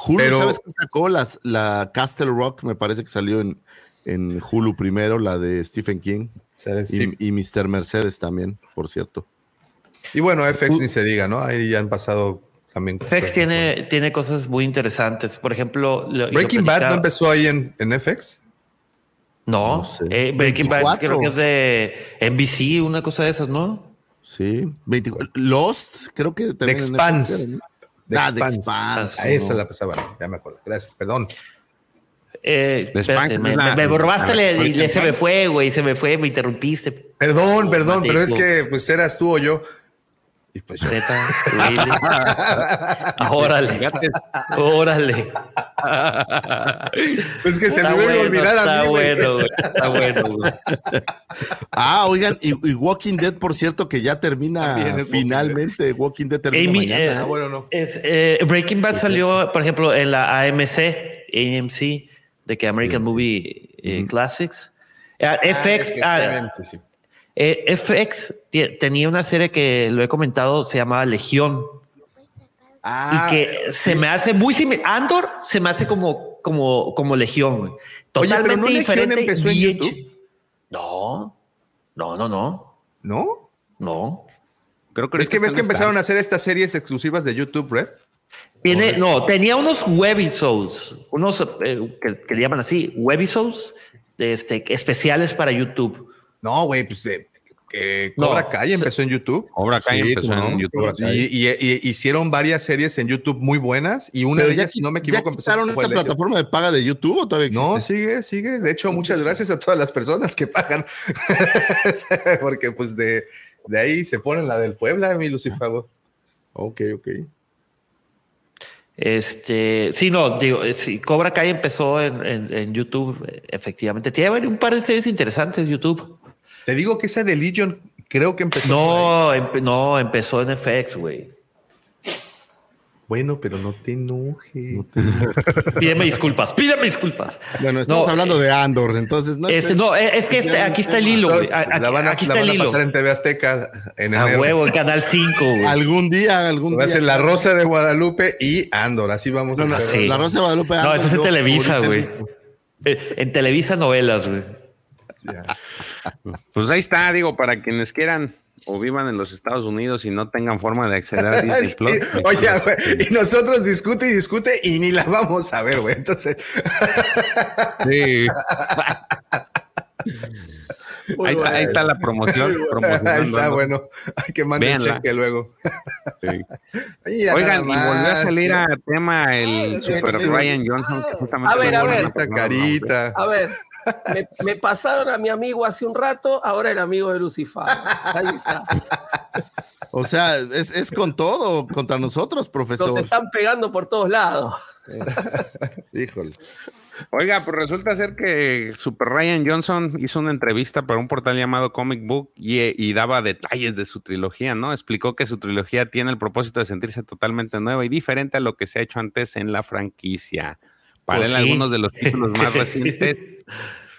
Hulu, Pero- ¿sabes qué sacó? Las, la Castle Rock, me parece que salió en, en Hulu primero, la de Stephen King. ¿Sabes? Y, Sí. y Mr. Mercedes también, por cierto. Y bueno, FX ni se diga, ¿no? Ahí ya han pasado también. FX cosas. tiene, tiene cosas muy interesantes. Por ejemplo, lo- y lo Breaking Bad no empezó ahí en, en FX. No, No sé. eh, Breaking Bad 24. creo que es de NBC, una cosa de esas, ¿no? Sí. 24 Lost, creo que The también. en Expanse. The Ah, The Expanse. Esa la pasaba, ya me acuerdo. Gracias, perdón. Eh, espérate, Spank me, la- me- robaste la- le- Breaking le- se me fue, güey, se me fue, me interrumpiste. Perdón, Oh, perdón, pero es que pues eras tú o yo. Y pues yo. Neta, really. órale, órale. Es que se Está me iba a bueno, olvidar a está mí, güey. bueno, güey, está bueno, güey. Ah, oigan, y, y Walking Dead, por cierto, que ya termina finalmente. Walking Dead termina Amy, mañana. eh, Ah, bueno, no. es, eh, Breaking Bad salió, por ejemplo, en la AMC, AMC, de que American Movie eh, Classics. Ah, FX, ah. Eh, FX tenía una serie que lo he comentado, se llamaba Legión. Ah, y que se me hace muy similar. Andor se me hace como, como, como Legión, güey. Oye, pero Totalmente ¿no Legión diferente. empezó en YouTube? No, no, no, no, ¿No? no. Creo que Es que ves que están empezaron a hacer estas series exclusivas de YouTube, Red. Tiene, no, tenía unos webisodes, unos eh, que, que le llaman así, webisodes, de este, especiales para YouTube. No, güey, pues de, eh, No, Cobra Kai se- empezó en YouTube. Cobra Kai empezó en no, YouTube. Kai. Y, y- y hicieron varias series en YouTube muy buenas y una Pero de ya ellas, si no me equivoco, ¿Ya empezó quitaron esta plataforma de paga de YouTube o todavía existe? No, sigue, sigue. De hecho, muchas gracias a todas las personas que pagan. Porque pues de, de ahí se ponen la del Puebla, mi Lucifago. Ok, ok. Este, sí, no, digo, eh, sí, Cobra Kai empezó en, en- en YouTube, eh, efectivamente. Tiene un par de series interesantes YouTube. Te digo que esa de Legion creo que empezó. No, empe- no, empezó en FX, güey. Bueno, pero no te enojes. Pídeme disculpas, pídeme disculpas. Bueno, estamos No, hablando de Andor, entonces no. Este, no, eh, es que este- aquí está el hilo, güey. Entonces, A- la van a, Aquí la está van el a hilo. pasar en TV Azteca en A enero. huevo, en Canal 5, güey. Algún día, algún Va a día. ser La Rosa de Guadalupe y Andor. Así vamos No, no, a hacer. sí. La Rosa de Guadalupe. No, eso es en Televisa, güey. Eh, En Televisa novelas, güey. Pues ahí está, digo, para quienes quieran o vivan en los Estados Unidos y no tengan forma de acceder a Disney Plus. Sí, Oye, güey, y nosotros discute y discute y ni la vamos a ver, güey. Entonces, Sí. Ahí está, ahí bueno. está la promoción. ahí está, bueno. Hay que mandar cheque luego. Sí. Oigan, y volvió a salir a tema el Ay, Super sí. Ryan Johnson. Que justamente A ver, a una ver. Carita. A ver, me, me pasaron a mi amigo hace un rato, ahora el amigo de Lucifer. Ahí está. O sea, es, es con todo contra nosotros, Nos profesor. están pegando por todos lados. Híjole. Oiga, pues resulta ser que Super Ryan Johnson hizo una entrevista para un portal llamado Comic Book y, y daba detalles de su trilogía, ¿no? Explicó que su trilogía tiene el propósito de sentirse totalmente nueva y diferente a lo que se ha hecho antes en la franquicia. Para Pues él, sí. algunos de los títulos más recientes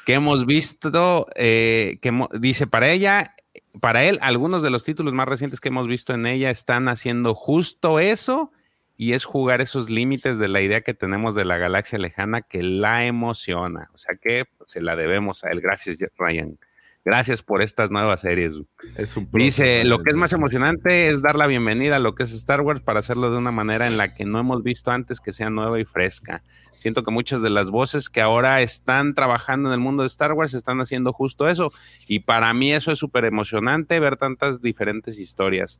que hemos visto, eh, que dice para ella, para él, algunos de los títulos más recientes que hemos visto en ella están haciendo justo eso y es jugar esos límites de la idea que tenemos de la galaxia lejana que la emociona. O sea que pues, se la debemos a él. Gracias, Ryan. Gracias por estas nuevas series. Es un Dice, lo que es más emocionante es dar la bienvenida a lo que es Star Wars para hacerlo de una manera en la que no hemos visto antes que sea nueva y fresca. Siento que muchas de las voces que ahora están trabajando en el mundo de Star Wars están haciendo justo eso. Y para mí eso es súper emocionante ver tantas diferentes historias.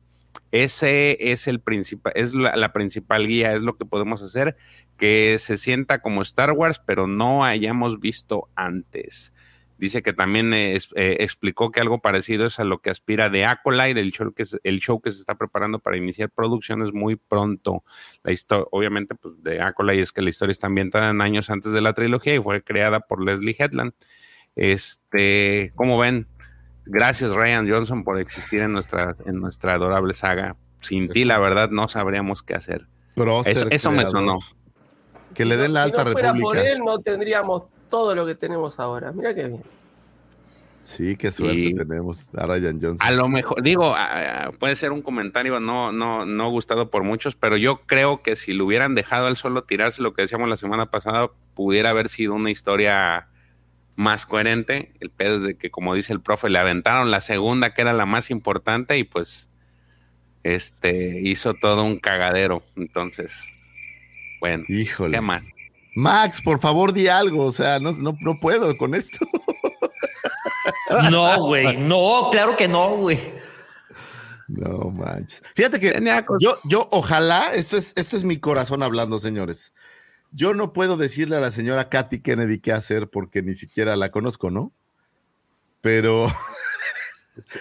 Ese es el principal, es la, la principal guía, es lo que podemos hacer, que se sienta como Star Wars, pero no hayamos visto antes. Dice que también eh, es- eh, explicó que algo parecido es a lo que aspira de Acolyte, el show que, se- el show que se está preparando para iniciar producciones muy pronto. La historia, obviamente, pues de Acolyte es que la historia está ambientada en años antes de la trilogía y fue creada por Leslie Headland. Este, como ven, gracias Ryan Johnson por existir en nuestra, en nuestra adorable saga. Sin ti, la verdad, no sabríamos qué hacer. Eso, eso me sonó. Que le den la si alta no fuera por él, no tendríamos todo lo que tenemos ahora. Mira qué bien. Sí, qué suerte Y- tenemos a Ryan Johnson. A lo mejor, digo, puede ser un comentario no, no, no gustado por muchos, pero yo creo que si lo hubieran dejado al solo tirarse, lo que decíamos la semana pasada, pudiera haber sido una historia más coherente. El pedo es de que, como dice el profe, le aventaron la segunda, que era la más importante, y pues este hizo todo un cagadero. Entonces, bueno, Híjole. ¿qué más? Max, por favor, di algo. O sea, no, no, no puedo con esto. No, güey. No, claro que no, güey. No manches. Fíjate que yo, yo, ojalá, esto es, esto es mi corazón hablando, señores. Yo no puedo decirle a la señora Katy Kennedy qué hacer porque ni siquiera la conozco, ¿no? Pero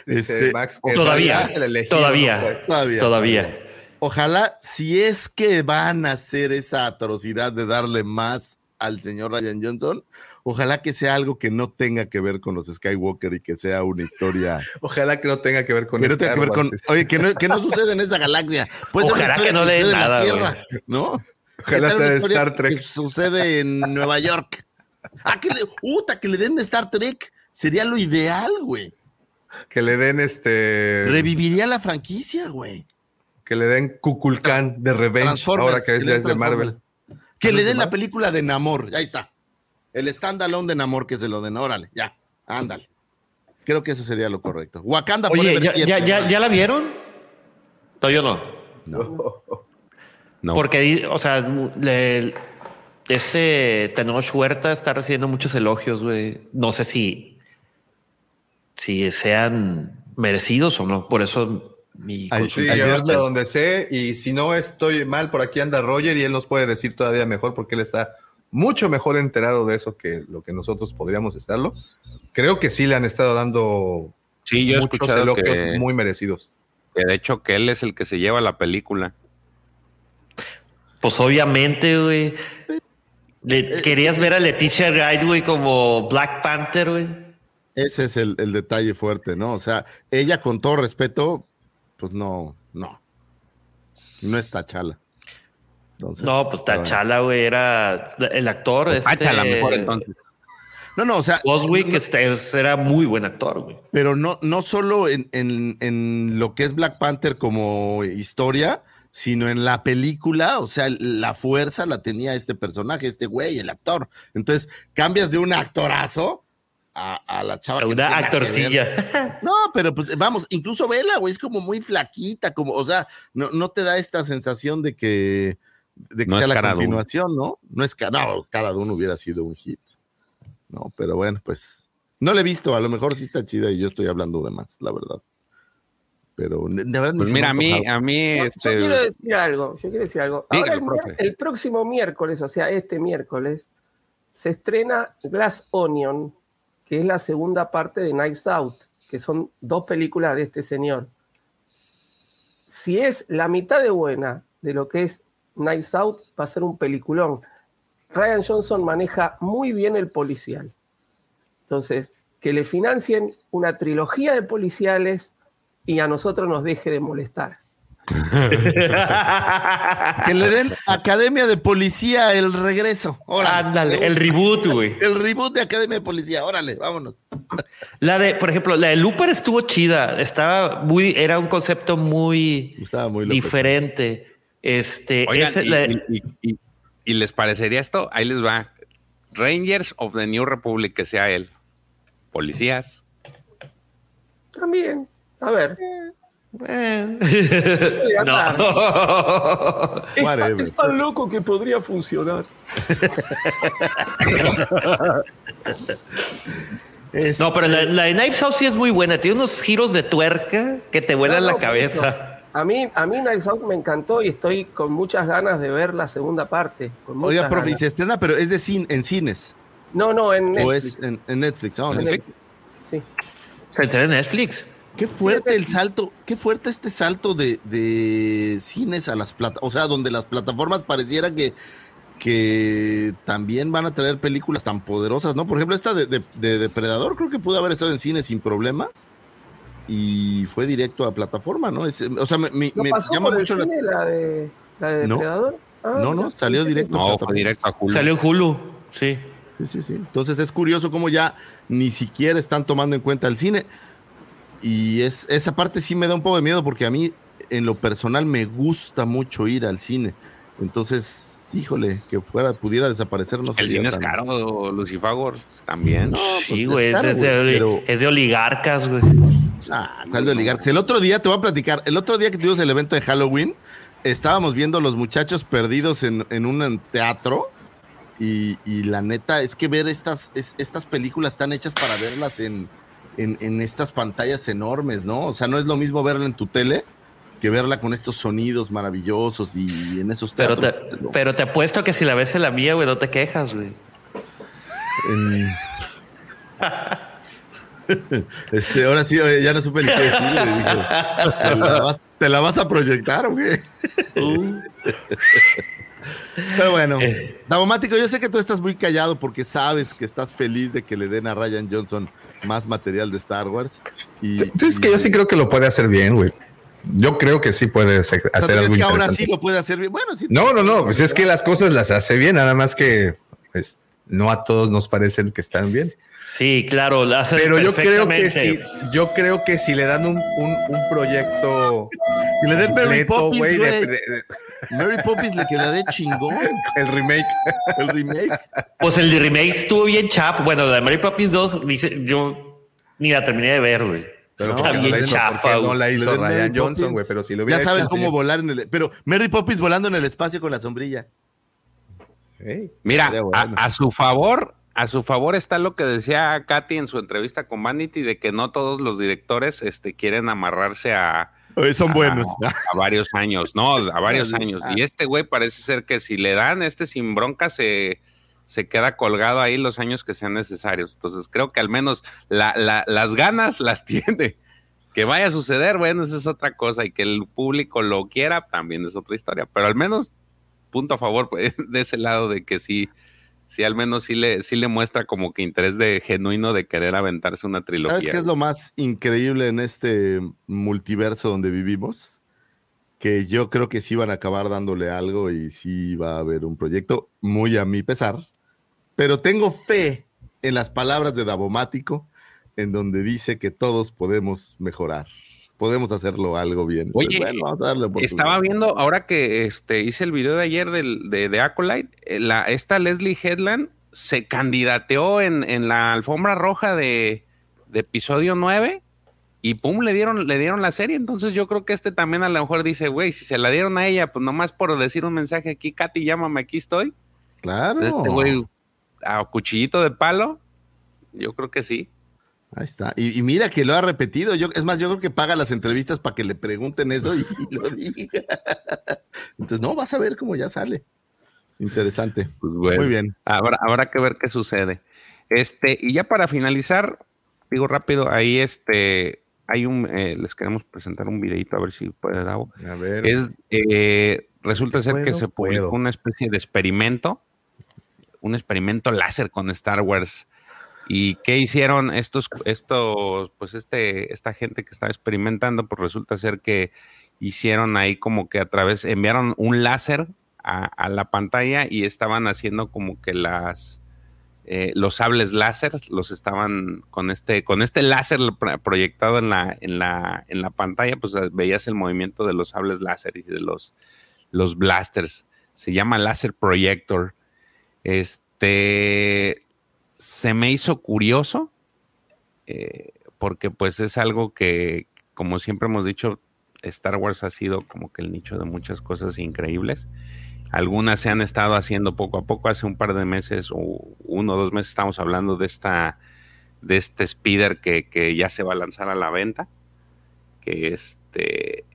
Este, Max todavía, es el elegido, todavía. ¿no? Pues, todavía. Todavía. Ojalá, si es que van a hacer esa atrocidad de darle más al señor Ryan Johnson, ojalá que sea algo que no tenga que ver con los Skywalker y que sea una historia Ojalá que no tenga que ver con que no tenga que ver con, oye, que no, que no sucede en esa galaxia. Puede Ojalá que no le den en nada, la Tierra. ¿no? Ojalá ¿Qué tal sea de Star Trek. Que sucede en Nueva York. Ah, que le, uta, que le den de Star Trek. Sería lo ideal, güey. Que le den este. Reviviría la franquicia, güey. Que le den Kukulkan de Revenge. Ahora que es, de Marvel. Que le den la película de Namor. Ya está. El standalone de Namor que se lo den. Órale, ya. Ándale. Creo que eso sería lo correcto. Wakanda Oye, ¿ya, 7. ya, ya, ya la vieron? No, yo no. No. Porque, o sea, le- este Tenoch Huerta está recibiendo muchos elogios, güey. No sé si, si sean merecidos o no. Por eso mi. Sí, yo hasta donde sé, y si no estoy mal, por aquí anda Roger y él nos puede decir todavía mejor porque él está mucho mejor enterado de eso que lo que nosotros podríamos estarlo. Creo que sí le han estado dando Sí, yo he muchos escuchado elogios que, muy merecidos. que de hecho que él es el que se lleva la película. Pues obviamente, güey. Le- querías ver a Leticia Wright, güey, como Black Panther, güey. Ese es el, el detalle fuerte, ¿no? O sea, ella con todo respeto, pues no, no. No es Tachala. Entonces, No, pues Tachala, güey, era el actor. Este, Páchala mejor entonces. No, no, o sea, Boswick este, era muy buen actor, güey. pero no, no solo en, en- en lo que es Black Panther como historia, sino en la película, o sea, la fuerza la tenía este personaje, este güey, el actor. Entonces, cambias de un actorazo a, a la chava. que Una que actorcilla. No, pero pues vamos, incluso vela, güey, es como muy flaquita, como, o sea, no, no te da esta sensación de que, de que No sea la continuación, ¿no? No es no, Cara Dune hubiera sido un hit. No, pero bueno, pues no la he visto, a lo mejor sí está chida y yo estoy hablando de más, la verdad. Pero de verdad Pues mira, a mí, a mí, Yo este, quiero decir algo, yo quiero decir algo. Ahora el próximo miércoles, o sea, este miércoles, se estrena Glass Onion, que es la segunda parte de Knives Out, que son dos películas de este señor. Si es la mitad de buena de lo que es Knives Out, va a ser un peliculón. Ryan Johnson maneja muy bien el policial. Entonces, que le financien una trilogía de policiales y a nosotros nos deje de molestar. Que le den Academia de Policía el regreso. Órale. Ándale, el reboot, güey. El reboot de Academia de Policía, órale, vámonos. La de, por ejemplo, la de Looper estuvo chida. Estaba muy, era un concepto muy Estaba muy loco. diferente. Este, Oigan, ese- y, la- y- y- y- y les parecería esto? Ahí les va. Rangers of the New Republic, que sea él. Policías. También. A ver. eh, no. Es, tan- Whatever. es tan loco que podría funcionar. Es- No, pero la, la de Knives Out sí es muy buena. Tiene unos giros de tuerca que te vuelan No, la no, cabeza. A mí, a mí Knives Out me encantó y estoy con muchas ganas de ver la segunda parte. con Oiga, profe, ganas. se estrena, pero es de cine, en cines. No, no, en O Netflix. es en, en Netflix. No, En Netflix. Netflix. Sí. Se entra en Netflix. Qué fuerte el salto, qué fuerte este salto de, de cines a las plataformas, o sea, donde las plataformas pareciera que, que también van a traer películas tan poderosas, ¿no? Por ejemplo, esta de, de- de Depredador creo que pudo haber estado en cine sin problemas y fue directo a plataforma, ¿no? Es- o sea, me, me- ¿No me pasó llama por el mucho la... cine la de, la de No. Depredador? Ah, No, no, salió directo. No, plataforma. fue directo a Hulu. Salió en Hulu. Sí. Sí, sí, sí. Entonces es curioso cómo ya ni siquiera están tomando en cuenta el cine. Y es, esa parte sí me da un poco de miedo porque a mí, en lo personal, me gusta mucho ir al cine. Entonces, híjole, que fuera, pudiera desaparecer, no El cine es caro, Lucifagor. También. No, pues Sí, es güey. caro, es, de, güey, pero- es de oligarcas, güey. Ah, ¿cuál de oligarcas? El otro día te voy a platicar. El otro día que tuvimos el evento de Halloween, estábamos viendo los muchachos perdidos en, en un teatro. Y, y la neta es que ver estas, es- estas películas están hechas para verlas en, en, en estas pantallas enormes, ¿no? O sea, no es lo mismo verla en tu tele que verla con estos sonidos maravillosos y en esos Pero teatros. te, pero te apuesto que si la ves en la mía, güey, no te quejas, güey. Este, ahora sí, ya no supe ni qué dijo, ¿te, la vas, te la vas a proyectar o qué? Uh. Pero bueno, Eh. Daumático, yo sé que tú estás muy callado porque sabes que estás feliz de que le den a Ryan Johnson más material de Star Wars. Y, Es que yo sí creo que lo puede hacer bien, güey. Yo creo que sí puede hacer, ¿No hacer algo que ahora sí lo puede hacer bien? Bueno, sí. No, no, no, pues es que las cosas las hace bien, nada más que pues, no a todos nos parecen que están bien. Sí, claro, la hacen Pero yo creo que si, yo creo que si le dan un, un, un proyecto Y le den Mary Poppins, güey, Mary Poppins le queda de chingón el remake. el remake. Pues el de remake estuvo bien chafo. Bueno, la de Mary Poppins 2, dice, yo ni la terminé de ver, güey. Pero Está no bien hizo- chafa, no la hizo Ryan Johnson, güey, pero si lo Ya hubiera saben hecho, cómo volar en el. Pero Mary Poppins volando en el espacio con la sombrilla. Mira, bueno. a, a su favor, a su favor está lo que decía Katy en su entrevista con Vanity de que no todos los directores este, quieren amarrarse a, son buenos. a, a varios años, no, a varios Ah. años. Y este güey parece ser que si le dan este sin bronca se, se queda colgado ahí los años que sean necesarios. Entonces creo que al menos la- la- las ganas las tiene. Que vaya a suceder, bueno, esa es otra cosa. Y que el público lo quiera, también es otra historia. Pero al menos punto a favor pues, de ese lado de que sí, sí al menos sí le, sí le muestra como que interés de genuino de querer aventarse una trilogía. ¿Sabes qué es lo más increíble en este multiverso donde vivimos? Que yo creo que sí van a acabar dándole algo y sí va a haber un proyecto, muy a mi pesar, pero tengo fe en las palabras de Davomático, en donde dice que todos podemos mejorar podemos hacerlo algo bien. Pues Oye, vamos a darle estaba viendo, ahora que este, hice el video de ayer del, de, de Acolyte, eh, la, esta Leslie Headland se candidateó en, en la alfombra roja de, de, episodio 9 y pum, le dieron, le dieron la serie. Entonces yo creo que este también a lo mejor dice, güey, si se la dieron a ella, pues nomás por decir un mensaje aquí, Katy, llámame, aquí estoy. Claro. Este güey, a cuchillito de palo, yo creo que sí. Ahí está. Y, mira que lo ha repetido. Yo, es más, yo creo que paga las entrevistas para que le pregunten eso y, lo diga. Entonces, no, vas a ver cómo ya sale. Interesante. Pues Muy bien. Habrá, habrá que ver qué sucede. Este, y ya para finalizar, digo rápido, ahí este, hay un, eh, les queremos presentar un videito a ver si puede dar. A ver. Es, eh, resulta ser que se publicó una especie de experimento, un experimento láser con Star Wars ¿Y qué hicieron estos, estos, pues este, esta gente que estaba experimentando? Pues resulta ser que hicieron ahí como que a través, enviaron un láser a, la pantalla y estaban haciendo como que las, eh, los sables láser, los estaban con este, con este láser proyectado en la, en la, en la pantalla, pues veías el movimiento de los sables láser y de los, los blasters. Se llama láser projector. Este, se me hizo curioso, eh, porque pues es algo que, como siempre hemos dicho, Star Wars ha sido como que el nicho de muchas cosas increíbles. Algunas se han estado haciendo poco a poco. Hace un par de meses o uno o dos meses estamos hablando de esta de este speeder que, ya se va a lanzar a la venta. Que este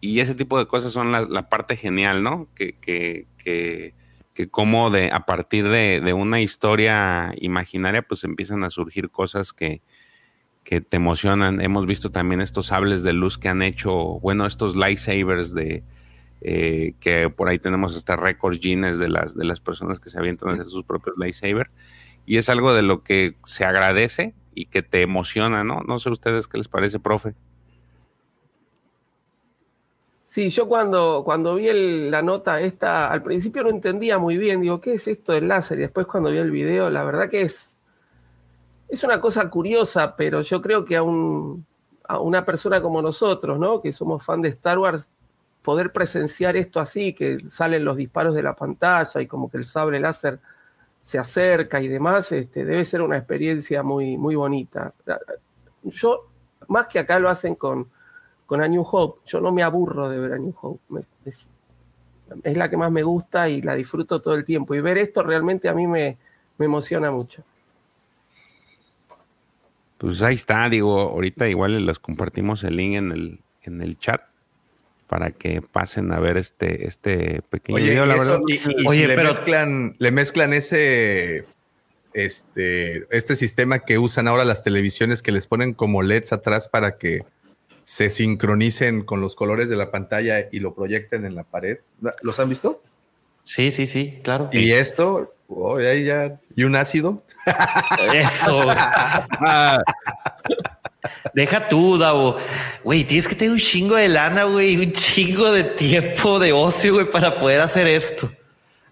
y ese tipo de cosas son la, parte genial, ¿no? Que, que, que que como de, a partir de, una historia imaginaria, pues empiezan a surgir cosas que, que te emocionan. Hemos visto también estos sables de luz que han hecho, bueno, estos lightsabers de eh, que por ahí tenemos hasta récords Guinness de las, de las personas que se avientan a hacer sus propios lightsabers. Y es algo de lo que se agradece y que te emociona, ¿no? No sé ustedes qué les parece, profe. Sí, yo cuando, cuando vi la nota esta, al principio no entendía muy bien, digo, ¿qué es esto del láser? Y después cuando vi el video, la verdad que es, es una cosa curiosa, pero yo creo que a, un, a una persona como nosotros, ¿no? que somos fan de Star Wars, poder presenciar esto así, que salen los disparos de la pantalla y como que el sable láser se acerca y demás, este, debe ser una experiencia muy, muy bonita. Yo, más que acá lo hacen con con A New Hope. Yo no me aburro de ver A New Hope. es, la que más me gusta y la disfruto todo el tiempo. Y ver esto realmente a mí me, emociona mucho. Pues ahí está, digo, ahorita igual les compartimos el link en el, en el chat para que pasen a ver este, este pequeño video, la verdad. Oye, le, mezclan, le mezclan ese este, este sistema que usan ahora las televisiones que les ponen como LEDs atrás para que se sincronicen con los colores de la pantalla y lo proyecten en la pared. ¿Los han visto? Sí, sí, sí, claro. Y esto, oh, ahí ya, y un ácido. Eso. Deja tú, Davo. Güey, tienes que tener un chingo de lana, güey, un chingo de tiempo de ocio, güey, para poder hacer esto.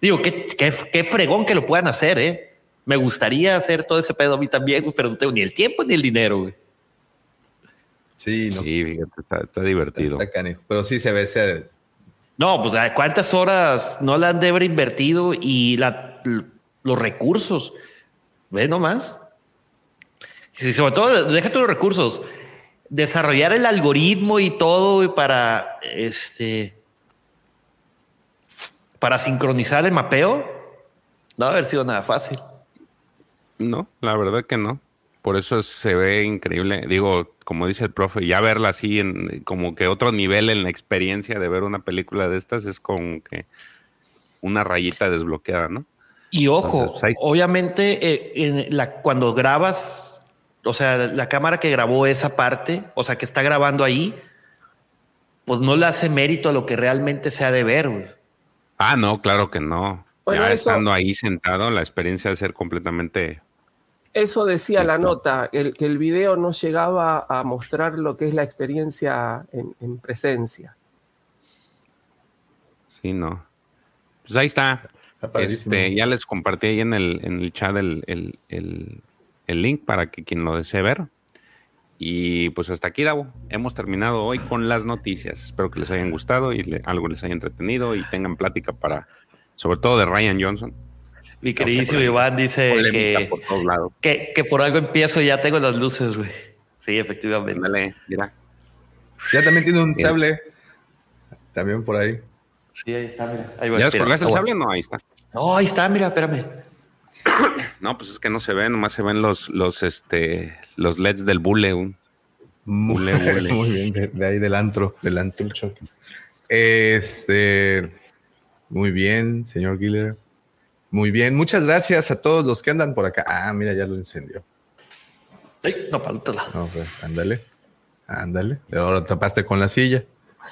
Digo, qué, qué, fregón que lo puedan hacer, ¿eh? Me gustaría hacer todo ese pedo a mí también, güey, pero no tengo ni el tiempo ni el dinero, güey. Sí, no. está, divertido. pero sí se ve. Se... No, pues cuántas horas no la han de haber invertido y la, los recursos. Ve nomás. Y sobre todo, déjate los recursos. Desarrollar el algoritmo y todo para este para sincronizar el mapeo no va a haber sido nada fácil. No, la verdad que no. Por eso se ve increíble. Digo, como dice el profe, ya verla así en como que otro nivel en la experiencia de ver una película de estas es como que una rayita desbloqueada, ¿no? Y ojo, pues, obviamente eh, en la, cuando grabas, o sea, la cámara que grabó esa parte, o sea, que está grabando ahí, pues no le hace mérito a lo que realmente se ha de ver. Ah, no, claro que no. Bueno, ya eso- estando ahí sentado, la experiencia de ser completamente. Eso decía la nota, el, que el video no llegaba a mostrar lo que es la experiencia en, en presencia. Sí, no. Pues ahí está. Este, ya les compartí ahí en el, en el chat el, el- el- el link para que quien lo desee ver. Y pues hasta aquí, Davo. Hemos terminado hoy con las noticias. Espero que les hayan gustado y le- algo les haya entretenido y tengan plática para, sobre todo de Ryan Johnson. Mi queridísimo Iván dice que, por todos lados. que, que por algo empiezo y ya tengo las luces, güey. Sí, efectivamente. Ándale, mira. Ya también tiene un Bien. sable. También por ahí. Sí, ahí está, mira. Ahí va, ¿Ya descolgaste el sable? No, ahí está. No, ahí está, mira, espérame. No, pues es que no se ven, nomás se ven los, los, este, los LEDs del bule. un- Muy, Bule, bule. muy bien, de, de ahí del antro, del antrucho. Este, muy bien, señor Giller. Muy bien, muchas gracias a todos los que andan por acá. Ah, mira, ya lo encendió. Ay, no, para otro lado. No, pues, ándale, ándale. Ahora tapaste con la silla.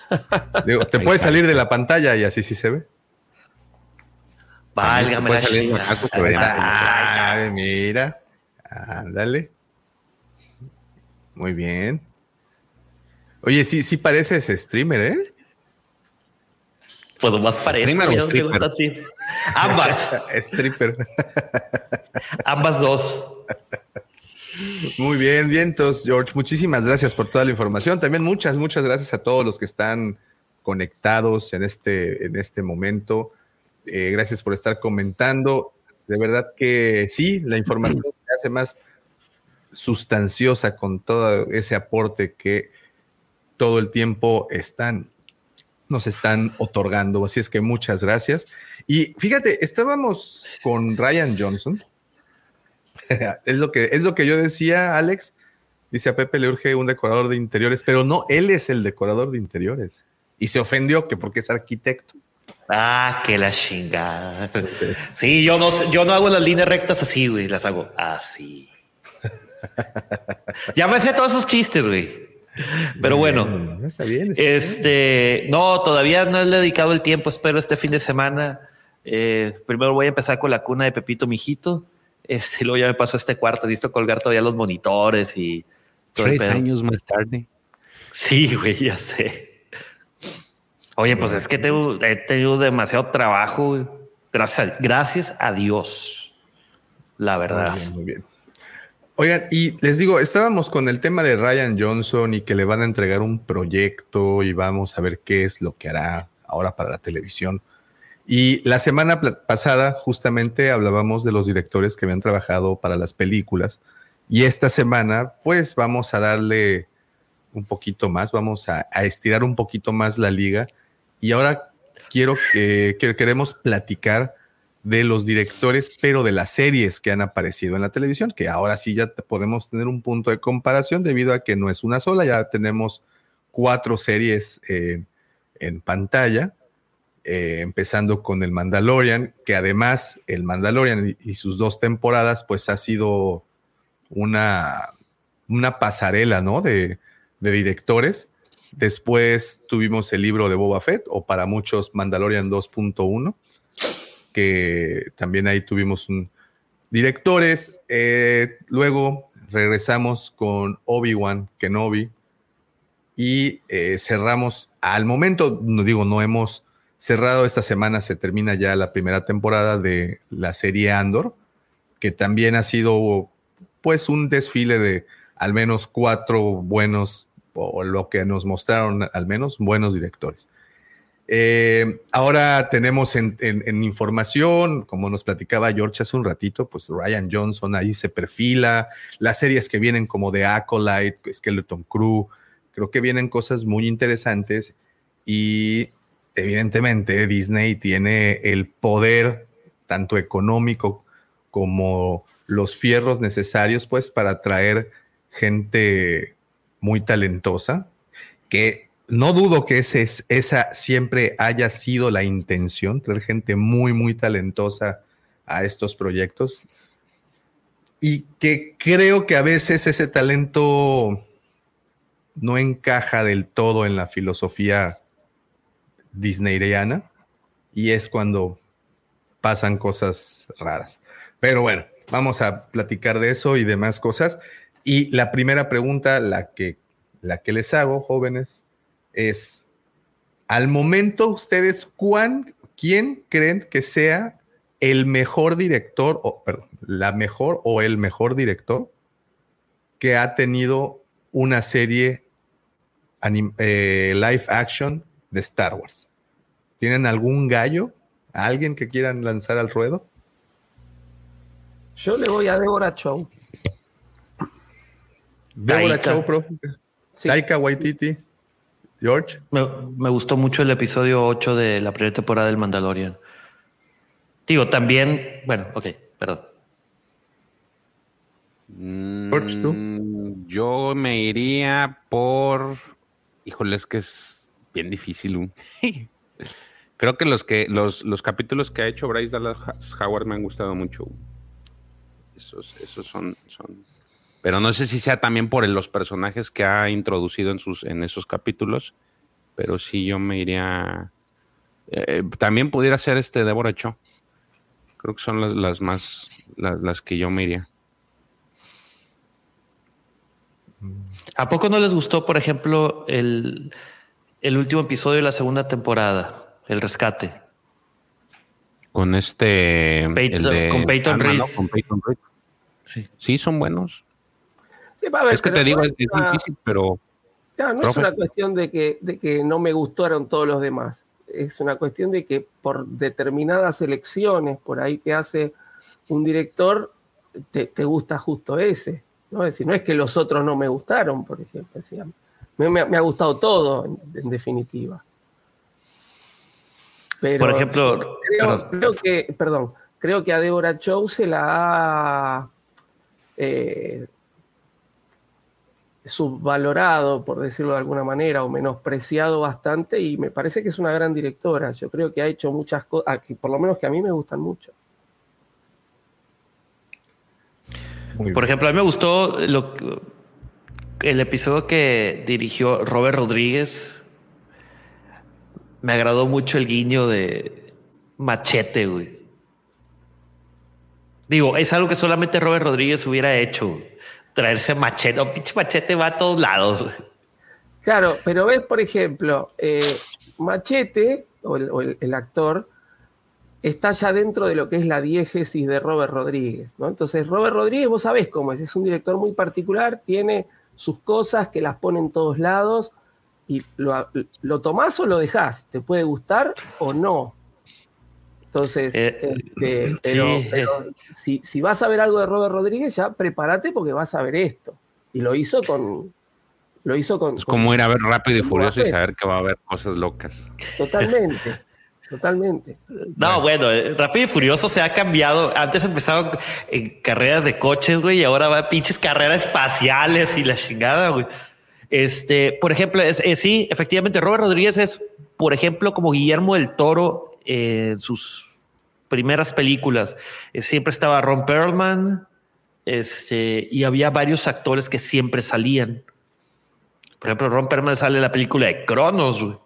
Digo, te puedes salir de la pantalla y así sí se ve. Válgame la salir Ahí está. Ay, mira. Ándale. Muy bien. Oye, sí, sí pareces streamer, ¿eh? Pues más parece. ¿Streamer o mira, te stripper? Ambas, Stripper. ambas dos. Muy bien, vientos, George. Muchísimas gracias por toda la información. También muchas, muchas gracias a todos los que están conectados en este, en este momento. Eh, gracias por estar comentando. De verdad que sí, la información se hace más sustanciosa con todo ese aporte que todo el tiempo están, nos están otorgando. Así es que muchas gracias. Y fíjate, estábamos con Ryan Johnson. es, lo que, es lo que yo decía, Alex. Dice a Pepe le urge un decorador de interiores, pero no, él es el decorador de interiores. Y se ofendió que porque es arquitecto. Ah, que la chingada. Sí, yo no, yo no hago las líneas rectas así, güey. Las hago así. Ya me sé todos esos chistes, güey. Pero bueno, Bien, está bien. está bien. este, no, todavía no le he dedicado el tiempo. Espero este fin de semana. Eh, primero voy a empezar con la cuna de Pepito Mijito. Este, y luego ya me pasó este cuarto. Listo colgar todavía los monitores y Tres años más tarde. Sí, güey, ya sé. Oye, pues es que tengo- he tenido demasiado trabajo. Gracias, gracias a Dios. La verdad. Muy bien, muy bien. Oigan, y les digo, estábamos con el tema de Ryan Johnson y que le van a entregar un proyecto y vamos a ver qué es lo que hará ahora para la televisión. Y la semana pasada justamente hablábamos de los directores que habían trabajado para las películas y esta semana pues vamos a darle un poquito más, vamos a, a estirar un poquito más la liga y ahora quiero que, que queremos platicar de los directores, pero de las series que han aparecido en la televisión, que ahora sí ya podemos tener un punto de comparación debido a que no es una sola, ya tenemos cuatro series eh, en pantalla, eh, empezando con el Mandalorian, que además el Mandalorian y sus dos temporadas, pues ha sido una, una pasarela, ¿no? De, de directores. Después tuvimos el libro de Boba Fett, o para muchos Mandalorian 2.1 que también ahí tuvimos un directores. eh, luego regresamos con Obi-Wan Kenobi y eh, cerramos al momento, no digo, no hemos cerrado esta semana, se termina ya la primera temporada de la serie Andor, que también ha sido pues un desfile de al menos cuatro buenos, o lo que nos mostraron al menos, buenos directores. Eh, ahora tenemos en, información, como nos platicaba George hace un ratito, pues Ryan Johnson ahí se perfila, las series que vienen como de Acolyte, Skeleton Crew, creo que vienen cosas muy interesantes. Y evidentemente Disney tiene el poder tanto económico como los fierros necesarios pues para atraer gente muy talentosa que no dudo que esa siempre haya sido la intención, traer gente muy, muy talentosa a estos proyectos. Y que creo que a veces ese talento no encaja del todo en la filosofía disneyriana. y es cuando pasan cosas raras. Pero bueno, vamos a platicar de eso y demás cosas. Y la primera pregunta, la que, la que les hago, jóvenes, es, al momento ustedes, ¿cuán, ¿quién creen que sea el mejor director, o perdón, la mejor o el mejor director que ha tenido una serie anim- eh, live action de Star Wars? ¿Tienen algún gallo? ¿Alguien que quieran lanzar al ruedo? Yo le voy a Deborah Chow. Débora. Chow, profe. Sí. Taika Waititi. George. Me, me gustó mucho el episodio 8 de la primera temporada del Mandalorian. Digo, también, bueno, ok, perdón. George, ¿tú? Mm, Yo me iría por. Híjole, es que es bien difícil. Creo que los que los, los capítulos que ha hecho Bryce Dallas Howard me han gustado mucho. Esos, esos son, son. Pero no sé si sea también por los personajes que ha introducido en sus en esos capítulos. Pero sí, yo me iría. eh, también pudiera ser este Deborah Cho. Creo que son las, las más las, las que yo me iría. ¿A poco no les gustó, por ejemplo, el, el último episodio de la segunda temporada, El Rescate? Con este. Peyton- con Peyton. Con Peyton Reed. Sí. Sí, son buenos. Sí, va a ver, es que te digo, es, una- difícil, pero Claro, no Profe. es una cuestión de que, de que no me gustaron todos los demás. Es una cuestión de que por determinadas elecciones por ahí que hace un director, te, te gusta justo ese. ¿no? Es decir, no es que los otros no me gustaron, por ejemplo. Me, me- me ha gustado todo, en, en definitiva. Pero Por ejemplo, creo, perdón. creo que, perdón, creo que a Deborah Chow se la ha eh, subvalorado, por decirlo de alguna manera, o menospreciado bastante, y me parece que es una gran directora. Yo creo que ha hecho muchas cosas, por lo menos que a mí me gustan mucho. Por ejemplo, a mí me gustó lo, el episodio que dirigió Robert Rodríguez. Me agradó mucho el guiño de Machete, güey. Digo, es algo que solamente Robert Rodríguez hubiera hecho. Traerse Machete. O pinche Machete va a todos lados. Claro, pero ves, por ejemplo, eh, Machete, o, el actor, está ya dentro de lo que es la diégesis de Robert Rodríguez, ¿no? Entonces, Robert Rodríguez, vos sabés cómo es, es un director muy particular, tiene sus cosas que las pone en todos lados, y lo, lo tomás o lo dejás, te puede gustar o no. Entonces, Eh, este, pero, sí. pero si, si vas a ver algo de Robert Rodríguez, ya prepárate porque vas a ver esto. Y lo hizo con... Lo hizo con, es con- como ir a ver Rápido y Furioso y saber que va a haber cosas locas. Totalmente, totalmente. No, bueno, eh, Rápido y Furioso se ha cambiado. Antes empezaron en carreras de coches, güey, y ahora va a pinches carreras espaciales y la chingada, güey. Este, por ejemplo, es, es- sí, efectivamente, Robert Rodríguez es, por ejemplo, como Guillermo del Toro eh, sus primeras películas. Eh, siempre estaba Ron Perlman, este, y había varios actores que siempre salían. Por ejemplo, Ron Perlman sale en la película de Cronos.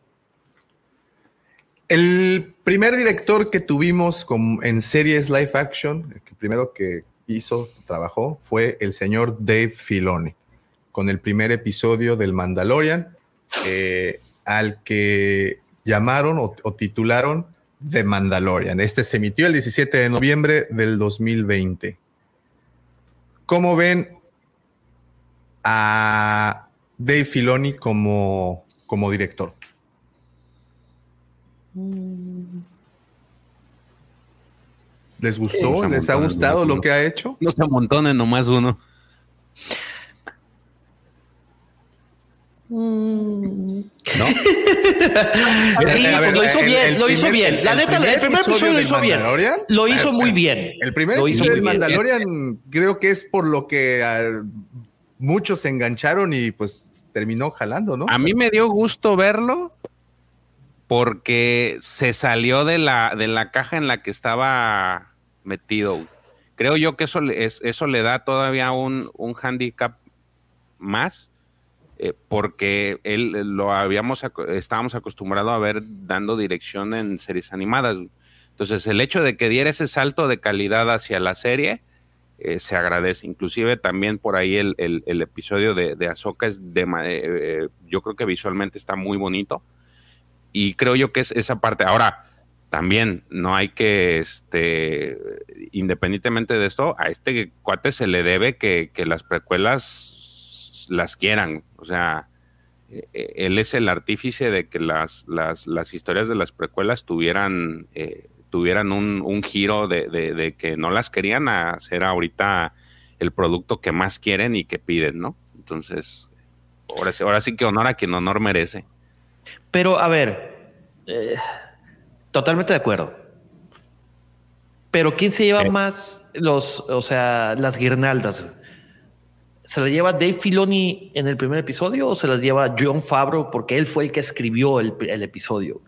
El primer director que tuvimos con- en series live action, el primero que hizo, trabajó, fue el señor Dave Filoni, con el primer episodio del Mandalorian, eh, al que llamaron o titularon The Mandalorian. Este se emitió el 17 de noviembre del 2020. ¿Cómo ven a Dave Filoni como, como director? ¿Les gustó? Sí, ¿Les ha gustado lo que ha hecho? No se amontonen nomás uno. ¿No? Sí, A ver, pues lo hizo el- bien, el lo hizo primer- bien. La el neta, primer el primer episodio lo hizo bien. Lo hizo muy bien. El primer Lo hizo episodio del bien. Mandalorian creo que es por lo que ah, muchos se engancharon y pues terminó jalando, ¿no? A mí me dio gusto verlo porque se salió de la, de la caja en la que estaba metido. Creo yo que eso, le- es- eso le da todavía un, un handicap más eh, porque él lo habíamos, estábamos acostumbrados a ver dando dirección en series animadas. Entonces, el hecho de que diera ese salto de calidad hacia la serie eh, se agradece. Inclusive también por ahí el, episodio de, de es de, eh, yo creo que visualmente está muy bonito. Y creo yo que es esa parte. Ahora, también no hay que, este, independientemente de esto, a este cuate se le debe que, que las precuelas las quieran. O sea, eh, eh, él es el artífice de que las, las, las historias de las precuelas tuvieran, eh, tuvieran un, un giro de, de, que no las querían hacer ahorita el producto que más quieren y que piden, ¿no? Entonces, ahora, ahora sí que honor a quien honor merece. Pero, a ver, totalmente de acuerdo. Pero ¿quién se lleva más los, o sea, las guirnaldas? ¿Se la lleva Dave Filoni en el primer episodio o se las lleva John Favreau porque él fue el que escribió el, episodio?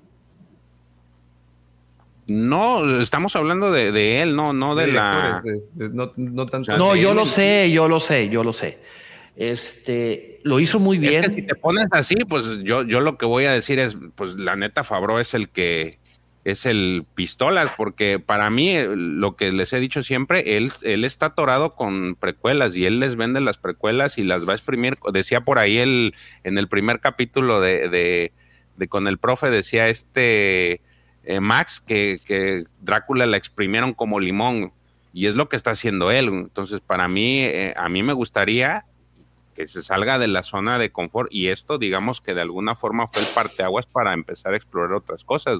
No, estamos hablando de, él, no, no de, la. no, yo lo sé, yo lo sé, yo lo sé. Este lo hizo muy bien. Es que si te pones así, pues yo, yo lo que voy a decir es, pues la neta Fabro es el que es el pistolas, porque para mí, eh, lo que les he dicho siempre, él, él está atorado con precuelas y él les vende las precuelas y las va a exprimir. Decía por ahí el, en el primer capítulo de, de, con el profe, decía este eh, Max que, que, Drácula la exprimieron como limón y es lo que está haciendo él. Entonces, para mí, eh, a mí me gustaría que se salga de la zona de confort y esto, digamos que de alguna forma fue el parteaguas para empezar a explorar otras cosas.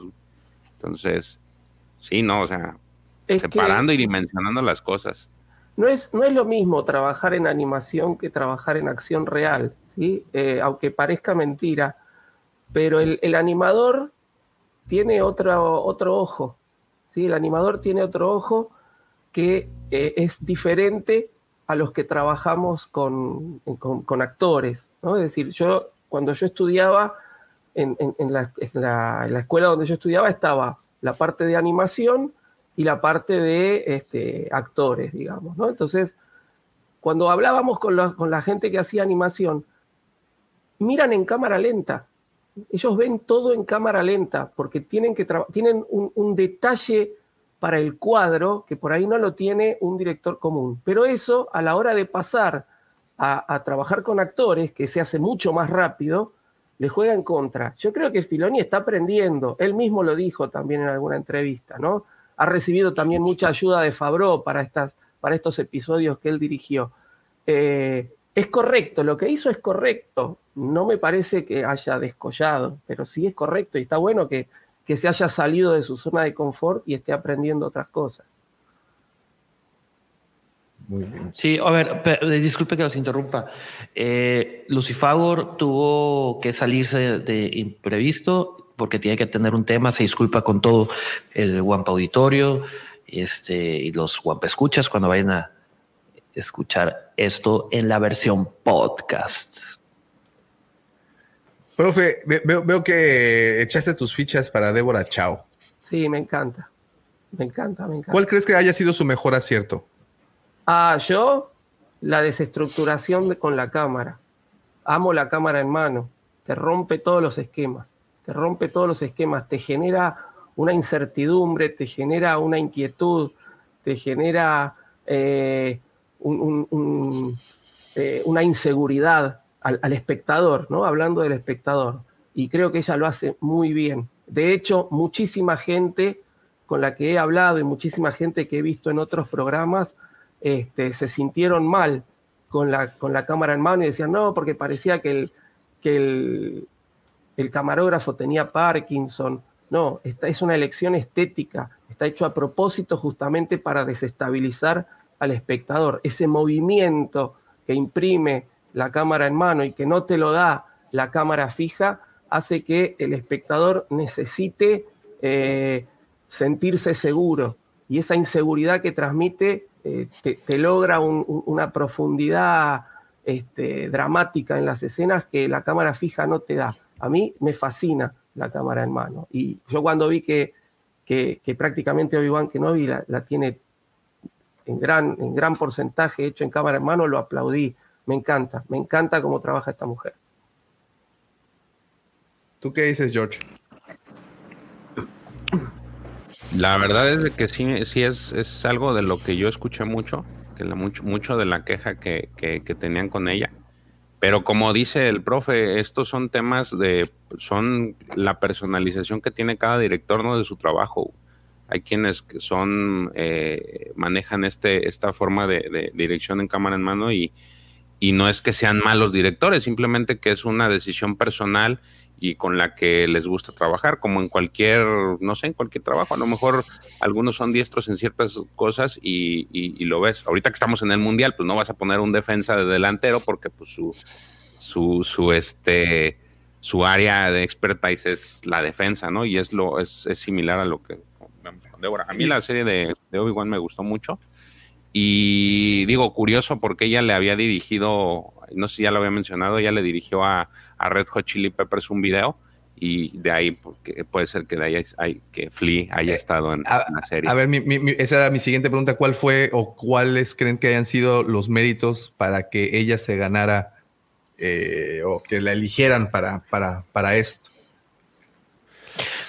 Entonces, sí, no, o sea, separando y dimensionando las cosas. No es, no es lo mismo trabajar en animación que trabajar en acción real, ¿sí? Eh, aunque parezca mentira, pero el, animador tiene otro, otro ojo, ¿sí? El animador tiene otro ojo que eh, es diferente a los que trabajamos con, con, actores, ¿no? Es decir, yo cuando yo estudiaba en, la, escuela donde yo estudiaba estaba la parte de animación y la parte de este, actores, digamos, ¿no? Entonces, cuando hablábamos con la, gente que hacía animación, miran en cámara lenta. Ellos ven todo en cámara lenta porque tienen, que tienen un, detalle para el cuadro que por ahí no lo tiene un director común. Pero eso, a la hora de pasar a, a trabajar con actores, que se hace mucho más rápido, le juega en contra. Yo creo que Filoni está aprendiendo, él mismo lo dijo también en alguna entrevista, ¿no? Ha recibido también mucha ayuda de Fabro para, para estos episodios que él dirigió. Eh, es correcto, lo que hizo es correcto. No me parece que haya descollado, pero sí es correcto y está bueno que, que se haya salido de su zona de confort y esté aprendiendo otras cosas. Muy bien. Sí, a ver, eh, disculpe que los interrumpa. Eh, Lucifagor tuvo que salirse de imprevisto porque tiene que tener un tema, se disculpa con todo el Wampa Auditorio este, y los Wampa Escuchas cuando vayan a escuchar esto en la versión podcast. Profe, veo, veo que echaste tus fichas para Débora Chao. Sí, me encanta. Me encanta, me encanta. ¿Cuál crees que haya sido su mejor acierto? Ah, yo, la desestructuración con la cámara. Amo la cámara en mano. Te rompe todos los esquemas. Te rompe todos los esquemas. Te genera una incertidumbre, te genera una inquietud, te genera eh, eh, una inseguridad al, al, espectador, ¿no? Hablando del espectador. Y creo que ella lo hace muy bien. De hecho, muchísima gente con la que he hablado y muchísima gente que he visto en otros programas este, se sintieron mal con la, con la cámara en mano y decían, no, porque parecía que el, que el, camarógrafo tenía Parkinson. No, esta es una elección estética, está hecho a propósito justamente para desestabilizar al espectador. Ese movimiento que imprime la cámara en mano y que no te lo da la cámara fija, hace que el espectador necesite eh, sentirse seguro. Y esa inseguridad que transmite eh, te, logra una profundidad este, dramática en las escenas que la cámara fija no te da. A mí me fascina la cámara en mano. Y yo cuando vi que, prácticamente Obi-Wan Kenobi la, la tiene en gran, en gran porcentaje hecho en cámara en mano, lo aplaudí. Me encanta, me encanta cómo trabaja esta mujer. ¿Tú qué dices, George? La verdad es que sí, sí es, es algo de lo que yo escuché mucho, que la, mucho, mucho de la queja que, que, que tenían con ella. Pero como dice el profe, estos son temas de, son la personalización que tiene cada director ¿no? de su trabajo. Hay quienes son, eh, manejan este, esta forma de, de dirección en cámara en mano y, y no es que sean malos directores, simplemente que es una decisión personal y con la que les gusta trabajar, como en cualquier, no sé, en cualquier trabajo. A lo mejor algunos son diestros en ciertas cosas y, y- lo ves. Ahorita que estamos en el mundial, pues no vas a poner un defensa de delantero porque pues su, su, su este su área de expertise es la defensa, ¿no? Y es lo, es, es similar a lo que vemos con Débora. A mí la serie de, de Obi-Wan me gustó mucho. Y digo, curioso porque ella le había dirigido, no sé si ya lo había mencionado, ella le dirigió a, a Red Hot Chili Peppers un video y de ahí porque puede ser que de ahí hay, que Flea haya estado en, A, en la serie. a ver, mi- mi- mi- esa era mi siguiente pregunta. ¿Cuál fue o cuáles creen que hayan sido los méritos para que ella se ganara eh, o que la eligieran para, para, para esto?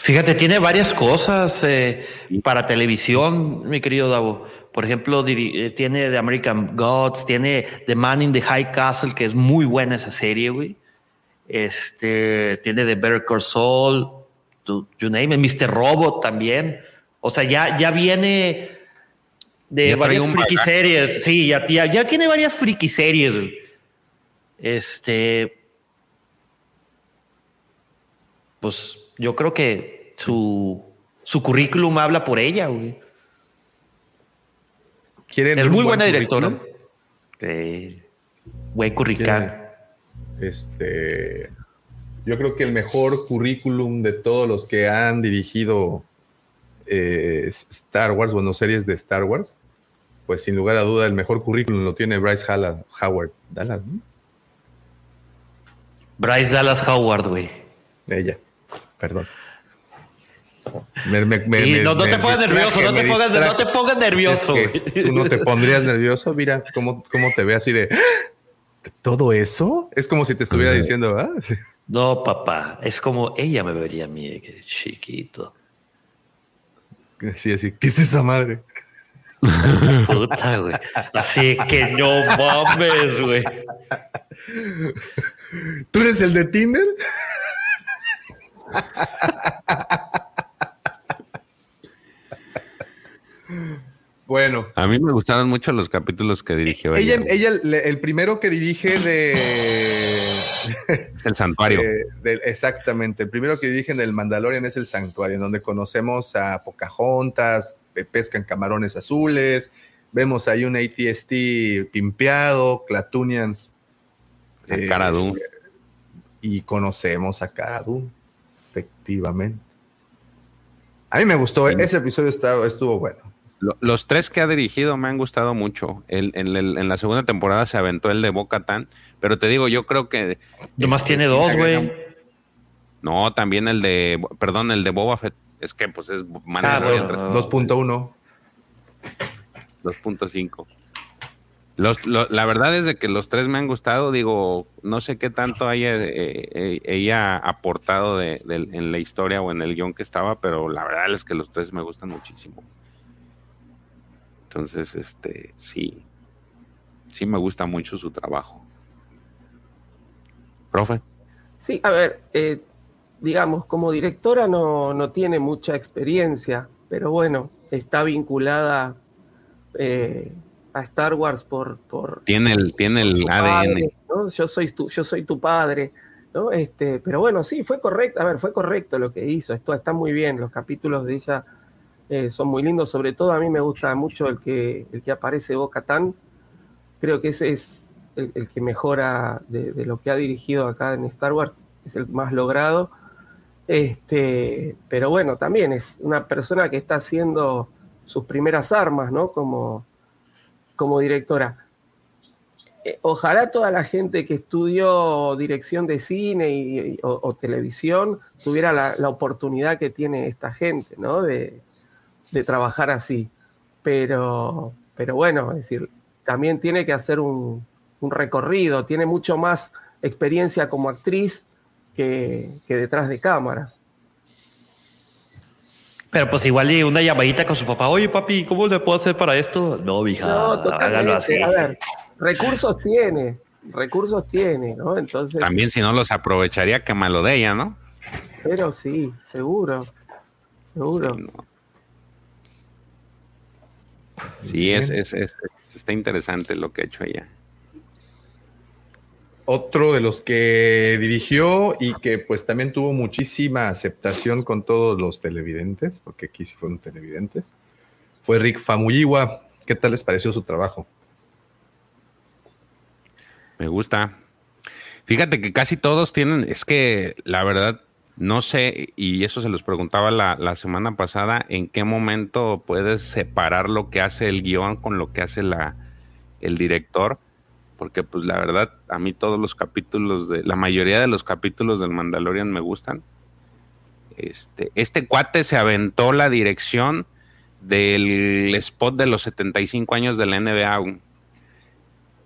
Fíjate, tiene varias cosas eh, para televisión, mi querido Davo. Por ejemplo, eh, tiene The American Gods, tiene The Man in the High Castle, que es muy buena esa serie, güey. Este, tiene The Better Call Saul, you name it, Mr. Robot también. O sea, ya, ya viene de Ya varias friki bagaje. series. Sí, ya, ya, ya tiene varias friki series, güey. Este, pues yo creo que su, su currículum habla por ella, güey. ¿Quieren Es muy buen buena directora. currículum? Eh, güey currical. Este, yo creo que el mejor currículum de todos los que han dirigido eh, Star Wars, bueno, series de Star Wars, pues sin lugar a duda el mejor currículum lo tiene Bryce Halla- Howard Dallas, ¿no? Bryce Dallas Howard, güey. Ella, perdón. Me- me- me- Sí, me- no, te pongas nervioso, no te pongas, no te pongas nervioso, Es que güey. tú no te pondrías nervioso, mira cómo, cómo te ve así de "¿Ah? todo eso. Es como si te estuviera diciendo, ¿ah? No, papá, es como ella me vería a mí, que chiquito. Sí, así, ¿qué es esa madre? Puta, güey. Así que no mames, güey. ¿Tú eres el de Tinder? Bueno, A mí me gustaron mucho los capítulos que dirigió ella. ella, ella el primero que dirige de, el santuario. de- exactamente, el primero que dirige del Mandalorian es el Santuario, en donde conocemos a Pocahontas, pe- pescan camarones azules, vemos ahí un ATST pimpeado, Clatunians a eh, y conocemos a Cara Dune, efectivamente. A mí me gustó, Sí. ese episodio estaba- estuvo bueno. Lo- Los tres que ha dirigido me han gustado mucho. El- en, el- en la segunda temporada se aventó el de Boca Tan, pero te digo, yo creo que. Nomás este, tiene sí dos, güey. No, también el de. Perdón, el de Boba Fett. Es que, pues es. Ah, bueno. 2.1. 2.5. Los, lo- la verdad es de que los tres me han gustado. Digo, no sé qué tanto haya eh, eh, ella aportado de, de- en la historia o en el guion que estaba, pero la verdad es que los tres me gustan muchísimo. Entonces, este, sí, sí me gusta mucho su trabajo. Profe, Sí, a ver, eh, digamos, como directora no, no tiene mucha experiencia, pero bueno, está vinculada eh, a Star Wars por, por tiene el, tiene el ADN. padre, ¿no? Yo soy tu, yo soy tu padre, ¿no? Este, pero bueno, sí, fue correcto, a ver, fue correcto lo que hizo, esto está muy bien, los capítulos de ella eh, son muy lindos, sobre todo a mí me gusta mucho el que, el que aparece Boca Tan, creo que ese es el, que mejora de, lo que ha dirigido acá en Star Wars, es el más logrado. Este, pero bueno, también es una persona que está haciendo sus primeras armas, ¿no? Como, como directora. Eh, Ojalá toda la gente que estudió dirección de cine y, o televisión tuviera la, la oportunidad que tiene esta gente, ¿no? De, de trabajar así. Pero, pero bueno, es decir, también tiene que hacer un, un recorrido, tiene mucho más experiencia como actriz que que, detrás de cámaras. Pero pues igual y una llamadita con su papá. Oye, papi, ¿cómo le puedo hacer para esto? No, mija, No, totalmente. hágalo así. A ver, recursos tiene, recursos tiene, ¿no? Entonces, También si no los aprovecharía, que malo de ella, ¿no? pero sí, seguro, seguro. Sí, no. Sí, es, es, es- es- está interesante lo que ha hecho ella. Otro de los que dirigió y que pues también tuvo muchísima aceptación con todos los televidentes, porque aquí sí fueron televidentes, fue Rick Famuyiwa. ¿Qué tal les pareció su trabajo? Me gusta. Fíjate que casi todos tienen, es que la verdad, no sé, y eso se los preguntaba la, la semana pasada, en qué momento puedes separar lo que hace el guion con lo que hace la, el director, porque pues la verdad, a mí todos los capítulos, de la mayoría de los capítulos del Mandalorian me gustan. Este, este cuate se aventó la dirección del spot de los 75 años de la NBA.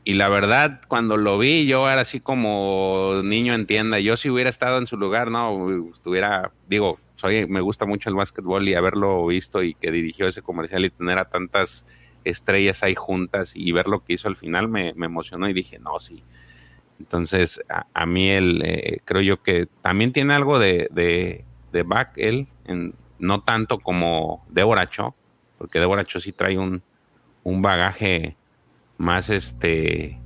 Y la verdad, cuando lo vi, yo era así como niño en tienda. Yo si hubiera estado en su lugar, no, estuviera, digo, soy, me gusta mucho el básquetbol y haberlo visto y que dirigió ese comercial y tener a tantas estrellas ahí juntas y ver lo que hizo al final me, me emocionó y dije, no, sí. Entonces, a, a mí él, eh, creo yo que también tiene algo de, de, de back él, en- no tanto como Deborah Cho, porque Deborah Cho sí trae un, un bagaje más este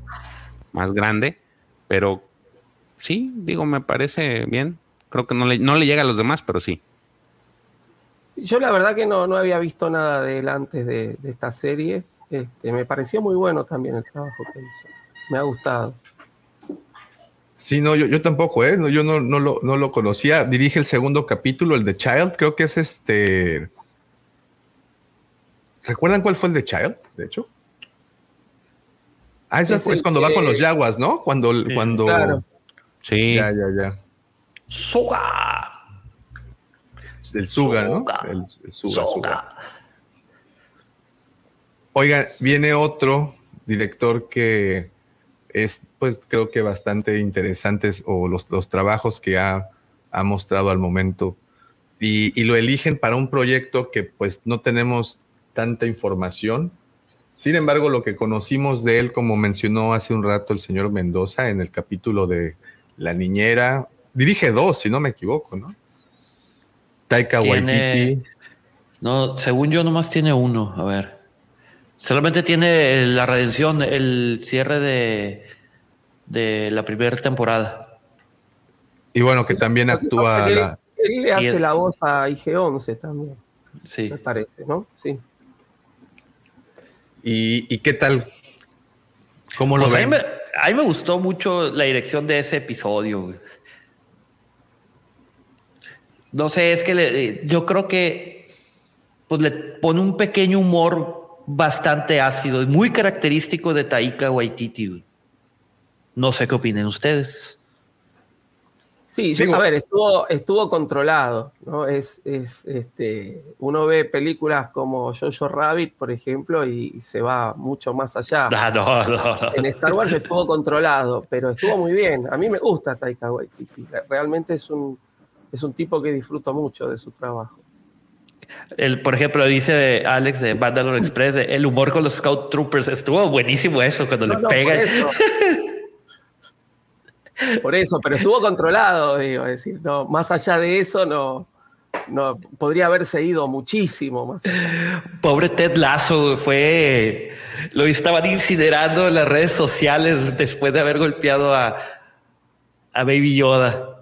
más grande, pero sí, digo, me parece bien. Creo que no le, no le llega a los demás, pero sí. Yo la verdad que no, no había visto nada de él antes de, de esta serie. Este, me pareció muy bueno también el trabajo que hizo. Me ha gustado. Sí, no, yo, yo tampoco, ¿eh? No, yo no, no, lo, no lo conocía. Dirige el segundo capítulo, el de Child. Creo que es este. ¿Recuerdan cuál fue el de Child? De hecho. Ah, es, la- Es cuando va con los Yaguas, ¿no? Cuando. cuando Claro. Sí. Ya, ya, ya. ¡Suga! El Suga, ¿no? El, el Suga, ¡Suga! Suga. Oiga, viene otro director que es, pues creo que bastante interesantes o los, los trabajos que ha, ha mostrado al momento y, y lo eligen para un proyecto que pues no tenemos tanta información. Sin embargo, lo que conocimos de él, como mencionó hace un rato el señor Mendoza en el capítulo de La Niñera, dirige dos, si no me equivoco, ¿no? Taika Tiene- Waititi. No, según yo, nomás tiene uno. A ver. Solamente tiene la redención, el cierre de, de la primera temporada. Y bueno, que también actúa él, la, él le hace el- la voz a IG-11 también, Sí. me parece, ¿no? Sí. ¿Y, y qué tal? ¿Cómo lo Pues a, mí ven? me, a mí me gustó mucho la dirección de ese episodio. güey. No sé, es que le- yo creo que pues le pone un pequeño humor bastante ácido y muy característico de Taika Waititi. güey. No sé qué opinen ustedes. Sí, yo- Digo- a ver, estuvo, estuvo controlado, ¿no? Es, es, este, uno ve películas como Jojo Rabbit, por ejemplo, y, se va mucho más allá. Ah, no, no, no. En Star Wars estuvo controlado, pero estuvo muy bien. A mí me gusta Taika Waititi. Realmente es un, es un tipo que disfruto mucho de su trabajo. El, por ejemplo, dice Alex de Mandalore Express, de, el humor con los Scout Troopers. Estuvo buenísimo eso cuando No, le no, pegan. Por eso. Pero estuvo controlado, digo, es decir, no, más allá de eso, no, no podría haberse ido muchísimo más. allá. Pobre Ted Lasso fue. Lo estaban incinerando en las redes sociales después de haber golpeado a, a Baby Yoda.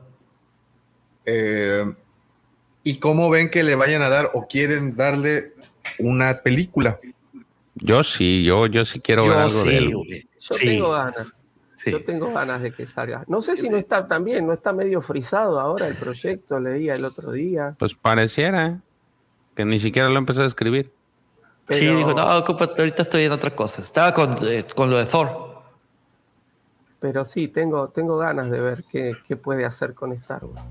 Eh, ¿Y cómo ven que le vayan a dar o quieren darle una película? Yo sí, yo, yo sí quiero ver Yo algo de él. Yo Sí, tengo ganas. Sí. Yo tengo ganas de que salga. No sé si no está también, no está medio frisado ahora el proyecto, leía el otro día. Pues pareciera que ni siquiera lo empezó a escribir. Sí, pero- dijo, no, ocúpate, ahorita estoy en otra cosa. Estaba con, eh, con lo de Thor. Pero sí, tengo, tengo ganas de ver qué, qué puede hacer con Star Wars.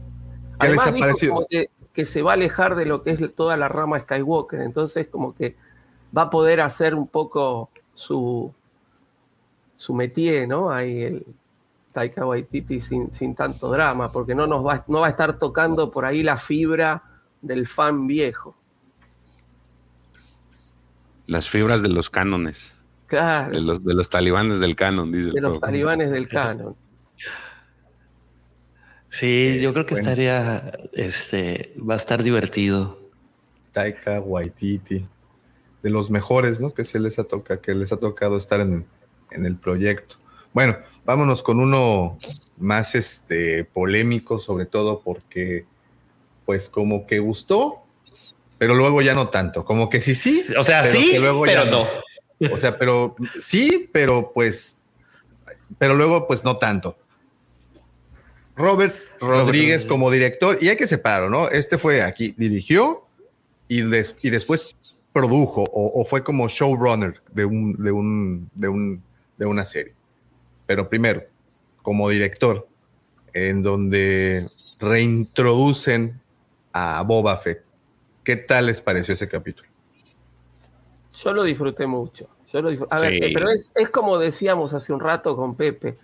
¿Qué les ha dijo como que, que se va a alejar de lo que es toda la rama Skywalker, entonces como que va a poder hacer un poco su, su métier, ¿no? Ahí el, Taika Waititi sin, sin tanto drama, porque no, nos va, no va a estar tocando por ahí la fibra del fan viejo. Las fibras de los cánones. Claro. De los, de los talibanes del canon, dice. De los talibanes del canon. Sí, yo creo que estaría, este, va a estar divertido. Taika Waititi, de los mejores, ¿no? Que se les ha tocado, que les ha tocado estar en, en el proyecto. Bueno, vámonos con uno más este polémico, sobre todo porque, pues, como que gustó, pero luego ya no tanto. Como que sí, sí. O sea, sí, pero no. O sea, pero sí, pero pues, pero luego, pues no tanto. Robert Rodríguez como director, y hay que separarlo, ¿no? Este fue aquí, dirigió y, y después produjo o, o, fue como showrunner de, un, de, un, de, un, de una serie. Pero primero, como director, en donde reintroducen a Boba Fett. ¿Qué tal les pareció ese capítulo? Yo lo disfruté mucho. Yo lo disfruté. A ver, pero es, es, como decíamos hace un rato con Pepe.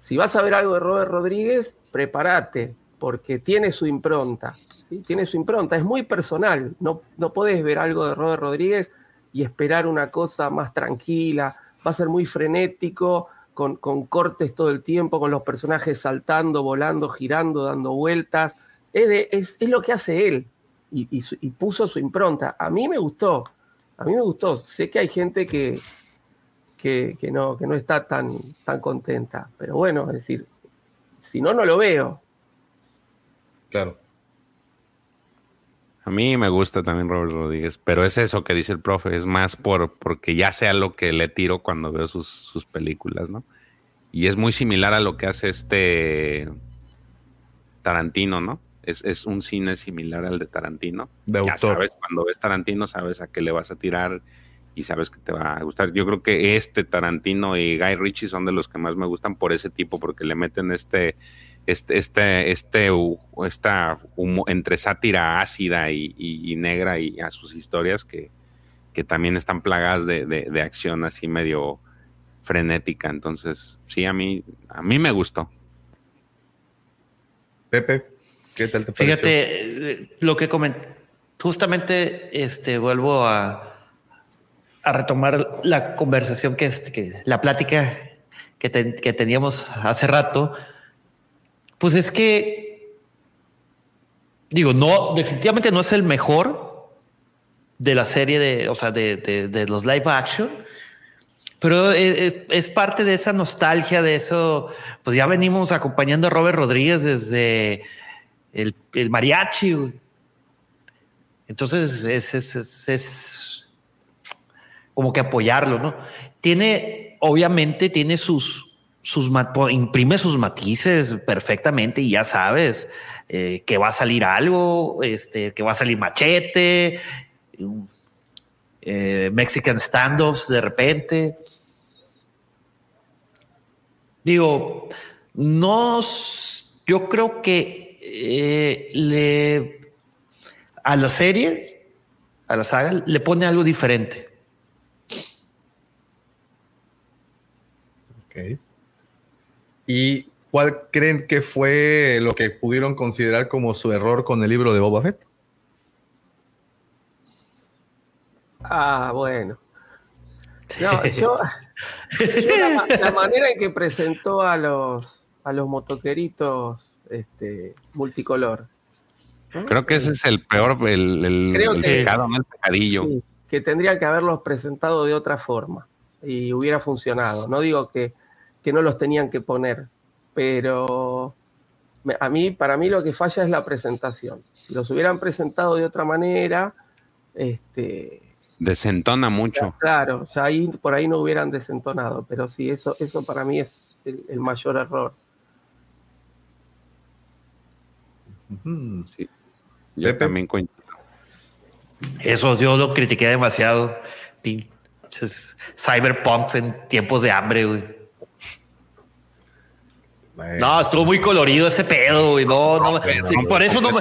Si vas a ver algo de Robert Rodríguez, prepárate, porque tiene su impronta. ¿sí? Tiene su impronta. Es muy personal. No, no podés ver algo de Robert Rodríguez y esperar una cosa más tranquila. Va a ser muy frenético, con, con cortes todo el tiempo, con los personajes saltando, volando, girando, dando vueltas. Es, es, es lo que hace él. Y, y puso su impronta. A mí me gustó. A mí me gustó. Sé que hay gente que, que, que, no, que no está tan, tan contenta. Pero bueno, es decir, si no, no lo veo. Claro. A mí me gusta también Robert Rodríguez, pero es eso que dice el profe, es más por porque ya sea lo que le tiro cuando veo sus, sus películas, ¿no? Y es muy similar a lo que hace este Tarantino, ¿no? Es, es, un cine similar al de Tarantino. De ya autor. sabes, cuando ves Tarantino, sabes a qué le vas a tirar y sabes que te va a gustar. Yo creo que este Tarantino y Guy Ritchie son de los que más me gustan por ese tipo, porque le meten este, este, este, este, esta humo, entre sátira ácida y, y, y, negra y a sus historias que, que también están plagadas de, de, de, acción así medio frenética. Entonces, sí, a mí, a mí me gustó. Pepe, ¿qué tal te pareció? Fíjate, lo que comenté, justamente este, vuelvo a, a retomar la conversación que, que la plática que, te, que, teníamos hace rato, pues es que digo, no, definitivamente no es el mejor de la serie de, o sea, de, de, los live action, pero es, es, parte de esa nostalgia, de eso, pues ya venimos acompañando a Robert Rodríguez desde el, el mariachi. Entonces es, es, es, es como que apoyarlo, ¿no? Tiene, obviamente, tiene sus, sus imprime sus matices perfectamente y ya sabes eh, que va a salir algo, este, que va a salir machete, eh, Mexican standoffs de repente. Digo, no, yo creo que eh, le a la serie, a la saga, le pone algo diferente. ¿Y cuál creen que fue lo que pudieron considerar como su error con el libro de Boba Fett? Ah, bueno. No, yo, yo la, la, manera en que presentó a los a los motoqueritos este, multicolor. ¿no? Creo que ese es el peor, el, el, Creo el que, pecado, ¿no? el pecadillo. Sí, que tendría que haberlos presentado de otra forma y hubiera funcionado. No digo que, que no los tenían que poner, pero a mí, para mí lo que falla es la presentación. Si los hubieran presentado de otra manera, este, desentona mucho. Claro, ya ahí por ahí no hubieran desentonado, pero sí, eso, eso para mí es el, el mayor error. Sí. Yo Pepe. también coincido. Eso yo lo critiqué demasiado. Pinches cyberpunks en tiempos de hambre, güey. Bueno. No, estuvo muy colorido ese pedo, güey. No, no, no sí, por eso no me,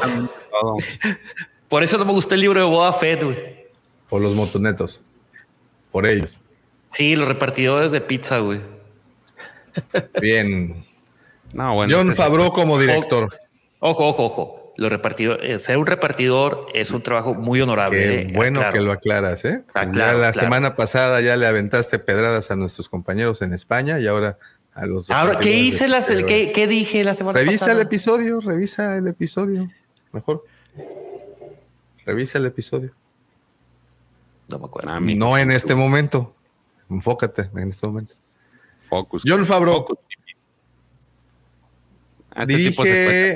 por eso no me gustó el libro de Boba Fett, güey. Por los motonetos. Por ellos. Sí, los repartidores de pizza, güey. Bien. No, bueno. John este Favreau como director. Ojo, ojo, ojo. Los repartidores, ser un repartidor es un trabajo muy honorable. Qué eh, bueno que lo aclaras, ¿eh? Ah, ya la claro. semana pasada ya le aventaste pedradas a nuestros compañeros en España y ahora a los. Ahora, ¿qué hice de- las, el, ¿qué, qué dije la semana Revisa pasada? el episodio, revisa el episodio. Mejor. Revisa el episodio. No me acuerdo. Ah, No en este momento. Enfócate en este momento. Focus. John Favreau Focus. Ah, este dirige,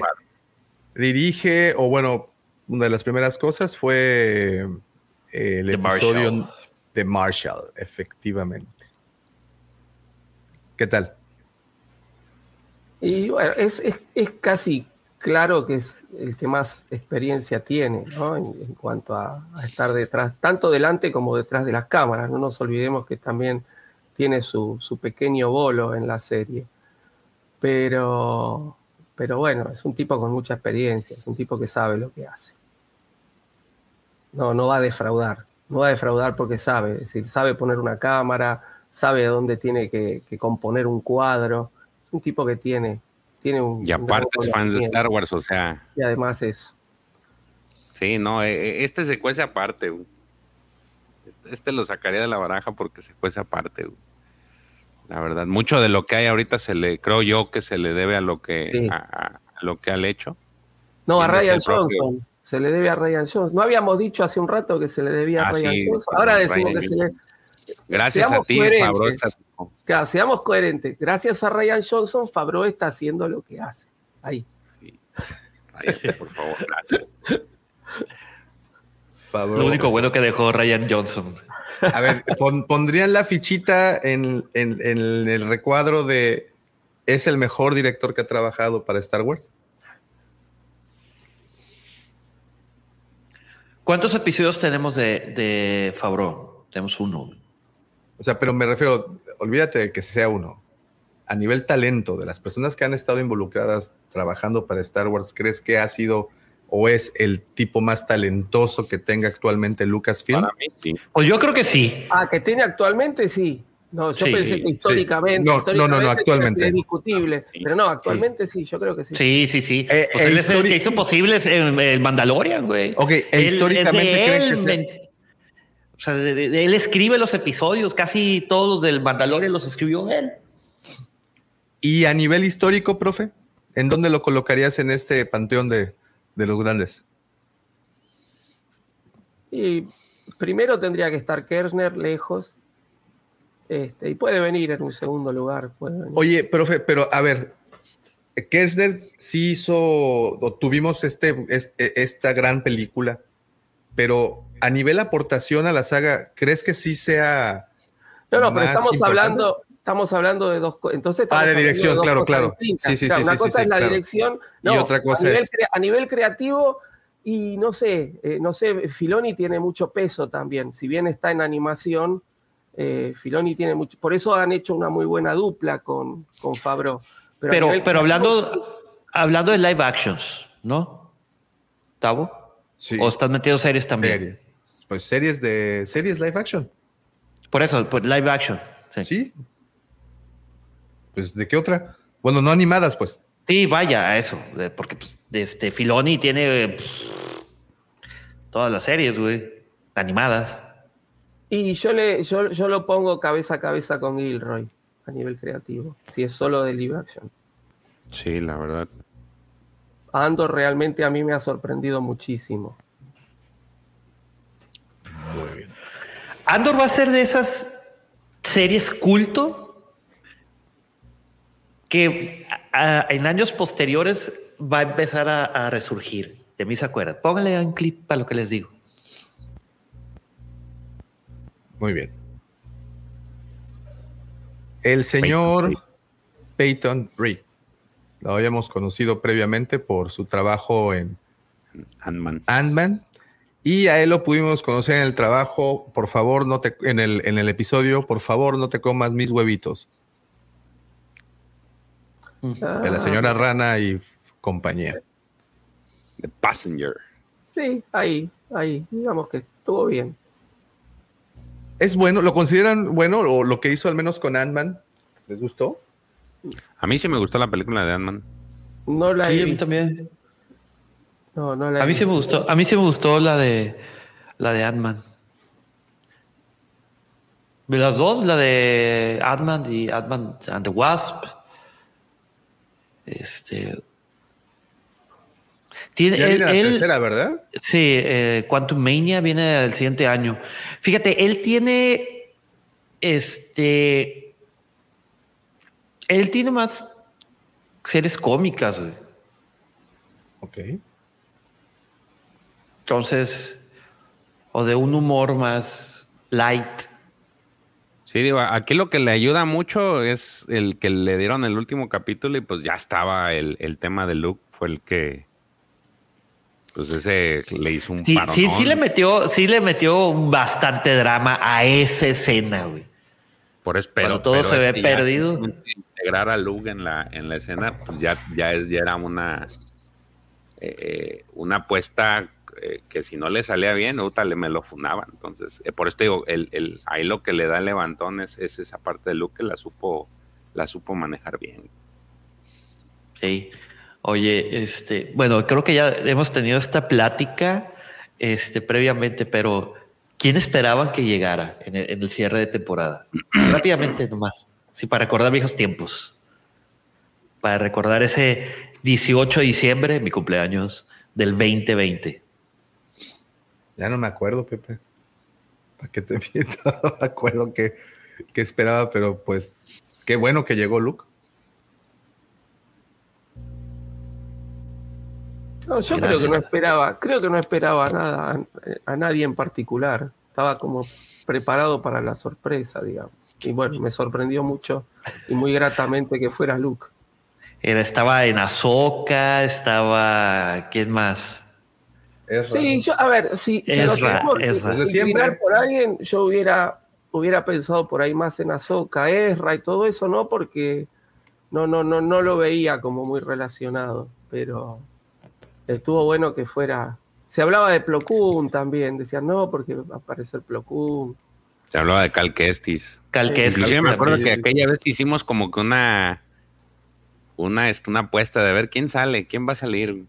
dirige, o bueno, una de las primeras cosas fue eh, el The episodio Marshall. de Marshall, efectivamente. ¿Qué tal? Y bueno, es, es, es casi claro que es el que más experiencia tiene, ¿no? En, cuanto a, estar detrás, tanto delante como detrás de las cámaras. No nos olvidemos que también tiene su, su pequeño bolo en la serie. Pero, pero bueno, es un tipo con mucha experiencia, es un tipo que sabe lo que hace. No, no va a defraudar, no va a defraudar porque sabe, es decir, sabe poner una cámara, sabe dónde tiene que componer un cuadro. Es un tipo que tiene, tiene un. Y un aparte gran es fan de. Star Wars, o sea, Y además eso. sí, no, eh, eh, este se cuece aparte. güey. Este, este lo sacaría de la baraja porque se cuece aparte. güey. La verdad, mucho de lo que hay ahorita se le, creo yo que se le debe a lo que, Sí. a, lo que ha hecho. No, a Ryan Johnson. Se le debe a Ryan Johnson. No habíamos dicho hace un rato que se le debía a Ah, Ryan sí, Johnson. Ahora Ryan decimos que se le. Gracias Seamos a ti, coherentes. Claro, seamos coherentes. Gracias a Ryan Johnson, Favreau está haciendo lo que hace. Ahí. Por favor, gracias. Favreau. Lo único bueno que dejó Ryan Johnson. A ver, pon- pondrían la fichita en, en- en el recuadro de es el mejor director que ha trabajado para Star Wars. ¿Cuántos episodios tenemos de, de Favreau? Tenemos uno. O sea, pero me refiero, olvídate de que sea uno. A nivel talento de las personas que han estado involucradas trabajando para Star Wars, ¿crees que ha sido o es el tipo más talentoso que tenga actualmente Lucasfilm? Para mí, sí. Pues yo creo que sí. Ah, que tiene actualmente, sí. No, yo Sí, pensé que sí. históricamente. No, no, no, no, actualmente. Es discutible. Sí. Pero no, actualmente sí, yo creo que sí. Sí, sí, sí. Eh, Pues eh, él es el que hizo posible el, el Mandalorian, güey. Ok, e Él- históricamente es de creen él, que sea- men- O sea, de- de- de- él escribe los episodios, casi todos del Mandalorian los escribió él. Y a nivel histórico, profe, ¿en dónde lo colocarías en este panteón de, de los grandes? Y primero tendría que estar Kershner lejos. Este, y puede venir en un segundo lugar. puede venir. Oye, profe, pero a ver, Kershner sí hizo, o tuvimos este, este- esta gran película, pero a nivel aportación a la saga, ¿crees que sí sea... No, no, pero estamos importante? hablando, estamos hablando de dos cosas. Entonces Ah, de dirección, claro, claro. distintas. Sí, sí, sí, Una sí, cosa sí, es la claro. dirección. Y otra cosa a nivel, es- a nivel creativo, y no sé, eh, no sé, Filoni tiene mucho peso también. Si bien está en animación, eh, Filoni tiene mucho. Por eso han hecho una muy buena dupla con, con Fabro. Pero, pero creativo, hablando, hablando de live actions, ¿no? ¿Tavo? Sí, ¿O estás metiendo series también? Series. Pues series de series live action, Por eso, pues live action. Sí. ¿sí? Pues ¿de qué otra? Bueno, no animadas, pues. Sí, vaya, a eso. Porque pues, este, Filoni tiene pff, todas las series, güey, animadas. Y yo, le, yo, yo lo pongo cabeza a cabeza con Gilroy a nivel creativo, si es solo de live action. Sí, la verdad. Andor realmente a mí me ha sorprendido muchísimo. Andor va a ser de esas series culto que a- a- en años posteriores va a empezar a, a resurgir. De mí se acuerdan. Pónganle un clip para lo que les digo. Muy bien. El señor. Peyton Reed. Lo habíamos conocido previamente por su trabajo en Ant-Man. Ant-Man. Y a él lo pudimos conocer en el trabajo. Por favor, no te, en el, en el episodio, por favor, no te comas mis huevitos. De la señora Rana y compañía. The Passenger. Sí, ahí, ahí, digamos que estuvo bien. ¿Es bueno? ¿Lo consideran bueno o lo que hizo al menos con Ant-Man? ¿Les gustó? A mí sí me gustó la película de Ant-Man. No la Sí, he a mí visto. también. No, no la he A mí sí me gustó. A mí sí me gustó la de la de Ant-Man. De las dos, la de Ant-Man y Ant-Man and the Wasp. Este. Tiene, Ya él- viene la él- tercera, ¿verdad? Sí, eh, Quantum Mania viene el siguiente año. Fíjate, él tiene. Este. Él tiene más series cómicas, güey. Ok. Entonces, o de un humor más light. Sí, digo, aquí lo que le ayuda mucho es el que le dieron el último capítulo y pues ya estaba el, el tema de Luke, fue el que. Pues ese le hizo un Sí, paronón. sí, sí le metió, sí le metió bastante drama a esa escena, güey. Por eso, pero, Cuando todo pero se ve perdido. Integrar a Luke en la, en la escena, pues ya, ya, es, ya era una, eh, eh, una apuesta eh, que si no le salía bien, Uta le me lo funaba. Entonces, eh, por eso te digo, el, el, ahí lo que le da el levantón es, es esa parte de Luke que la supo, la supo manejar bien. Sí. Oye, este, bueno, creo que ya hemos tenido esta plática este, previamente, pero ¿quién esperaban que llegara en el, en el cierre de temporada? Rápidamente nomás, sí, para recordar viejos tiempos. Para recordar ese 18 de diciembre, mi cumpleaños del 2020. Ya no me acuerdo, Pepe. ¿Para qué te miento? No me acuerdo qué, qué esperaba, pero pues qué bueno que llegó Luke. No, yo creo que no esperaba, creo que no esperaba nada a, a nadie en particular. Estaba como preparado para la sorpresa, digamos. Y bueno, me sorprendió mucho y muy gratamente que fuera Luke. Era, estaba en Azoka, estaba. ¿Quién más? Ezra. Sí, yo, a ver, si, Ezra. Desde siempre. por alguien, yo hubiera, hubiera pensado por ahí más en Ahsoka, Ezra y todo eso, ¿no? Porque no, no, no, no lo veía como muy relacionado, pero estuvo bueno que fuera. Se hablaba de Plo Koon también, decían no, porque va a aparecer Plo Koon. Se hablaba de Cal Kestis. Cal Kestis Inclusive me acuerdo que aquella vez que hicimos como que una, una, este, una apuesta de ver quién sale, quién va a salir.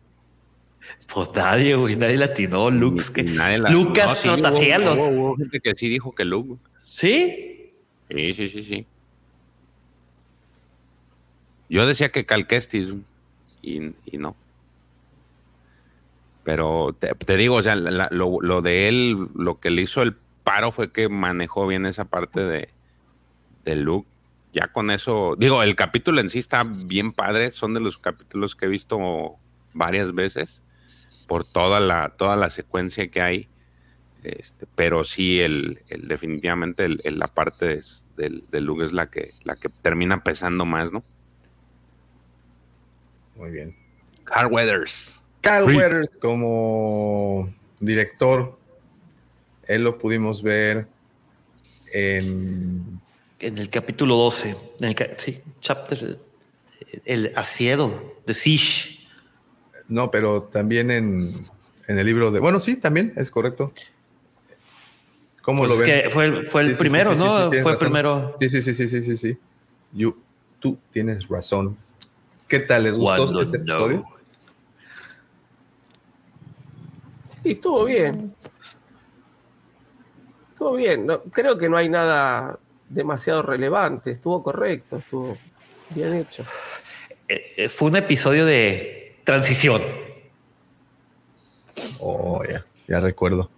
Pues nadie, güey, nadie latinó. Lux, que, Nadie la- Lucas No, sí, hubo- Trotacielos. hubo- hubo gente que sí dijo que Luke. ¿Sí? Sí, sí, sí, sí. Yo decía que Cal Kestis y, y no. Pero te, te digo, o sea, la- lo, lo de él, lo que le hizo el paro fue que manejó bien esa parte de, de Luke. Ya con eso, digo, el capítulo en sí está bien padre, son de los capítulos que he visto varias veces por toda la, toda la secuencia que hay. Este, pero sí, el, el- definitivamente el- el- la parte es- del, del Luke es la que, la que termina pesando más, ¿no? Muy bien. Carl Weathers. Rick. Weathers como director, él lo pudimos ver en En el capítulo 12. En el, sí, chapter. El asiedo de Siege. No, pero también en, en el libro de. Bueno, sí, también es correcto. ¿Cómo Pues lo es ves? que fue el, fue el Sí, primero, sí, sí, sí, ¿no? fue el razón. primero. Sí, sí, sí, sí, sí, sí, sí. You- tú tienes razón. ¿Qué tal les gustó Cuando ese no. episodio? Sí, estuvo bien. Estuvo bien. No, creo que no hay nada demasiado relevante. Estuvo correcto, estuvo bien hecho. Eh, eh, fue un episodio de transición. Oh, ya, ya recuerdo.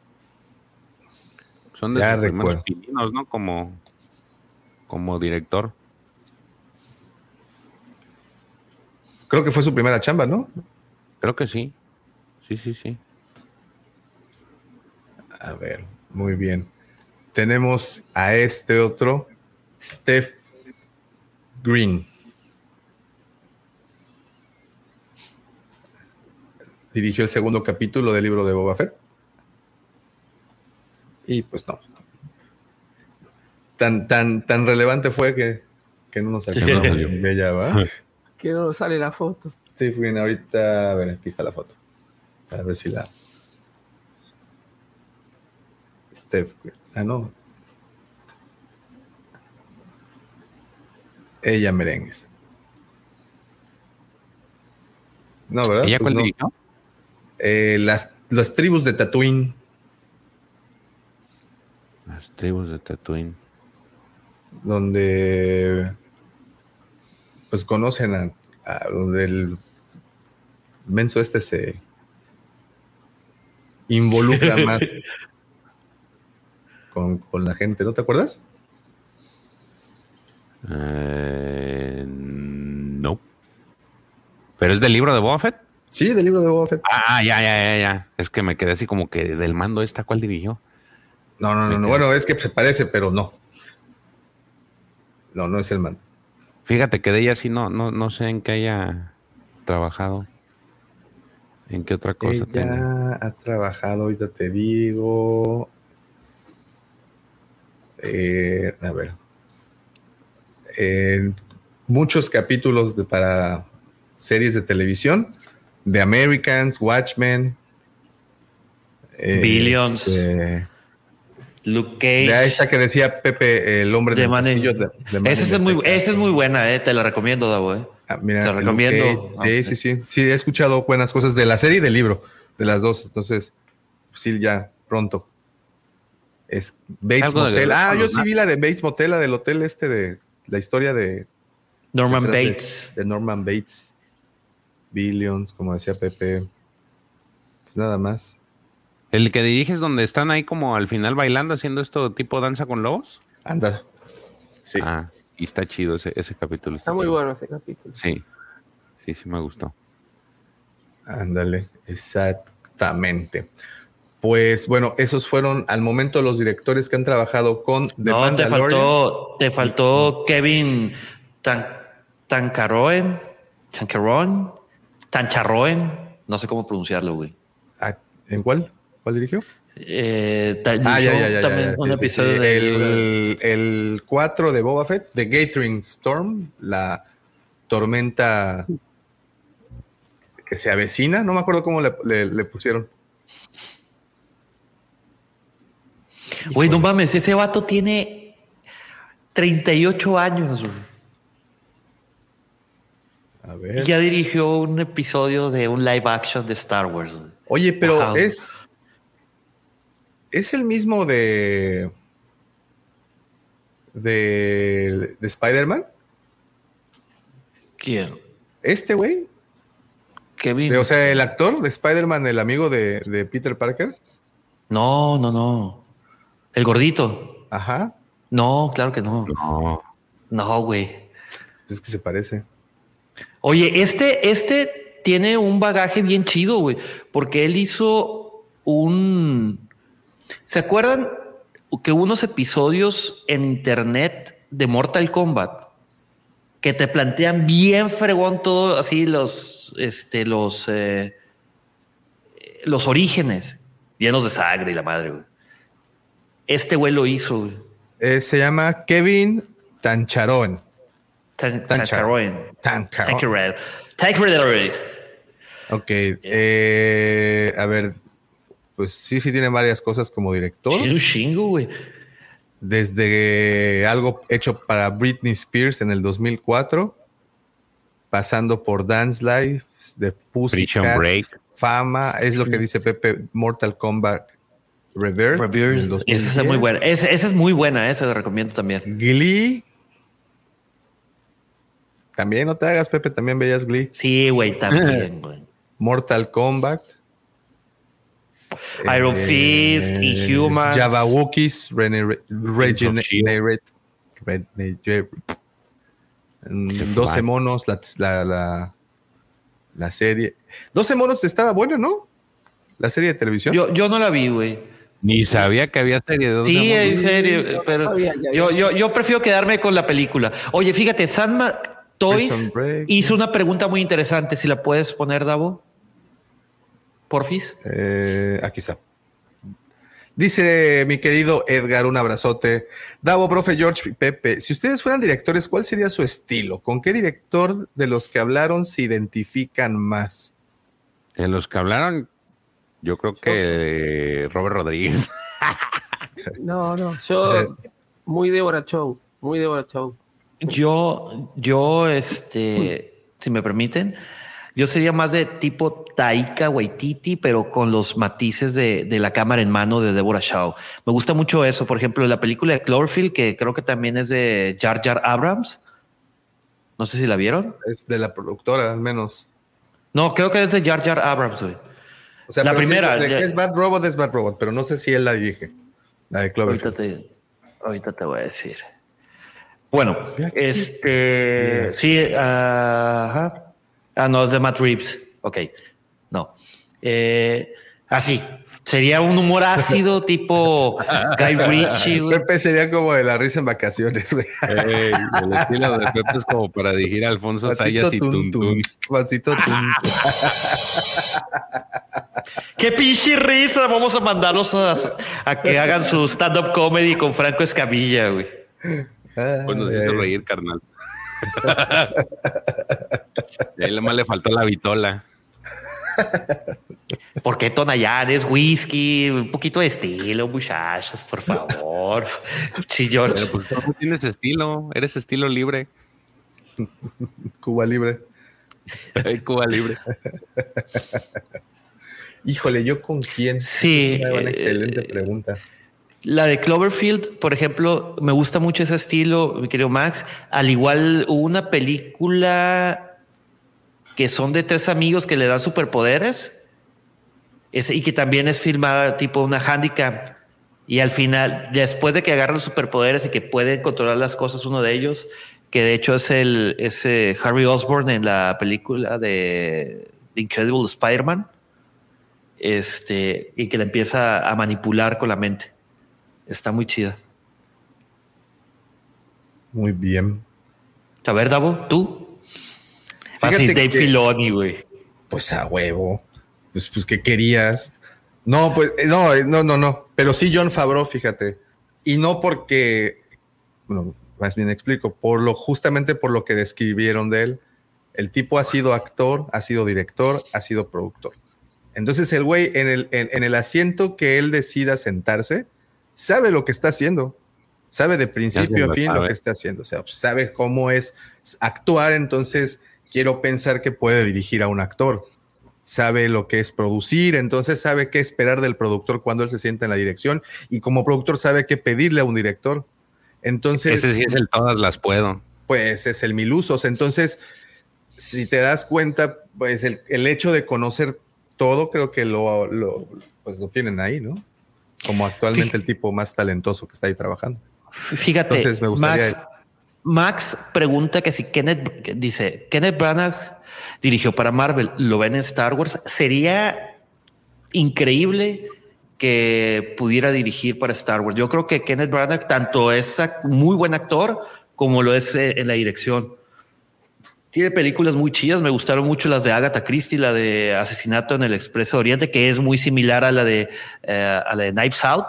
Son de Ya sus primeros recuerdo. pininos, ¿no? Como, como director. Creo que fue su primera chamba, ¿no? Creo que sí. Sí, sí, sí. A ver, muy bien. Tenemos a este otro, Steph Green. Dirigió el segundo capítulo del libro de Boba Fett. Y pues no. Tan, tan, tan relevante fue que, que no nos alcanzamos de ella, ¿va? Que no sale la foto. Steve Green, ahorita, a ver, aquí está la foto. A ver si la. Steph. Ah, no. Ella merengues. No, ¿verdad? ¿Ella Pues cuál no. dirigió? Eh, las, las tribus de Tatooine. Las tribus de Tatooine. donde pues conocen a, a donde el menso este se involucra más con, con la gente, ¿no te acuerdas? Eh, no. ¿Pero es del libro de Boba Fett? Sí, del libro de Boba Fett. Ah, ya, ya, ya, ya. Es que me quedé así como que del mando esta, ¿cuál dirigió? No, no, no, no. Bueno, es que se parece, pero no. No, no es el man. Fíjate que de ella sí no, no, no sé en qué haya trabajado. ¿En qué otra cosa? Ella ha trabajado, ahorita te digo. Eh, a ver. En muchos capítulos de, para series de televisión. The Americans, Watchmen. eh, Billions. de- Luke de Cage. esa que decía Pepe, el hombre de del Man in- castillo. de- de Man Esa es muy, esa es muy buena, eh, te la recomiendo, Davo. Eh. Ah, mira, Te Luke recomiendo. Cage. Sí, sí, sí. Sí, he escuchado buenas cosas de la serie y del libro, de las dos. Entonces, sí, ya pronto. Es Bates de- Motel. Ah, yo sí Ah. vi la de Bates Motel, la del hotel este de la historia de, Norman de- Bates. de Norman Bates. Billions, como decía Pepe. Pues nada más. El que diriges donde están ahí como al final bailando haciendo esto tipo danza con lobos. Anda. Sí. Ah, y está chido ese, ese capítulo. Está muy chido. bueno ese capítulo. Sí, sí, sí me gustó. Ándale, exactamente. Pues bueno, esos fueron al momento los directores que han trabajado con The No, te faltó, te faltó Kevin Tan, Tancaroen, Tancaroen, Tancharroen, no sé cómo pronunciarlo, güey. Ah, ¿En cuál? ¿Cuál dirigió? Eh, Ah, ya, ya, ya. también ya, un sí, sí, episodio sí. de El, el 4 de Boba Fett, The Gathering Storm, la tormenta que se avecina. No me acuerdo cómo le, le- le pusieron. Güey, no mames, ese vato tiene 38 años, güey. A ver. Y ya dirigió un episodio de un live action de Star Wars. güey. Oye, pero Wow. es. Es el mismo de. De, de Spider-Man. ¿Quién? Este güey. Kevin. De- o sea, el actor de Spider-Man, el amigo de, de Peter Parker. No, no, no. El gordito. Ajá. No, claro que no. No. No, güey. Es que se parece. Oye, este, este tiene un bagaje bien chido, güey, porque él hizo un. ¿Se acuerdan que unos episodios en internet de Mortal Kombat que te plantean bien fregón todo así los, este, los, eh, los orígenes llenos de sangre y la madre, güey. Este güey lo hizo, güey. Eh, se llama Kevin Tancharoen. Tan- Tanchar- Tancaroen. Tancharoen. Tancaroen. Tancaroen. Ok. eh, a ver. Pues sí, sí tiene varias cosas como director. Tiene un chingo, güey. Desde algo hecho para Britney Spears en el 2004, pasando por Dance Life, de Pussycat, Break. Fama, es lo que dice Pepe, Mortal Kombat Reverse. Reverse. 2010. Esa es muy buena. Esa, esa es muy buena, esa la recomiendo también. Glee. También no te hagas, Pepe, también veías Glee. Sí, güey, también, güey. Mortal Kombat. Iron eh, Fist, Inhumans. Java Wookiees, Regenerate. Shield. Regenerate. Mm, Qué 12 fly. monos, la, la, la, la serie. 12 monos estaba buena, ¿no? La serie de televisión. Yo, yo no la vi, güey. Ni sabía que había serie de Sí, en serio, yo pero yo, yo, yo prefiero quedarme con la película. Oye, fíjate, Sandma Toys hizo una pregunta muy interesante. Si la puedes poner, Davo. Porfis. Eh, aquí está. Dice mi querido Edgar, un abrazote. Davo, profe George y Pepe, si ustedes fueran directores, ¿cuál sería su estilo? ¿Con qué director de los que hablaron se identifican más? De los que hablaron, yo creo que Robert Rodríguez. No, no. Yo, muy Débora Show. Muy Débora Show. Yo, yo, este, si me permiten, Yo sería más de tipo Taika Waititi, pero con los matices de, de la cámara en mano de Deborah Shaw. Me gusta mucho eso. Por ejemplo, la película de Cloverfield, que creo que también es de Jar Jar Abrams. No sé si la vieron. Es de la productora, al menos. No, creo que es de Jar Jar Abrams, güey. O sea, La primera, es Bad Robot, es Bad Robot, pero no sé si él la dirige. La de Ahorita te, ahorita te voy a decir. Bueno, este sí, ajá. Ah, no, es de Matt Reeves. Ok, no. Eh, así, sería un humor ácido tipo Guy Ritchie. güey. Pepe sería como de la risa en vacaciones, güey. Ey, el estilo de Pepe es como para dirigir a Alfonso Sayas y tun, Tuntún. Vasito tun, tun. ¡Qué pinche risa! Vamos a mandarlos a, a que hagan su stand-up comedy con Franco Escamilla, güey. Pues nos Ay, hizo ay. reír, carnal. Y ahí más le faltó la vitola. ¿Por qué Tonayán? Es whisky, un poquito de estilo, muchachos, por favor. Sí, George. Pero pues tú no tienes estilo, eres estilo libre. Cuba Libre. Ay, Cuba libre. Híjole, ¿yo con quién? Sí, Es una eh, excelente pregunta. La de Cloverfield, por ejemplo, me gusta mucho ese estilo, mi querido Max. Al igual hubo una película que son de tres amigos que le dan superpoderes y que también es filmada tipo una handicap. Y al final, después de que agarran los superpoderes y que pueden controlar las cosas, uno de ellos, que de hecho es el ese Harry Osborn en la película de Incredible Spider-Man, este, y que le empieza a manipular con la mente. Está muy chida. Muy bien. A ver, Davo, tú. Así, Fíjate Dave que- Filoni, güey. Pues a huevo. Pues, pues, ¿qué querías? No, pues, eh, no, eh, no, no, no. Pero sí John Favreau, fíjate. Y no porque, bueno, más bien explico, por lo, justamente por lo que describieron de él. El tipo ha sido actor, ha sido director, ha sido productor. Entonces el güey en el, en, en el asiento que él decida sentarse, sabe lo que está haciendo. Sabe de principio a fin lo que está haciendo. O sea, sabe cómo es actuar. Entonces quiero pensar que puede dirigir a un actor. Sabe lo que es producir, entonces sabe qué esperar del productor cuando él se sienta en la dirección y como productor sabe qué pedirle a un director. Entonces, Ese sí es el todas las puedo. pues es el mil usos. Entonces, si te das cuenta, pues el, el hecho de conocer todo, creo que lo, lo, pues lo tienen ahí, ¿no? Como actualmente el tipo más talentoso que está ahí trabajando. Fíjate, Entonces, me gustaría- Max, Max pregunta que si Kenneth dice Kenneth Branagh dirigió para Marvel, lo ven en Star Wars, sería increíble que pudiera dirigir para Star Wars. Yo creo que Kenneth Branagh tanto es muy buen actor como lo es eh, en la dirección. Tiene películas muy chidas, me gustaron mucho las de Agatha Christie, la de Asesinato en el Expreso Oriente, que es muy similar a la de, eh, a la de Knives Out,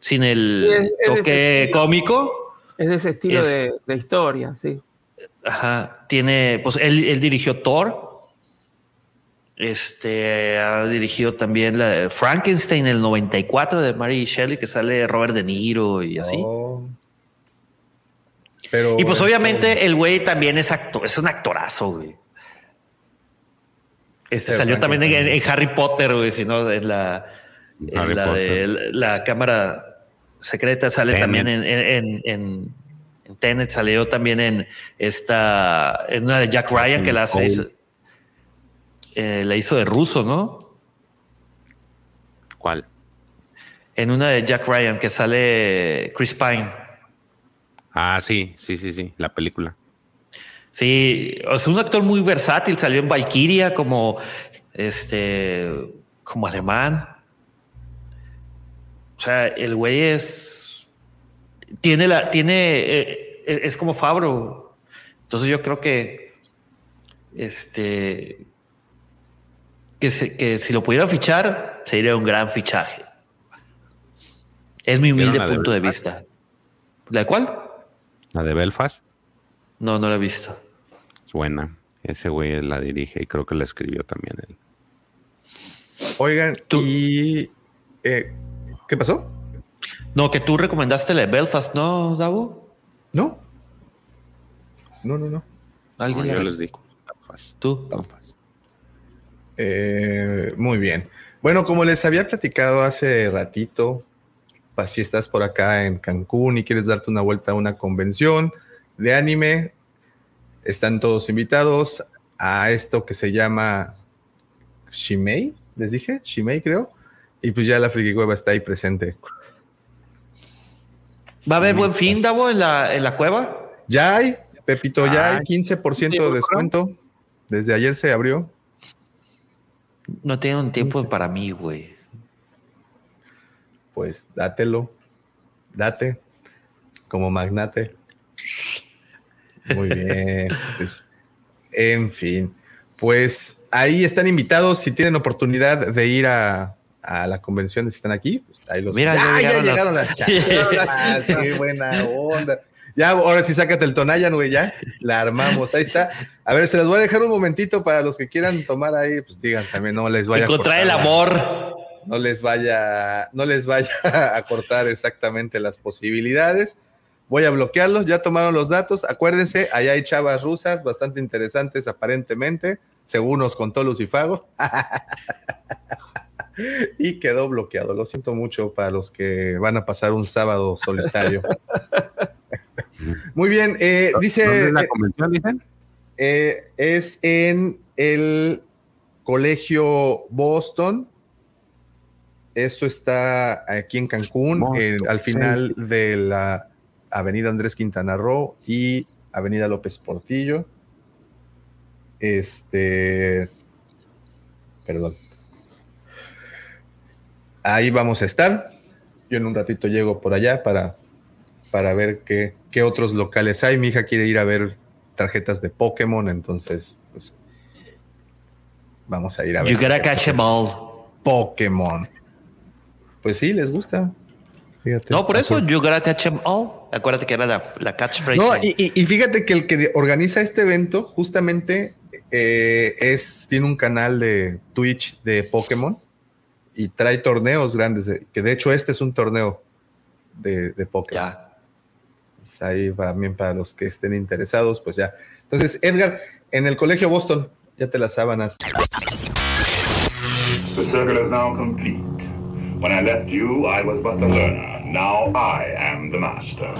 sin el Sí, es- es de ese toque estilo. cómico. Es de ese estilo Es- de, de historia, sí. Ajá, tiene, pues él, él dirigió Thor. Este ha dirigido también la de Frankenstein el 94 de Mary Shelley, que sale Robert De Niro y así. Oh. Pero, y pues eh, obviamente el güey también es actor, es un actorazo, güey. Este Sí, salió también en, Harry Potter, güey, si no, en la, en la de la, la cámara secreta sale Tenet. también en, en, en, en- en Tenet, salió también en esta, en una de Jack Ryan que la hace, Cole. eh, la hizo de ruso, ¿no? ¿Cuál? En una de Jack Ryan que sale Chris Pine. Ah, sí, sí, sí, sí, la película. Sí, es un actor muy versátil. Salió en Valkyria como este, como alemán. O sea, el güey es tiene la, tiene, eh, es como Fabro. Entonces yo creo que este que, se- que si lo pudieran fichar sería un gran fichaje. Es mi humilde ¿Vieron la de punto de vista. ¿La de cuál? La de Belfast No, no la he visto. es buena. Ese güey la dirige y creo que la escribió también él. Oigan, Tú- y eh, ¿qué pasó? No, que tú recomendaste la de Belfast, ¿no, Davo? No. No, no, no. ¿Alguien No, yo les digo. Belfast. ¿Tú? Belfast. Eh, muy bien. Bueno, como les había platicado hace ratito, si estás por acá en Cancún y quieres darte una vuelta a una convención de anime, están todos invitados a esto que se llama Shimei, les dije, Shimei creo, y pues ya la Friki Cueva está ahí presente. ¿Va a haber buen fin, Davo, en la, en la cueva? Ya hay, Pepito, ya hay Ay. 15% de descuento. Desde ayer se abrió. No tengo un tiempo para mí, güey. Pues dátelo, date, como magnate. Muy bien. pues, en fin, pues ahí están invitados. Si tienen oportunidad de ir a, a la convención, si están aquí, pues ahí los Mira, ya ¡Ah, llegaron las- llegaron las ¡Qué buena onda! Ya, ahora sí, sácate el Tonayan, güey, ya la armamos. Ahí está. A ver, se las voy a dejar un momentito para los que quieran tomar ahí, pues digan también, no les vaya a Encontrar el amor. No les vaya, no les vaya a cortar exactamente las posibilidades. Voy a bloquearlos, ya tomaron los datos. Acuérdense, allá hay chavas rusas bastante interesantes aparentemente, según nos contó Lucifago. y quedó bloqueado. Lo siento mucho para los que van a pasar un sábado solitario. Muy bien, eh, dice... ¿Dónde es la eh, convención, dicen? eh, es en el colegio Boston. Esto está aquí en Cancún, en- al final de la Avenida Andrés Quintana Roo y Avenida López Portillo. Este, perdón. Ahí vamos a estar. Yo en un ratito llego por allá para, para ver qué, qué otros locales hay. Mi hija quiere ir a ver tarjetas de Pokémon, entonces, pues, vamos a ir a ver. You gotta catch them all. Pokémon. Pues sí, les gusta. Fíjate. No, por eso, you gotta catch them all. Acuérdate que era la, la catchphrase. No, y, y- y fíjate que el que organiza este evento justamente eh, es, tiene un canal de Twitch de Pokémon y trae torneos grandes, de- que de hecho este es un torneo de, de Pokémon. Ya. Pues ahí también para los que estén interesados, pues ya. Entonces, Edgar, en el colegio Boston, ya te las sábanas. The circle is now complete. When I left you, I was but the learner. Now I am the master.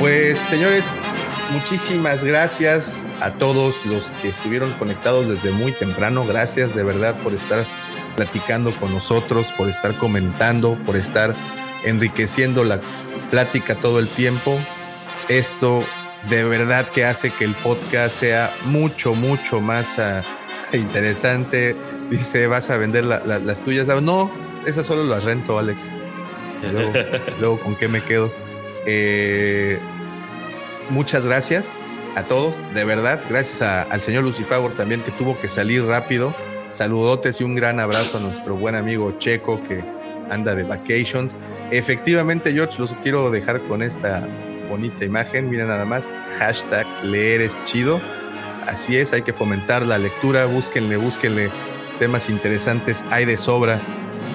Pues señores, muchísimas gracias a todos los que estuvieron conectados desde muy temprano. Gracias de verdad por estar platicando con nosotros, por estar comentando, por estar enriqueciendo la plática todo el tiempo. Esto de verdad que hace que el podcast sea mucho, mucho más ah, interesante. Dice, vas a vender la- la- las tuyas. Ah, No, esas solo las rento, Alex. Luego, luego ¿con qué me quedo? Eh, muchas gracias a todos, de verdad. Gracias a- al señor Lucifagor también que tuvo que salir rápido. Saludotes y un gran abrazo a nuestro buen amigo Checo que anda de vacations. Efectivamente, George, los quiero dejar con esta bonita imagen. Mira nada más, hashtag leer es chido. Así es, hay que fomentar la lectura. Búsquenle, búsquenle temas interesantes. Hay de sobra.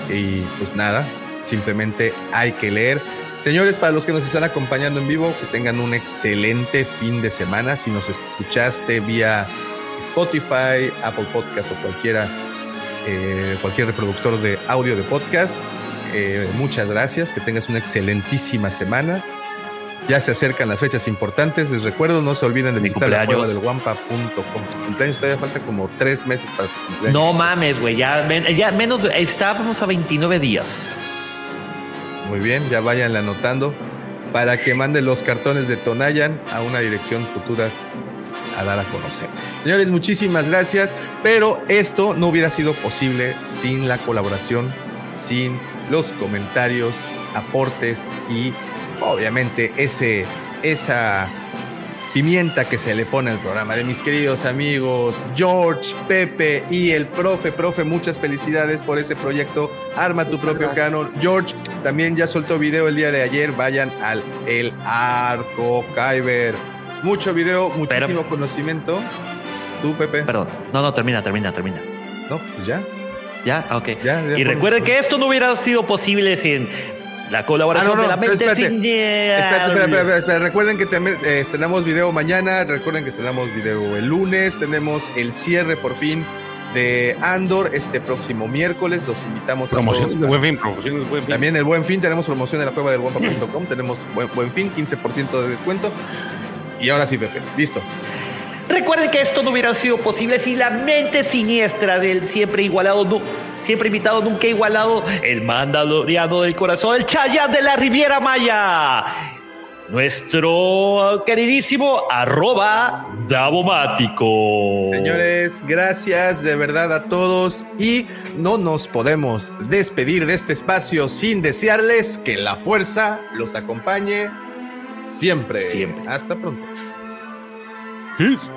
Y pues nada, simplemente hay que leer. Señores, para los que nos están acompañando en vivo, que tengan un excelente fin de semana. Si nos escuchaste vía Spotify, Apple Podcast o cualquiera, eh, cualquier reproductor de audio de podcast, eh, muchas gracias. Que tengas una excelentísima semana. Ya se acercan las fechas importantes. Les recuerdo, no se olviden de Mi visitar la del guampa.com. Tu cumpleaños todavía falta como tres meses para tu cumpleaños. No mames, güey. Ya, ya menos. Estábamos a 29 días. Muy bien, ya vayan anotando para que manden los cartones de Tonayan a una dirección futura a dar a conocer. Señores, muchísimas gracias, pero esto no hubiera sido posible sin la colaboración, sin los comentarios, aportes y obviamente ese esa pimienta que se le pone al programa de mis queridos amigos George, Pepe y el profe. Profe, muchas felicidades por ese proyecto. Arma tu propio canon. George también ya soltó video el día de ayer. Vayan al El Arco Kyber. Mucho video, muchísimo conocimiento. Tú, Pepe. Perdón. No, no, termina, termina, termina. No, pues ya. Ya, ok. Ya, ya y recuerden que esto no hubiera sido posible sin la colaboración Ah, no, no, de la mente espérate. siniestra. Espérate, espérate, espérate, espérate. Recuerden que tem- eh, estrenamos video mañana. Recuerden que estrenamos video el lunes. Tenemos el cierre por fin de Andor este próximo miércoles. Los invitamos a todos buen fin, promociones de buen fin. También el buen fin. Tenemos promoción en la cueva del guampa.com. tenemos buen, buen fin, 15% de descuento. Y ahora sí, Pepe. Listo. Recuerden que esto no hubiera sido posible sin la mente siniestra del siempre igualado, siempre invitado, nunca igualado, el mandaloriano del corazón, el Chayat de la Riviera Maya. Nuestro queridísimo arroba Davomático. Señores, gracias de verdad a todos y no nos podemos despedir de este espacio sin desearles que la fuerza los acompañe siempre. Siempre. Hasta pronto. Peace.